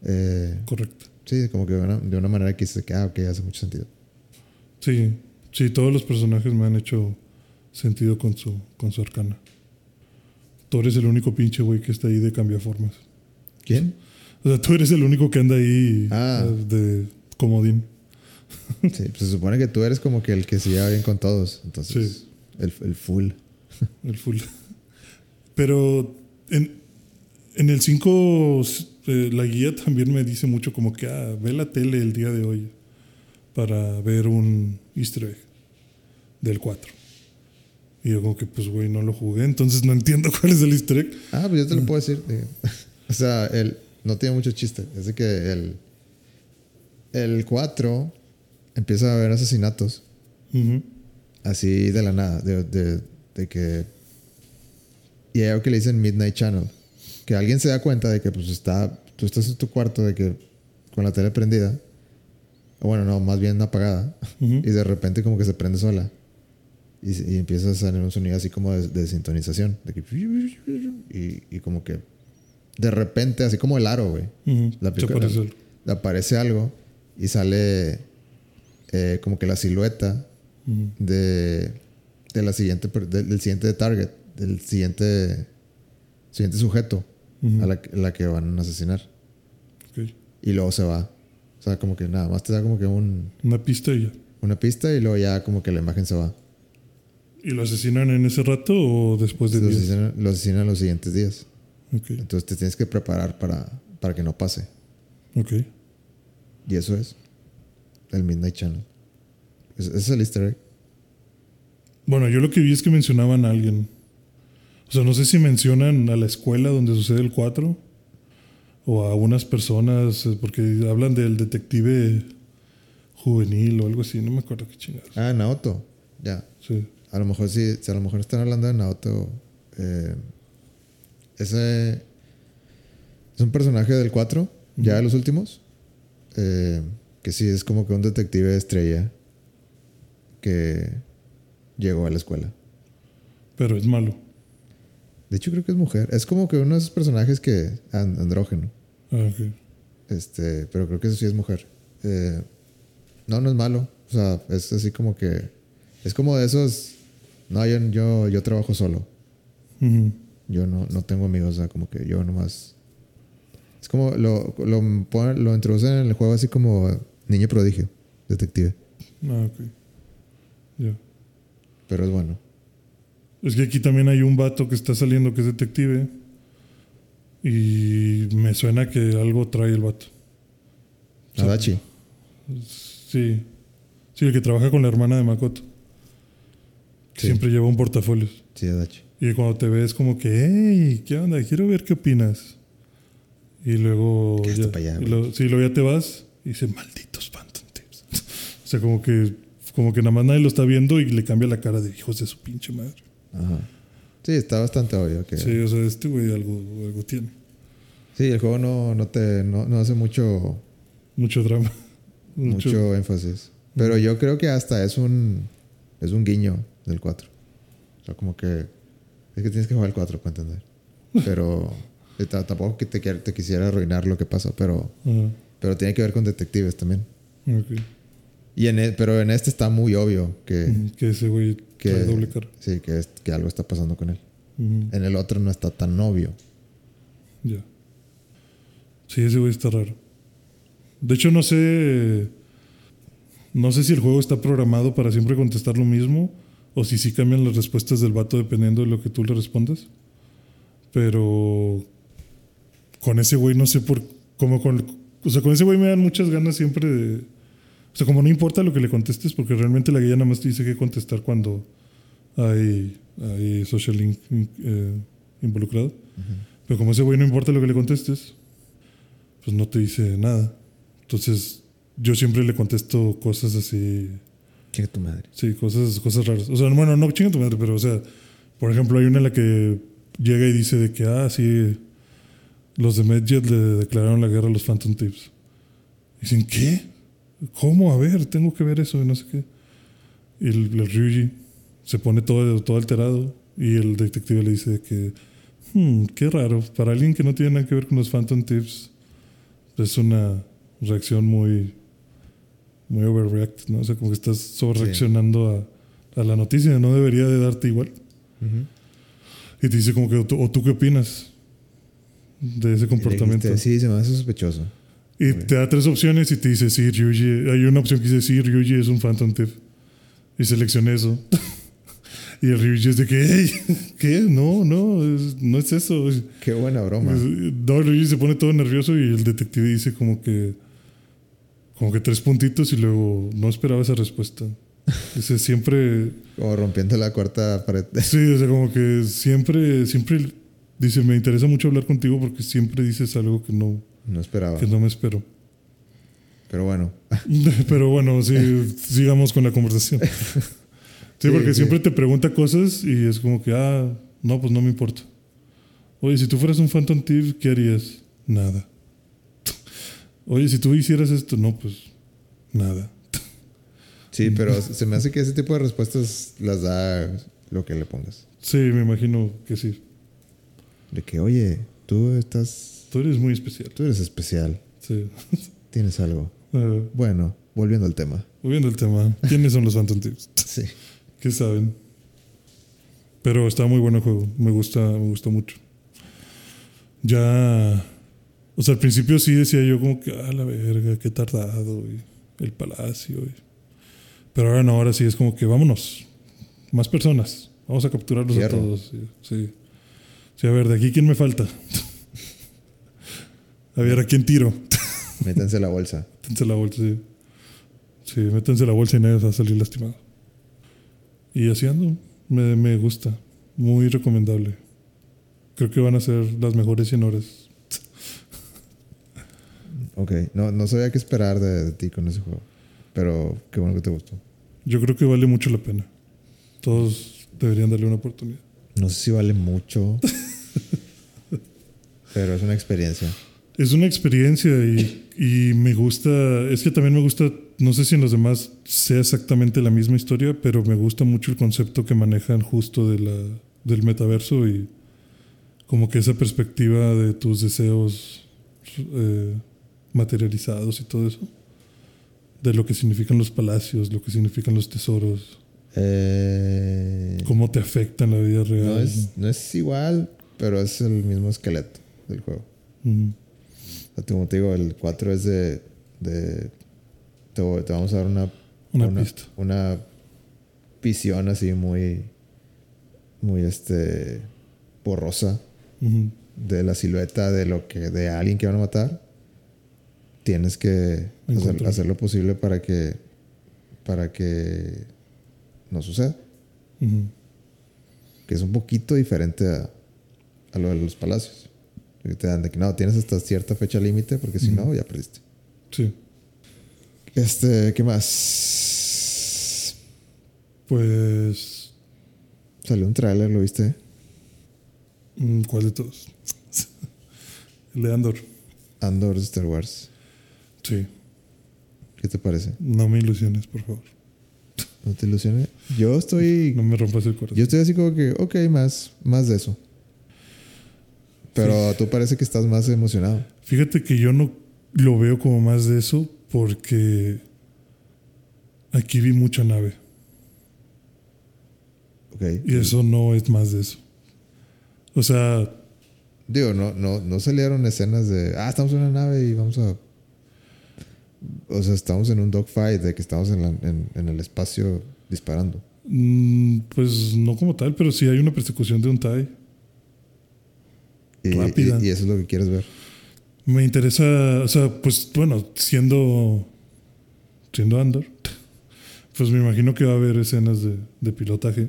eh, Correcto. sí, como que de una, de una manera que dice que, ah, ok, hace mucho sentido. Sí, sí, todos los personajes me han hecho sentido con su, con su arcana. Tú eres el único pinche güey que está ahí de cambiaformas. ¿Quién? O sea, tú eres el único que anda ahí Ah. eh, de comodín. Sí, pues se supone que tú eres como que el que se lleva bien con todos. Entonces, Sí. el, el full. El full. Pero en, en el 5, la guía también me dice mucho como que, ah, ve la tele el día de hoy para ver un easter egg del 4. Y yo como que, pues, güey, no lo jugué, entonces no entiendo cuál es el easter egg. Ah, pues yo te lo puedo decir. eh, o sea, el, no tiene mucho chiste. Es de que el, el 4 empieza a haber asesinatos. Ujú. así de la nada, de, de, de que... Y hay algo que le dicen Midnight Channel, que alguien se da cuenta de que pues está, tú estás en tu cuarto de que con la tele prendida, o bueno, no, más bien apagada, Ujú. y de repente como que se prende sola. Y, y empieza a salir un sonido así como de, de sintonización, de que... Y, y como que de repente, así como el aro, güey. Ujú. La Se pica- aparece algo y sale eh, como que la silueta de, de la siguiente per- del, siguiente target, del siguiente siguiente sujeto Ujú. a la, la que van a asesinar y luego se va. O sea, como que nada más te da como que un, Una pista y ya. una pista y luego ya como que la imagen se va. ¿Y lo asesinan en ese rato o después de Lo días? asesinan, lo asesinan los siguientes días. Ok, Entonces te tienes que preparar para, para que no pase. ok. Y eso es el Midnight Channel. Es- es el easter egg. Bueno, yo lo que vi es que mencionaban a alguien. O sea, no sé si mencionan a la escuela donde sucede el 4 o a unas personas, eh, porque hablan del detective juvenil o algo así, no me acuerdo qué chingados. Ah, Naoto. Ya. Sí. A lo mejor sí, a lo mejor están hablando de Naoto. eh, ese es un personaje del 4, ya de los últimos. eh, que sí es como que un detective estrella que llegó a la escuela. Pero es malo. De hecho, creo que es mujer. Es como que uno de esos personajes que. and- andrógeno. Ah, ok. Este, pero creo que eso sí es mujer. Eh, no, no es malo. O sea, es así como que. Es como de esos. No, yo, yo, yo trabajo solo. Yo no, no tengo amigos, o sea, como que yo nomás. Es como lo, lo, lo introducen en el juego así como niño prodigio, detective. Ah, ok. Ya. Pero es bueno. Es que aquí también hay un vato que está saliendo que es detective. Y me suena que algo trae el vato. O sea, Adachi. Sí. Sí, el que trabaja con la hermana de Makoto. Sí. Siempre lleva un portafolio. Sí, Adachi. Y cuando te ves como que, hey, ¿qué onda? Quiero ver qué opinas. Y luego... ¿Qué hasta ya- para allá, y luego- sí, luego ya te vas y dice, malditos Phantom Tips. o sea, como que, como que nada más nadie lo está viendo y le cambia la cara de hijos de su pinche madre. Ajá. Sí, está bastante obvio que. Sí, o sea, este güey algo, algo tiene. Sí, el juego no, no te no, no hace mucho, Mucho drama. mucho, Mucho. énfasis. Pero yo creo que hasta es un es un guiño del 4. O sea, como que es que tienes que jugar el 4 para entender. Pero eh, tampoco que te, te quisiera arruinar lo que pasa, pero Ajá. Pero tiene que ver con detectives también. Ok. Y en e- pero en este está muy obvio que, Que ese güey que trae doble cara. sí, que, es- que algo está pasando con él. En el otro no está tan obvio. Ya. Sí, ese güey está raro. De hecho, no sé. No sé si el juego está programado para siempre contestar lo mismo o si sí cambian las respuestas del vato dependiendo de lo que tú le respondas. Pero con ese güey no sé por cómo con o sea, con ese güey me dan muchas ganas siempre de o sea, como no importa lo que le contestes porque realmente la guía nada más te dice que contestar cuando hay, hay social link eh, involucrado. Pero como ese güey no importa lo que le contestes, pues no te dice nada. Entonces, yo siempre le contesto cosas así. Chinga tu madre. Sí, cosas, cosas raras. O sea, bueno, no chinga tu madre, pero o sea, por ejemplo, hay una en la que llega y dice de que, ah, sí, los de Medjet le declararon la guerra a los Phantom Tips. Dicen, ¿qué? ¿Cómo? A ver, tengo que ver eso y no sé qué. Y el, el Ryuji se pone todo, todo alterado y el detective le dice que, hmm, qué raro, para alguien que no tiene nada que ver con los Phantom Tips, es una reacción muy, muy overreact, ¿no? O sea, como que estás sobre reaccionando a, a, la noticia, no debería de darte igual. Y te dice como que, o tú, qué opinas de ese comportamiento. sí, se me hace sospechoso. Y te da tres opciones y te dice, sí, Ryuji, hay una opción que dice, sí, Ryuji es un Phantom Tip. Y seleccioné eso. y el Ryuji es de que, hey, ¿qué? No, no, no es eso. Qué buena broma. No, el Ryuji se pone todo nervioso y el detective dice como que, como que tres puntitos y luego no esperaba esa respuesta. Dice, siempre... como rompiendo la cuarta pared. sí, o sea, como que siempre, siempre, dice, me interesa mucho hablar contigo porque siempre dices algo que no... No esperaba. Que no me espero. Pero bueno. Pero bueno, sí, sigamos con la conversación. Sí, porque siempre te pregunta cosas y es como que, ah, no, pues no me importa. Oye, si tú fueras un Phantom Thief, ¿qué harías? Nada. Oye, si tú hicieras esto, no, pues nada. Sí, pero se me hace que ese tipo de respuestas las da lo que le pongas. Sí, me imagino que sí. De que, oye, tú estás... Tú eres muy especial. Tú eres especial. Sí. Tienes algo. bueno, volviendo al tema. Volviendo al tema. ¿Quiénes son los Phantom Tips? Sí. ¿Qué saben? Pero está muy bueno el juego. Me gusta, me gusta mucho. Ya. O sea, al principio sí decía yo como que, ah, la verga, qué tardado, el palacio. Pero ahora no, ahora sí es como que vámonos. Más personas. Vamos a capturarlos a todos. Sí. Sí. a ver, de aquí quién me falta. a ver, ¿a quién tiro? Métanse la bolsa. Métanse la bolsa, sí. Sí, métanse la bolsa y nadie va a salir lastimado. Y así ando. Me, me gusta. Muy recomendable. Creo que van a ser las mejores 100 horas. ok, no, no sabía qué esperar de, ti con ese juego. Pero qué bueno que te gustó. Yo creo que vale mucho la pena. Todos deberían darle una oportunidad. No sé si vale mucho. pero es una experiencia. Es una experiencia y, y, me gusta, es que también me gusta, no sé si en los demás sea exactamente la misma historia, pero me gusta mucho el concepto que manejan justo de la, del metaverso y como que esa perspectiva de tus deseos eh, materializados y todo eso, de lo que significan los palacios, lo que significan los tesoros, eh, cómo te afectan la vida real. No es, no es igual, pero es el mismo esqueleto del juego como te digo, el 4 es de. de te, vamos a dar una. Una, una, visión así muy. Muy este. borrosa. De la silueta de lo que. de alguien que van a matar. Tienes que hacer, lo posible para que. para que. no suceda. Que es un poquito diferente a, a lo de los palacios. Te dan de que no, tienes hasta cierta fecha límite porque si no, ya perdiste. Sí. Este, ¿qué más? Pues. Salió un tráiler, ¿lo viste? Mm, ¿Cuál de todos? El de Andor. Andor de Star Wars. Sí. ¿Qué te parece? No me ilusiones, por favor. ¿No te ilusiones? Yo estoy. No me rompas el corazón. Yo estoy así como que, ok, más, más de eso. Pero tú parece que estás más emocionado. Fíjate que yo no lo veo como más de eso porque aquí vi mucha nave. Okay. Y eso no es más de eso. O sea... Digo, no, no, no salieron escenas de, ah, estamos en una nave y vamos a... O sea, estamos en un dogfight de que estamos en, en, el espacio disparando. Mm, pues no como tal, pero sí hay una persecución de un TIE. Y, Rápida. y- y eso es lo que quieres ver. Me interesa, o sea, pues bueno, siendo, siendo Andor, pues me imagino que va a haber escenas de, de pilotaje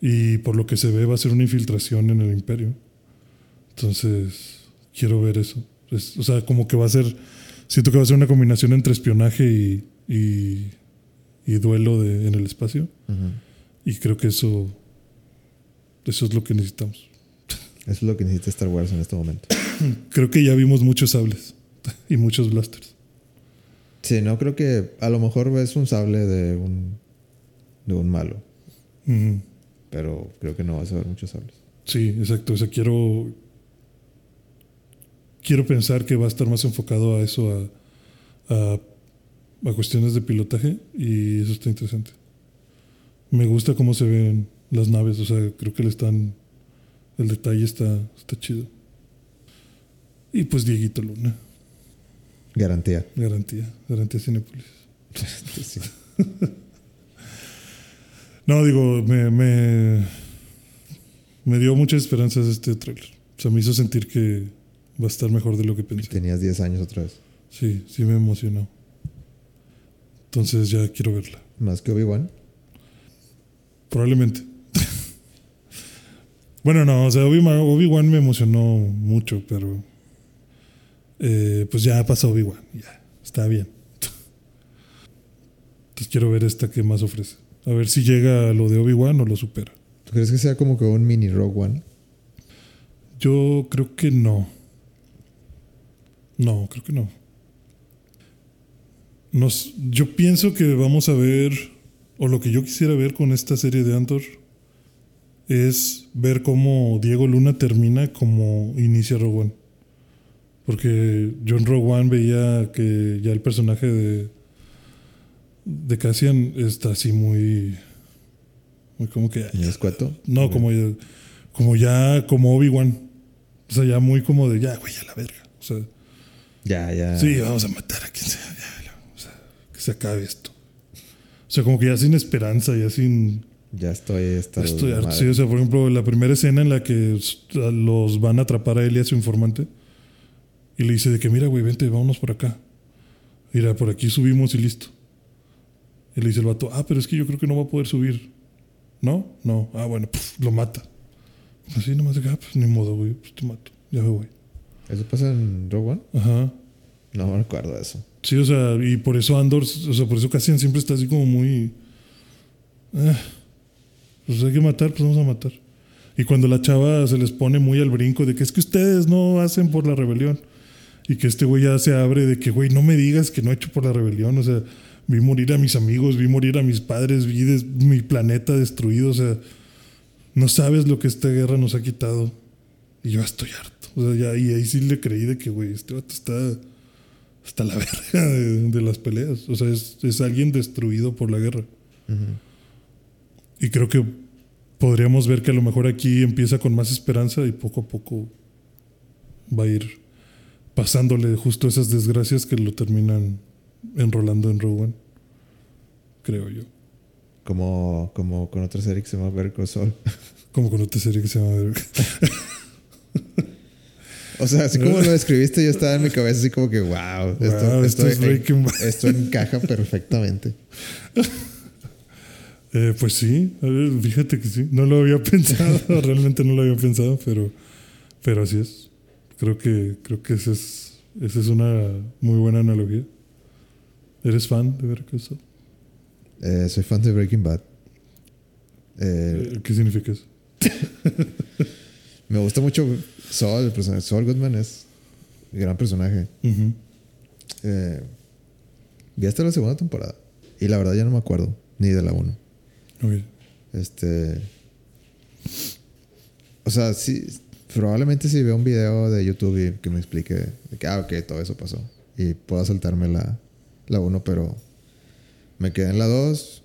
y por lo que se ve va a ser una infiltración en el imperio. Entonces, quiero ver eso. Es- o sea, como que va a ser, siento que va a ser una combinación entre espionaje y, y, y duelo de, en el espacio. Y creo que eso, eso es lo que necesitamos. Eso es lo que necesita Star Wars en este momento. Creo que ya vimos muchos sables y muchos blasters. Sí, no creo que a lo mejor ves un sable de un, de un malo, Ujú. pero creo que no vas a ver muchos sables. Sí, exacto. O sea, quiero. Quiero pensar que va a estar más enfocado a eso, a, a, a cuestiones de pilotaje, y eso está interesante. Me gusta cómo se ven las naves, o sea, creo que le están. El detalle está, está chido. Y pues Dieguito Luna, Garantía. garantía, garantía Cinepolis. Sí. No, digo, me, me, me dio muchas esperanzas este tráiler. O sea, me hizo sentir que va a estar mejor de lo que pensé. Tenías 10 años otra vez. Sí, sí me emocionó. Entonces ya quiero verla. Más que Obi-Wan. Probablemente. Bueno, no, o sea, Obi-Wan me emocionó mucho, pero eh, pues ya pasó Obi-Wan, ya, está bien. Entonces quiero ver esta que más ofrece. A ver si llega a lo de Obi-Wan o lo supera. ¿Tú crees que sea como que un mini Rogue One? Yo creo que no. No, creo que no. Nos, yo pienso que vamos a ver, o lo que yo quisiera ver con esta serie de Andor, es ver cómo Diego Luna termina como inicia Rogue One. Porque yo en Rogue One veía que ya el personaje de, de Cassian está así muy... Muy como que... ¿Mi escueto? No, como ya, como ya, como Obi-Wan. O sea, ya muy como de, ya, güey, a la verga. O sea, Ya, ya. sí, vamos a matar a quien sea. ya, ya, o sea, que se acabe esto. O sea, como que ya sin esperanza, ya sin Ya estoy madre. Sí, o sea, por ejemplo, la primera escena en la que los van a atrapar a él y a su informante. Y le dice de que, mira, güey, vente, vámonos por acá. Mira, por aquí subimos y listo. Y le dice el vato, ah, pero es que yo creo que no va a poder subir. ¿No? No. Ah, bueno, puf, lo mata. Así nomás de que, ah, pues ni modo, güey, pues te mato. Ya me voy. ¿Eso pasa en Rogue One? Ajá. No me acuerdo de eso. Sí, o sea, y por eso Andor, o sea, por eso Cassian siempre está así como muy. "Ah, pues hay que matar, pues vamos a matar. Y cuando la chava se les pone muy al brinco de que es que ustedes no hacen por la rebelión. Y que este güey ya se abre de que, güey, no me digas que no he hecho por la rebelión. O sea, vi morir a mis amigos, vi morir a mis padres, vi mi planeta destruido. O sea, no sabes lo que esta guerra nos ha quitado. Y yo estoy harto. O sea, ya, y ahí sí le creí de que, güey, este vato está hasta la verga de, de las peleas. O sea, es, es alguien destruido por la guerra. Y creo que podríamos ver que a lo mejor aquí empieza con más esperanza y poco a poco va a ir pasándole justo esas desgracias que lo terminan enrolando en One. Creo yo. Como, como con otra serie que se llama Call Saul. Como con otra serie que se llama... O sea, así como lo describiste, yo estaba en mi cabeza así como que, wow, esto, Wow, esto es esto, Bad. esto encaja perfectamente. Eh, pues sí, fíjate que sí. No lo había pensado, realmente no lo había pensado, pero, pero así es. Creo que, creo que esa es, esa es una muy buena analogía. ¿Eres fan de eso? Eh, soy fan de Breaking Bad. Eh, Eh, ¿Qué significa eso? me gusta mucho Saul, el personaje. Saul Goodman es un gran personaje. Ujú. Eh, vi hasta la segunda temporada. Y la verdad ya no me acuerdo, ni de la 1. Ok. Este. O sea, sí. Probablemente si veo un video de YouTube y que me explique de que, ah, ok, todo eso pasó. Y puedo saltarme la, la 1, pero me quedé en la 2.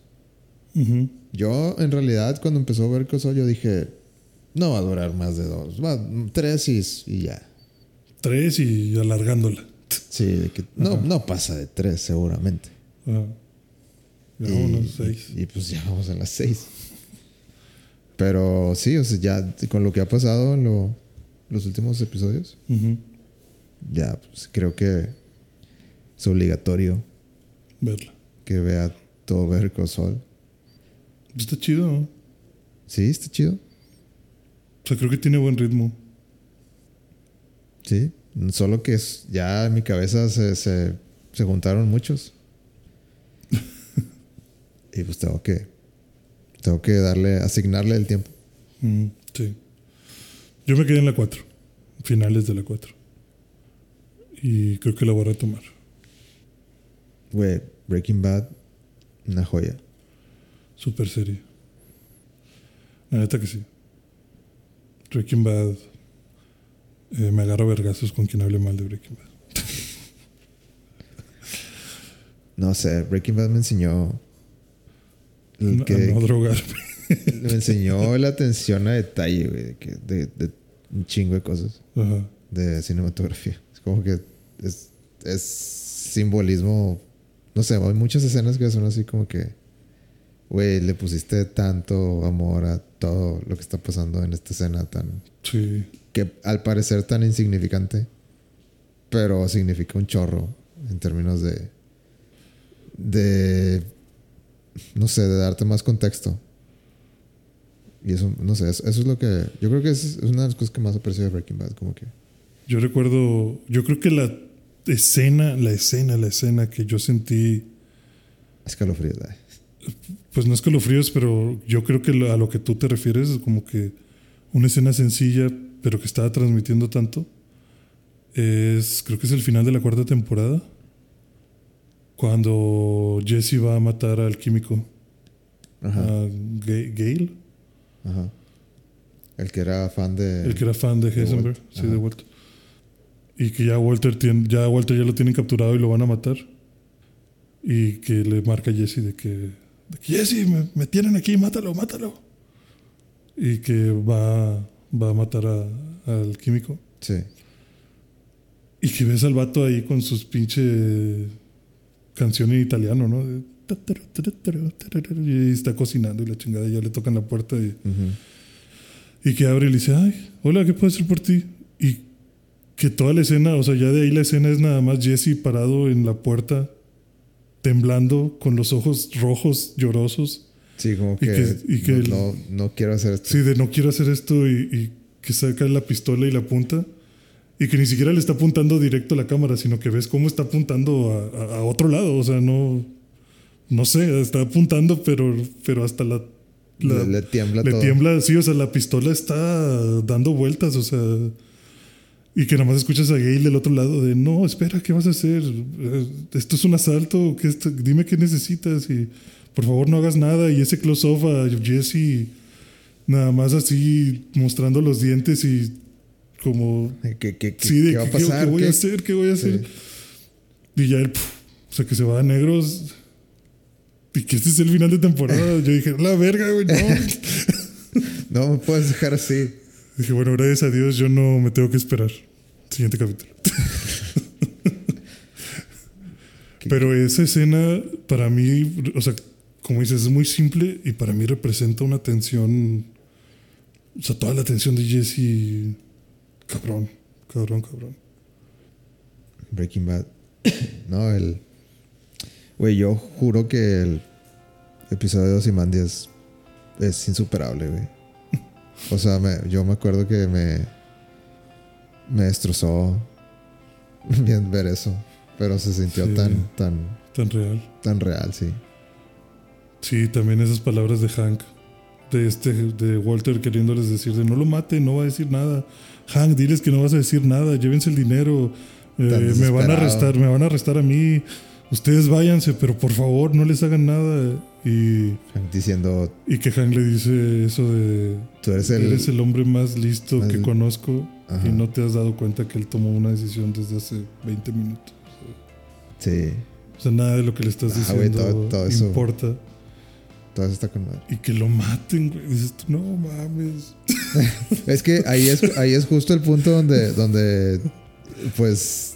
Ujú. Yo, en realidad, cuando empezó a ver cosas, yo dije, no va a durar más de dos. Va, tres y, y ya. Tres y alargándola. Sí, de que no, no pasa de tres, seguramente. Ah. Ya, y, seis. y- y pues ya vamos en las seis. Pero sí, o sea, ya con lo que ha pasado, lo, los últimos episodios, ya pues, creo que es obligatorio Verla. que vea todo Call Saul. Está chido, ¿no? Sí, está chido. O sea, creo que tiene buen ritmo. Sí. Solo que es- ya en mi cabeza se, se, se juntaron muchos. Y pues tengo que. Tengo que darle, asignarle el tiempo. Mm, sí. Yo me quedé en la 4. Finales de la 4. Y creo que la voy a retomar. Güey, Breaking Bad, una joya. Super serie. La neta que sí. Breaking Bad. eh, me agarro vergazos con quien hable mal de Breaking Bad. No sé, Breaking Bad me enseñó. El No- que, no drogarme. me enseñó la atención a detalle, güey, de, de un chingo de cosas Ajá. de cinematografía. Es como que es, es simbolismo. No sé, hay muchas escenas que son así como que, güey, le pusiste tanto amor a todo lo que está pasando en esta escena tan. Sí. que al parecer tan insignificante, pero significa un chorro en términos de. de. No sé, de darte más contexto. Y eso, no sé, eso, eso es lo que. Yo creo que es, es una de las cosas que más aprecio de Breaking Bad, como que. Yo recuerdo. Yo creo que la escena, la escena, la escena que yo sentí. Escalofríos, ay. Pues no escalofríos, pero yo creo que a lo que tú te refieres es como que una escena sencilla, pero que estaba transmitiendo tanto. Es, creo que es el final de la cuarta temporada. Cuando Jesse va a matar al químico, Ajá, a Ga- Gale, ajá. El que era fan de. el que era fan de Heisenberg, sí, de Walt. Y que ya Walter, tiene, ya Walter ya lo tienen capturado y lo van a matar. Y que le marca a Jesse de que, de que, Jesse, me, me tienen aquí, mátalo, mátalo. Y que va, va a matar a- al químico. Sí. Y que ves al vato ahí con sus pinche canción en italiano, ¿no? De Y está cocinando y la chingada ya le tocan la puerta y, Ujú. y que abre y le dice, ay, hola, ¿qué puedo hacer por ti? Y que toda la escena, o sea, ya de ahí la escena es nada más Jesse parado en la puerta, temblando, con los ojos rojos, llorosos. Sí, como Y que. que- y que no, no, no quiero hacer esto. Sí, de no quiero hacer esto y, y que saca la pistola y la apunta. Y que ni siquiera le está apuntando directo a la cámara, sino que ves cómo está apuntando a, a- a otro lado. O sea, no. No sé, está apuntando, pero, pero hasta la. la- le, le tiembla le todo. tiembla, sí, o sea, la pistola está dando vueltas, o sea. Y que nada más escuchas a Gale del otro lado de, no, espera, ¿qué vas a hacer? Eh, Esto es un asalto, ¿qué esto- dime qué necesitas y por favor no hagas nada. Y ese close-off a Jesse, nada más así mostrando los dientes y como, ¿Qué, qué, qué- sí, de qué va a ¿qué- qué- pasar? ¿Qué, voy a hacer? ¿Qué voy a hacer? Sí. Y ya él, puf, o sea, que se va a negros. Y que este es el final de temporada. Yo dije, la verga, güey, no. No me puedes dejar así. Dije, bueno, gracias a Dios yo no me tengo que esperar. Siguiente capítulo. Pero esa escena, para mí, o sea, como dices, es muy simple y para mí representa una tensión. O sea, toda la tensión de Jesse. Cabrón, cabrón, cabrón. Breaking Bad. no, el. Güey, yo juro que el episodio de Ozymandias es insuperable, güey. O sea, me- yo me acuerdo que me. Me destrozó bien ver eso. Pero se sintió Sí. tan, tan, Tan real. tan real, sí. Sí, también esas palabras de Hank, de este, de Walter queriéndoles decir de no lo mate, no va a decir nada. Hank, diles que no vas a decir nada, llévense el dinero, eh, me van a arrestar, me van a arrestar a mí. Ustedes váyanse, pero por favor no les hagan nada. Y, Diciendo, y que Hank le dice eso de tú eres el. eres el hombre más listo más que conozco Ajá. y no te has dado cuenta que él tomó una decisión desde hace 20 minutos. Sí, O sea, nada de lo que le estás Ah, diciendo todo- todo eso. importa. Eso está con madre. Y que lo maten, güey. Dices tú, no mames. Es que ahí es, ahí es justo el punto donde, donde pues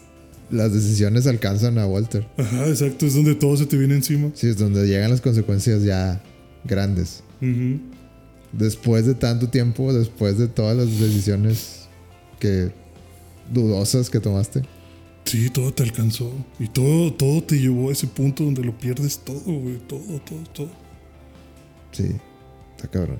las decisiones alcanzan a Walter. Ajá, exacto, es donde todo se te viene encima. Sí, es donde llegan las consecuencias ya grandes. Después de tanto tiempo, después de todas las decisiones que dudosas que tomaste. Sí, todo te alcanzó. Y todo, todo te llevó a ese punto donde lo pierdes todo, güey. Todo, todo, todo. Sí, está cabrón.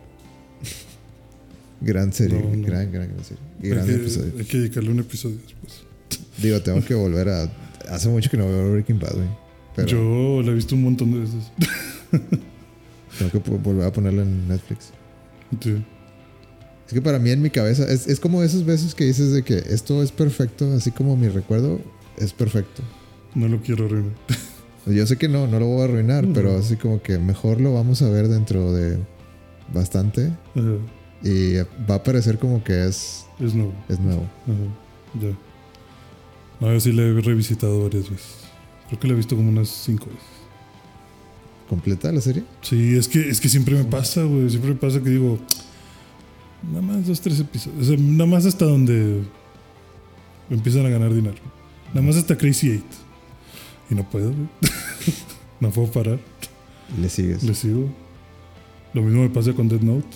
gran serie, No, no. gran, gran, gran serie. Y Hay gran que, episodio. hay que dedicarle un episodio después. Digo, tengo que volver a. Hace mucho que no veo Breaking Bad, güey. Pero Yo la he visto un montón de veces. tengo que volver a ponerla en Netflix. Sí. Es que para mí en mi cabeza es, es como esos besos que dices de que esto es perfecto, así como mi recuerdo es perfecto. No lo quiero arruinar. Yo sé que no, no lo voy a arruinar, pero así como que mejor lo vamos a ver dentro de bastante y va a parecer como que es, Es nuevo. es nuevo. Ajá. Ya. No, yo sí la he revisitado varias veces. Creo que la he visto como unas cinco veces. ¿Completa la serie? Sí, es que, es que siempre me pasa, güey. Siempre me pasa que digo, nada más dos, tres episodios. O sea, nada más hasta donde empiezan a ganar dinero. Nada más hasta Crazy Eight. Y no puedo, güey. no puedo parar. Le sigues. Le sigo. Lo mismo me pasa con Dead Note.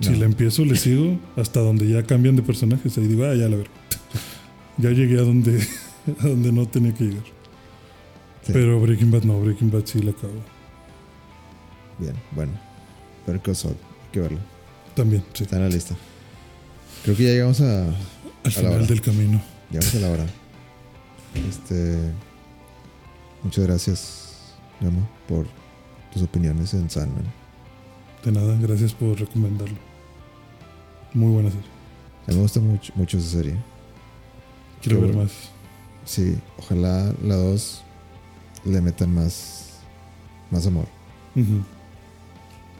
Si la empiezo, le sigo hasta donde ya cambian de personajes. Ahí digo, ah, ya la veré. ya llegué a donde, a donde no tenía que llegar. Sí. Pero Breaking Bad no, Breaking Bad sí la acabo. Bien, bueno. Pero Call Saul, hay que verlo. También, sí. Está en la lista. Creo que ya llegamos a, Al la final hora. del camino. llegamos a la hora. Este, muchas gracias, Gama, por tus opiniones en Sandman. De nada, gracias por recomendarlo. Muy buena serie. A mí me gusta mucho, mucho esa serie. Quiero Qué ver bueno. más. Sí, ojalá la 2 le metan más, más amor.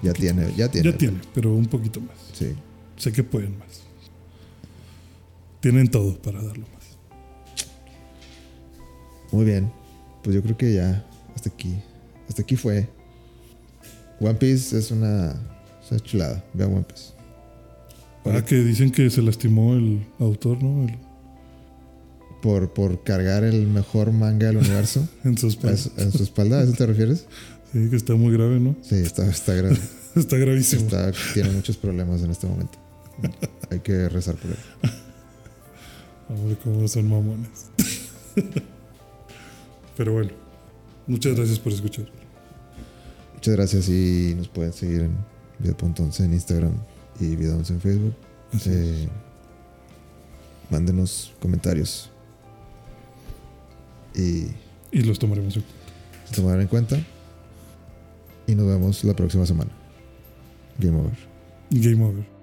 Ya tiene, ya tiene. Ya tiene, pero un poquito más. Sí. Sé que pueden más. Tienen todo para darlo más. Muy bien. Pues yo creo que ya hasta aquí. Hasta aquí fue. One Piece es una, es una chulada. Vean One Piece. Ah, que dicen que se lastimó el autor, ¿no? El- Por, por cargar el mejor manga del universo en sus a espalda. su- en su espalda. ¿A eso te refieres? Sí, que está muy grave, ¿no? Sí, está, está grave. Está gravísimo. Está, tiene muchos problemas en este momento. Hay que rezar por él. Hombre, cómo son mamones. Pero bueno, muchas gracias por escuchar. Muchas gracias y nos pueden seguir en video.11 en Instagram y video11 en Facebook. Así es. Eh, mándenos comentarios y Y los tomaremos en se tomarán en cuenta. Y nos vemos la próxima semana. Game over. Game over.